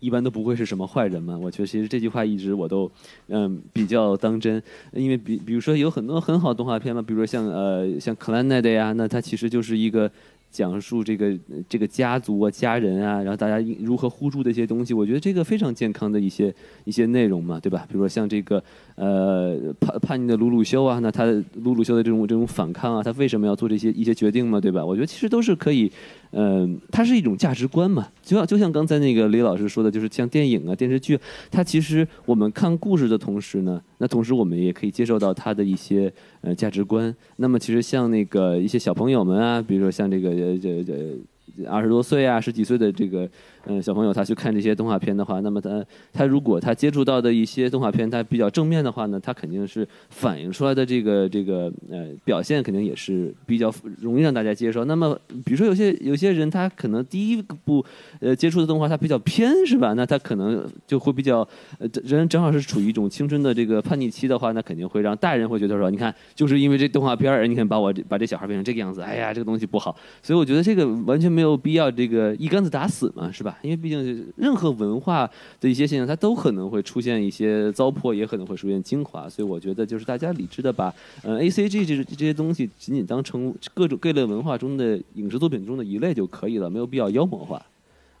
一般都不会是什么坏人嘛？我觉得其实这句话一直我都嗯比较当真，因为比比如说有很多很好动画片嘛，比如说像呃像《克兰奈的呀，那它其实就是一个。讲述这个这个家族啊、家人啊，然后大家如何互助的一些东西，我觉得这个非常健康的一些一些内容嘛，对吧？比如说像这个呃叛叛逆的鲁鲁修啊，那他鲁鲁修的这种这种反抗啊，他为什么要做这些一些决定嘛，对吧？我觉得其实都是可以，嗯，它是一种价值观嘛，就像就像刚才那个李老师说的，就是像电影啊、电视剧，它其实我们看故事的同时呢，那同时我们也可以接受到它的一些呃价值观。那么其实像那个一些小朋友们啊，比如说像这个。呃，这这二十多岁啊，十几岁的这个。嗯，小朋友他去看这些动画片的话，那么他他如果他接触到的一些动画片，他比较正面的话呢，他肯定是反映出来的这个这个呃表现肯定也是比较容易让大家接受。那么比如说有些有些人他可能第一部呃接触的动画他比较偏是吧？那他可能就会比较呃人正好是处于一种青春的这个叛逆期的话，那肯定会让大人会觉得说，你看就是因为这动画片儿，你看把我把这小孩变成这个样子，哎呀这个东西不好。所以我觉得这个完全没有必要这个一竿子打死嘛，是吧？因为毕竟任何文化的一些现象，它都可能会出现一些糟粕，也可能会出现精华。所以我觉得，就是大家理智的把呃 A C G 这这些东西仅仅当成各种各类文化中的影视作品中的一类就可以了，没有必要妖魔化。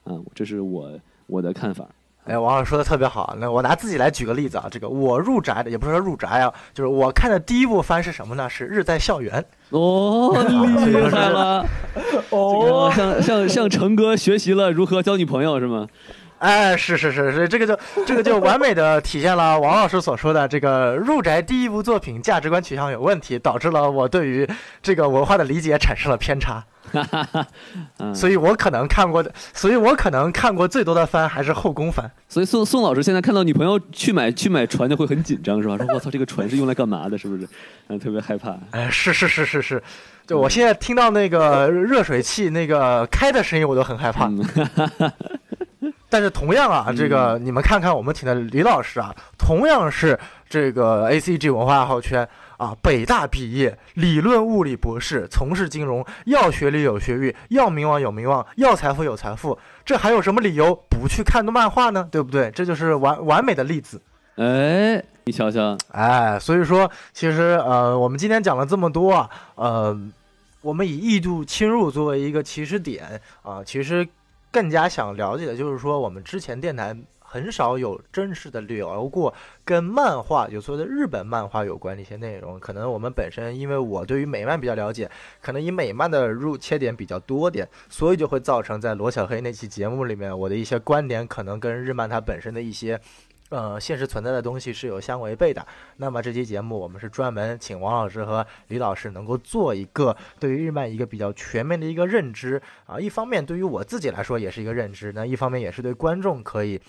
啊，这是我我的看法。
哎，王老师说的特别好。那我拿自己来举个例子啊，这个我入宅的也不是说入宅啊，就是我看的第一部番是什么呢？是《日在校园》。
哦，厉害了！哦，向向向成哥学习了如何交女朋友是吗？
哎，是是是是，这个就 这个就完美的体现了王老师所说的这个入宅第一部作品价值观取向有问题，导致了我对于这个文化的理解产生了偏差。所以我可能看过的，所以我可能看过最多的番还是后宫番。
所以宋宋老师现在看到女朋友去买去买船就会很紧张是吧？说我操，这个船是用来干嘛的？是不是？嗯，特别害怕。
哎，是是是是是，对我现在听到那个热水器那个开的声音，我都很害怕。但是同样啊，这个你们看看我们请的李老师啊，同样是这个 A C G 文化爱好圈。啊，北大毕业，理论物理博士，从事金融，要学历有学历，要名望有名望，要财富有财富，这还有什么理由不去看动漫画呢？对不对？这就是完完美的例子。
哎，你瞧瞧，
哎，所以说，其实呃，我们今天讲了这么多啊，呃，我们以异度侵入作为一个起始点啊，其实更加想了解的就是说，我们之前电台。很少有正式的聊过跟漫画，有所谓的日本漫画有关的一些内容。可能我们本身，因为我对于美漫比较了解，可能以美漫的入切点比较多点，所以就会造成在罗小黑那期节目里面，我的一些观点可能跟日漫它本身的一些。呃，现实存在的东西是有相违背的。那么这期节目我们是专门请王老师和李老师能够做一个对于日漫一个比较全面的一个认知啊。一方面对于我自己来说也是一个认知，那一方面也是对观众可以。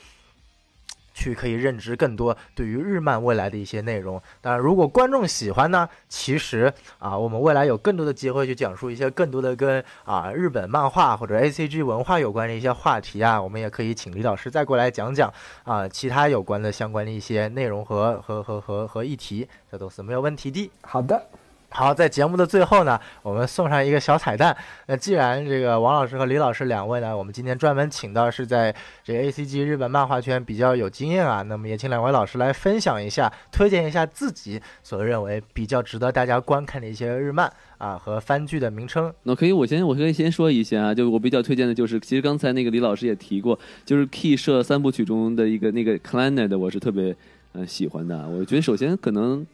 去可以认知更多对于日漫未来的一些内容。当然，如果观众喜欢呢，其实啊，我们未来有更多的机会去讲述一些更多的跟啊日本漫画或者 A C G 文化有关的一些话题啊，我们也可以请李老师再过来讲讲啊其他有关的相关的一些内容和和和和和议题，这都是没有问题的。
好的，
好，在节目的最后呢，我们送上一个小彩蛋。那既然这个王老师和李老师两位呢，我们今天专门请到是在这个 A C G 日本漫画圈比较有经验啊，那么也请两位老师来分享一下，推荐一下自己所认为比较值得大家观看的一些日漫啊和番剧的名称。
那可以，我先我可以先说一下啊，就我比较推荐的就是，其实刚才那个李老师也提过，就是 Key 社三部曲中的一个那个 Clannad，我是特别呃喜欢的。我觉得首先可能。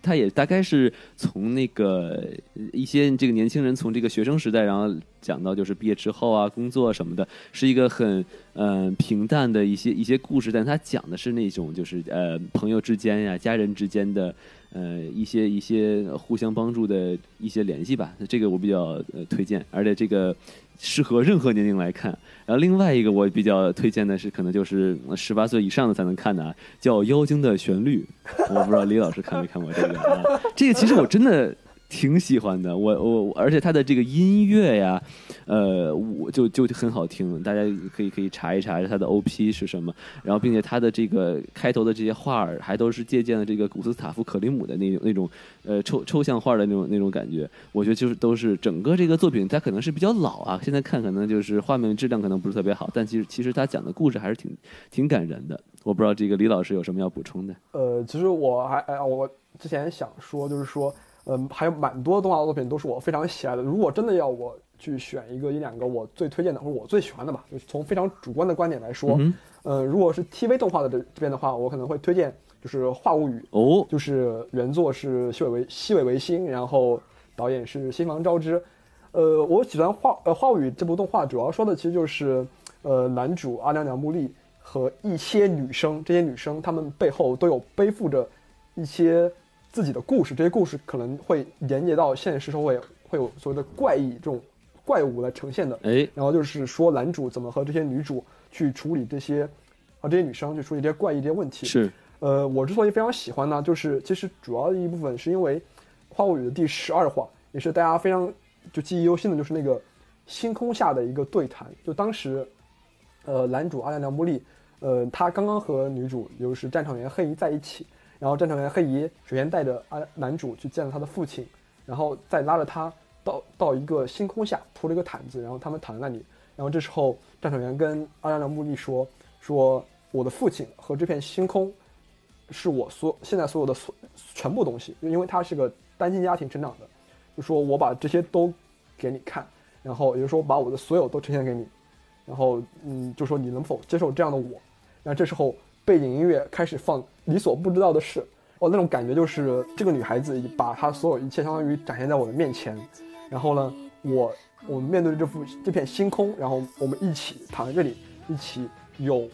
他也大概是从那个一些这个年轻人从这个学生时代，然后讲到就是毕业之后啊，工作什么的，是一个很嗯平淡的一些一些故事，但他讲的是那种就是呃朋友之间呀、家人之间的呃一些一些互相帮助的一些联系吧。这个我比较呃推荐，而且这个。适合任何年龄来看。然后另外一个我比较推荐的是，可能就是十八岁以上的才能看的啊，叫《妖精的旋律》。我不知道李老师看没看过这个啊？这个其实我真的。挺喜欢的，我我而且他的这个音乐呀，呃，我就就很好听，大家可以可以查一查他的 O P 是什么，然后并且他的这个开头的这些画儿还都是借鉴了这个古斯塔夫克里姆的那种那种呃抽抽象画的那种那种感觉，我觉得就是都是整个这个作品它可能是比较老啊，现在看可能就是画面质量可能不是特别好，但其实其实他讲的故事还是挺挺感人的，我不知道这个李老师有什么要补充的？
呃，其实我还哎我之前想说就是说。嗯，还有蛮多动画作品都是我非常喜爱的。如果真的要我去选一个一两个我最推荐的或者我最喜欢的吧，就是从非常主观的观点来说，嗯，如果是 TV 动画的这这边的话，我可能会推荐就是《画物语》
哦，
就是原作是西尾维西尾维新，然后导演是新房昭之。呃，我喜欢画呃《画物语》这部动画，主要说的其实就是呃男主阿良良木利和一些女生，这些女生她们背后都有背负着一些。自己的故事，这些故事可能会连接到现实社会，会有所谓的怪异这种怪物来呈现的。
哎，
然后就是说男主怎么和这些女主去处理这些，啊，这些女生去处理这些怪异这些问题。
是，
呃，我之所以非常喜欢呢，就是其实主要的一部分是因为《花物语》的第十二话，也是大家非常就记忆犹新的，就是那个星空下的一个对谈。就当时，呃，男主阿良良木利，呃，他刚刚和女主就是战场员黑衣在一起。然后战场员黑姨首先带着啊男主去见了他的父亲，然后再拉着他到到一个星空下铺了一个毯子，然后他们躺在那里。然后这时候战场员跟阿良良木利说：“说我的父亲和这片星空，是我所现在所有的所全部东西，因为他是个单亲家庭成长的，就说我把这些都给你看，然后也就是说把我的所有都呈现给你，然后嗯，就说你能否接受这样的我？然后这时候。”背景音乐开始放，你所不知道的事，哦，那种感觉就是这个女孩子把她所有一切相当于展现在我的面前，然后呢，我我们面对这幅这片星空，然后我们一起躺在这里，一起有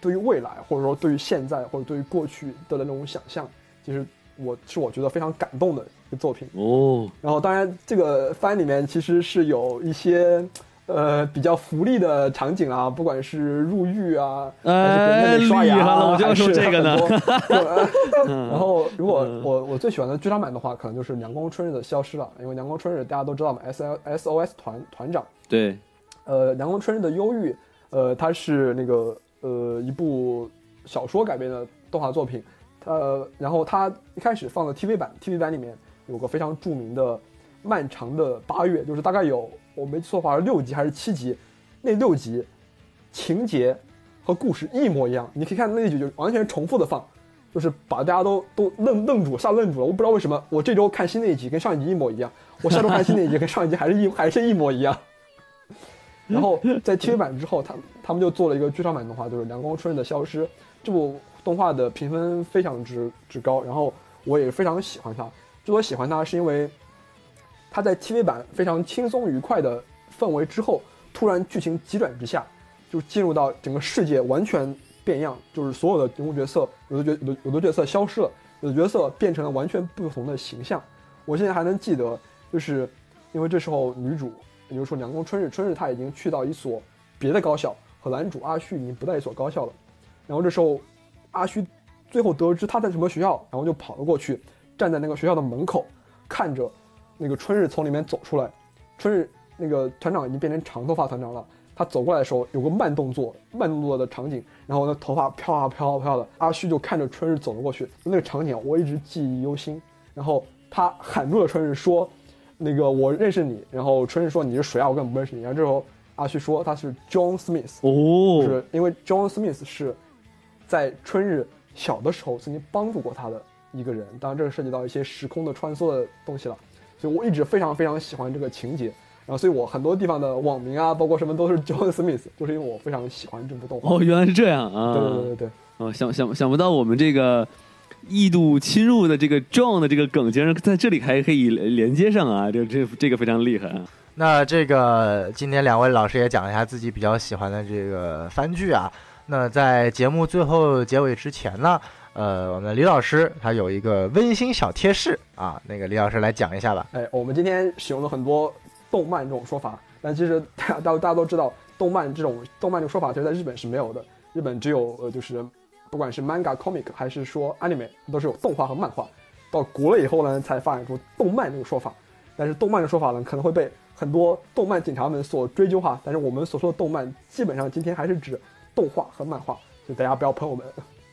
对于未来或者说对于现在或者对于过去的那种想象，其实我是我觉得非常感动的一个作品
哦。
然后当然这个番里面其实是有一些。呃，比较福利的场景啊，不管是入狱啊，还是给刷牙
了，我就要说这个呢。
然后，如果我我最喜欢的剧场版的话，可能就是《阳光春日》的消失了，因为《阳光春日》大家都知道嘛，S L S O S 团团长。
对。
呃，《阳光春日》的忧郁，呃，它是那个呃一部小说改编的动画作品，呃，然后它一开始放的 TV 版，TV 版里面有个非常著名的漫长的八月，就是大概有。我没错的话是六集还是七集？那六集情节和故事一模一样，你可以看那一集就完全重复的放，就是把大家都都愣愣住，吓愣住了。我不知道为什么，我这周看新的一集跟上一集一模一样，我下周看新的一集跟上一集还是一还是一模一样。然后在 TV 版之后，他他们就做了一个剧场版动画，就是《阳光春日的消失》。这部动画的评分非常之之高，然后我也非常喜欢它。之所以喜欢它，是因为。他在 TV 版非常轻松愉快的氛围之后，突然剧情急转直下，就进入到整个世界完全变样，就是所有的人物角色，有的角有有的角色消失了，有的角色变成了完全不同的形象。我现在还能记得，就是因为这时候女主，也就是说凉宫春日，春日她已经去到一所别的高校，和男主阿旭已经不在一所高校了。然后这时候，阿旭最后得知他在什么学校，然后就跑了过去，站在那个学校的门口，看着。那个春日从里面走出来，春日那个团长已经变成长头发团长了。他走过来的时候有个慢动作，慢动作的场景，然后那头发飘啊飘啊飘的。阿旭就看着春日走了过去，那个场景我一直记忆犹新。然后他喊住了春日说：“那个我认识你。”然后春日说：“你是谁啊？我根本不认识你。”然后这时候阿旭说他是 John Smith，
哦，
是因为 John Smith 是在春日小的时候曾经帮助过他的一个人。当然，这个涉及到一些时空的穿梭的东西了，所以我一直非常非常喜欢这个情节。然后，所以我很多地方的网名啊，包括什么都是 John Smith，就是因为我非常喜欢这部动画。
哦，原来是这样啊！
对对对对对。
哦，想想想不到我们这个异度侵入的这个 John 的这个梗，竟然在这里还可以连接上啊！这这这个非常厉害啊！
那这个今天两位老师也讲了一下自己比较喜欢的这个番剧啊。那在节目最后结尾之前呢，呃，我们李老师他有一个温馨小贴士啊，那个李老师来讲一下吧。
哎，我们今天使用了很多动漫这种说法，但其实大大大家都知道，动漫这种动漫这种说法，其实在日本是没有的。日本只有呃，就是不管是 manga comic 还是说 anime，都是有动画和漫画。到国了以后呢，才发展出动漫这个说法。但是动漫的说法呢，可能会被很多动漫警察们所追究哈。但是我们所说的动漫，基本上今天还是指动画和漫画，就大家不要喷我们。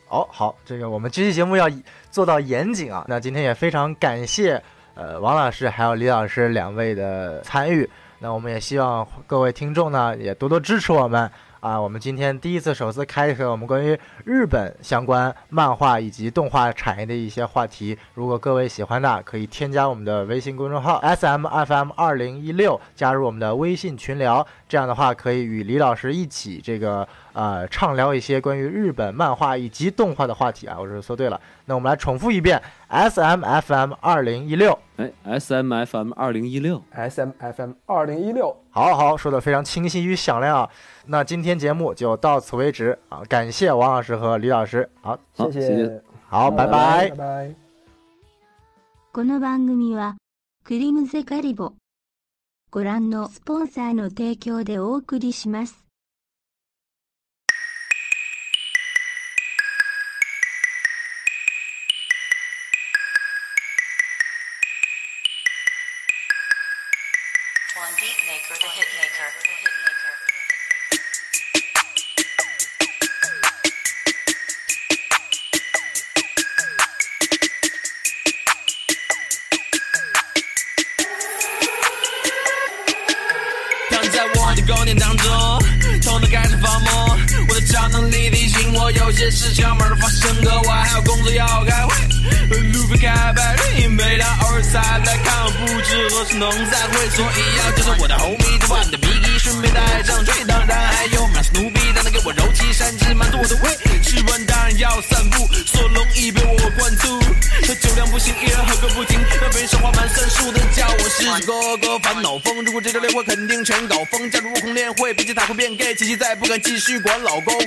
哦，好，这个我们这期节目要做到严谨啊。那今天也非常感谢呃王老师还有李老师两位的参与。那我们也希望各位听众呢也多多支持我们。啊，我们今天第一次首次开启我们关于日本相关漫画以及动画产业的一些话题。如果各位喜欢的，可以添加我们的微信公众号 S M F M 二零一六，加入我们的微信群聊。这样的话，可以与李老师一起这个呃畅聊一些关于日本漫画以及动画的话题啊。我是说对了，那我们来重复一遍 S M F M 二零一六。
哎，S M F M 二零一六，
S M F M 二零一六，
好好说的非常清晰与响亮啊！那今天节目就到此为止啊！感谢王老师和李老师，好，
谢谢，
好，拜拜，
拜拜。
この番組はクリムゼカリボ ご覧のスポンサーの提供でお送りします。
观念当中，头脑开始发懵，我的超能力提醒我有些事情要马上发生，可我还有工作要开会。路飞开白日，每当偶尔才来看，我不知何时能再会，所以要叫上我的 homie，这版的笔记顺便带上追，当然还有 m 斯努比，让他给我揉起三只，满足我的胃。吃完当然要散步，索隆已被我灌醉。他酒量不？行，依然喝个不？停，那边说话蛮算数的，叫我是哥哥烦恼疯。如果这周练会肯定全搞疯，加入悟空练会，毕竟他会变 gay，琪琪再不？敢继续管老公。呜，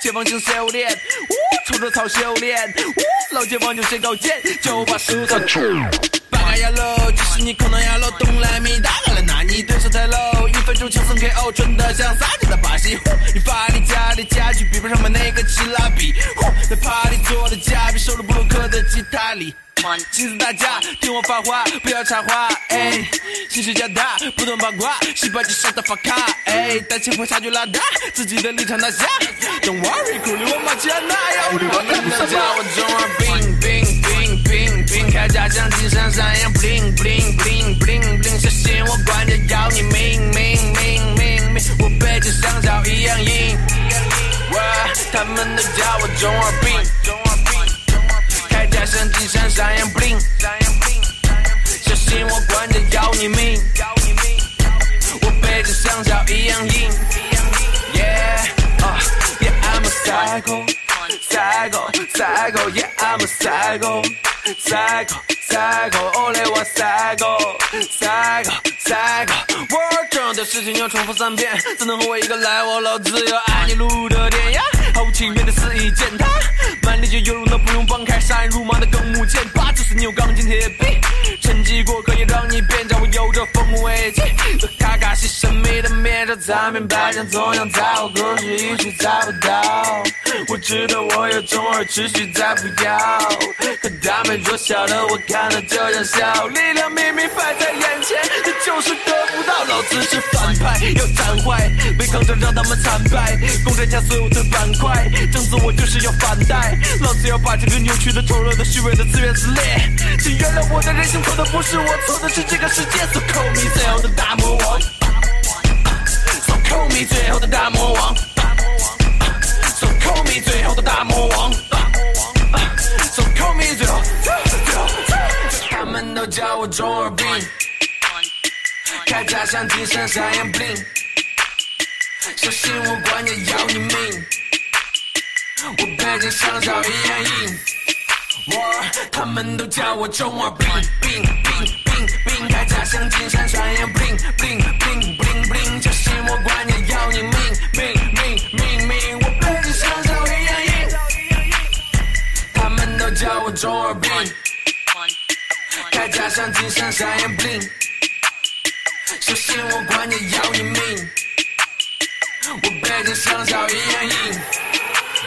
解放性修炼，呜，抽着草修炼，呜，老解放就先搞剑，就把手上出。八嘎呀喽，即使你可能呀喽，东来米大了，那你对手太 low，一分钟轻松 KO，真的像撒娇的把戏。你发你家的家具比不上我那个奇拉比，在 party 做的嘉宾，收了布鲁克的吉他里。亲自大家听我发话，不要插话。哎，心事加大，不懂八卦，洗白就上大发卡。哎，担心会差距拉大，自己的立场拿下。Don't worry，苦力我马起来拿呀！我跟他叫我中二病病，铠甲像金闪闪一样 bling bling bling bling bling，小心我管着要你命命命命命，我背着香蕉一样硬。哇，他们都叫我中二病。铠甲像金闪闪一样 bling，小心我管着要你命，我背着香蕉一样硬。Yeah, yeah, I'm a psycho, psycho, psycho, yeah, I'm a psycho, psycho, psycho, only one psycho, psycho, psycho。我重要的事情要重复三遍，怎能和我一个来？我老子要爱你路的电呀，毫无情面的肆意践踏，满地就有那不用放开杀人如麻的更木剑，八就是你有钢筋铁壁，趁机过可以让你变强，我有着风危机。卡卡西神秘的面罩，在面白墙同样在我，可是一直猜不到。我知道我有种儿，持续在不要，可他们弱小的，我看了就想笑。力量明明摆在眼前，这就是得不到。老子是反派，要斩坏，违抗着让他们惨败，攻占下所有的板块。整死我就是要反带，老子要把这个扭曲的、丑陋的、虚伪的自怨自裂。请原谅我的人性错的不是我，错的是这个世界。So call me 最后的大魔王，So call me 最后的大魔王，So call me 最后的大魔王，So call me 最后，最后，他们都叫我中二病。铠甲像金闪闪 bling，小心我管也要你命。我背景像小一样硬，我他们都叫我中二病病病病病，铠甲像金山闪亮 bling bling bling bling bling，小心我管也要你命命命命命，我背景像小一样硬，他们都叫我中二病，铠甲像金山闪亮 bling。小心我管也要你命，我背景像小一样硬，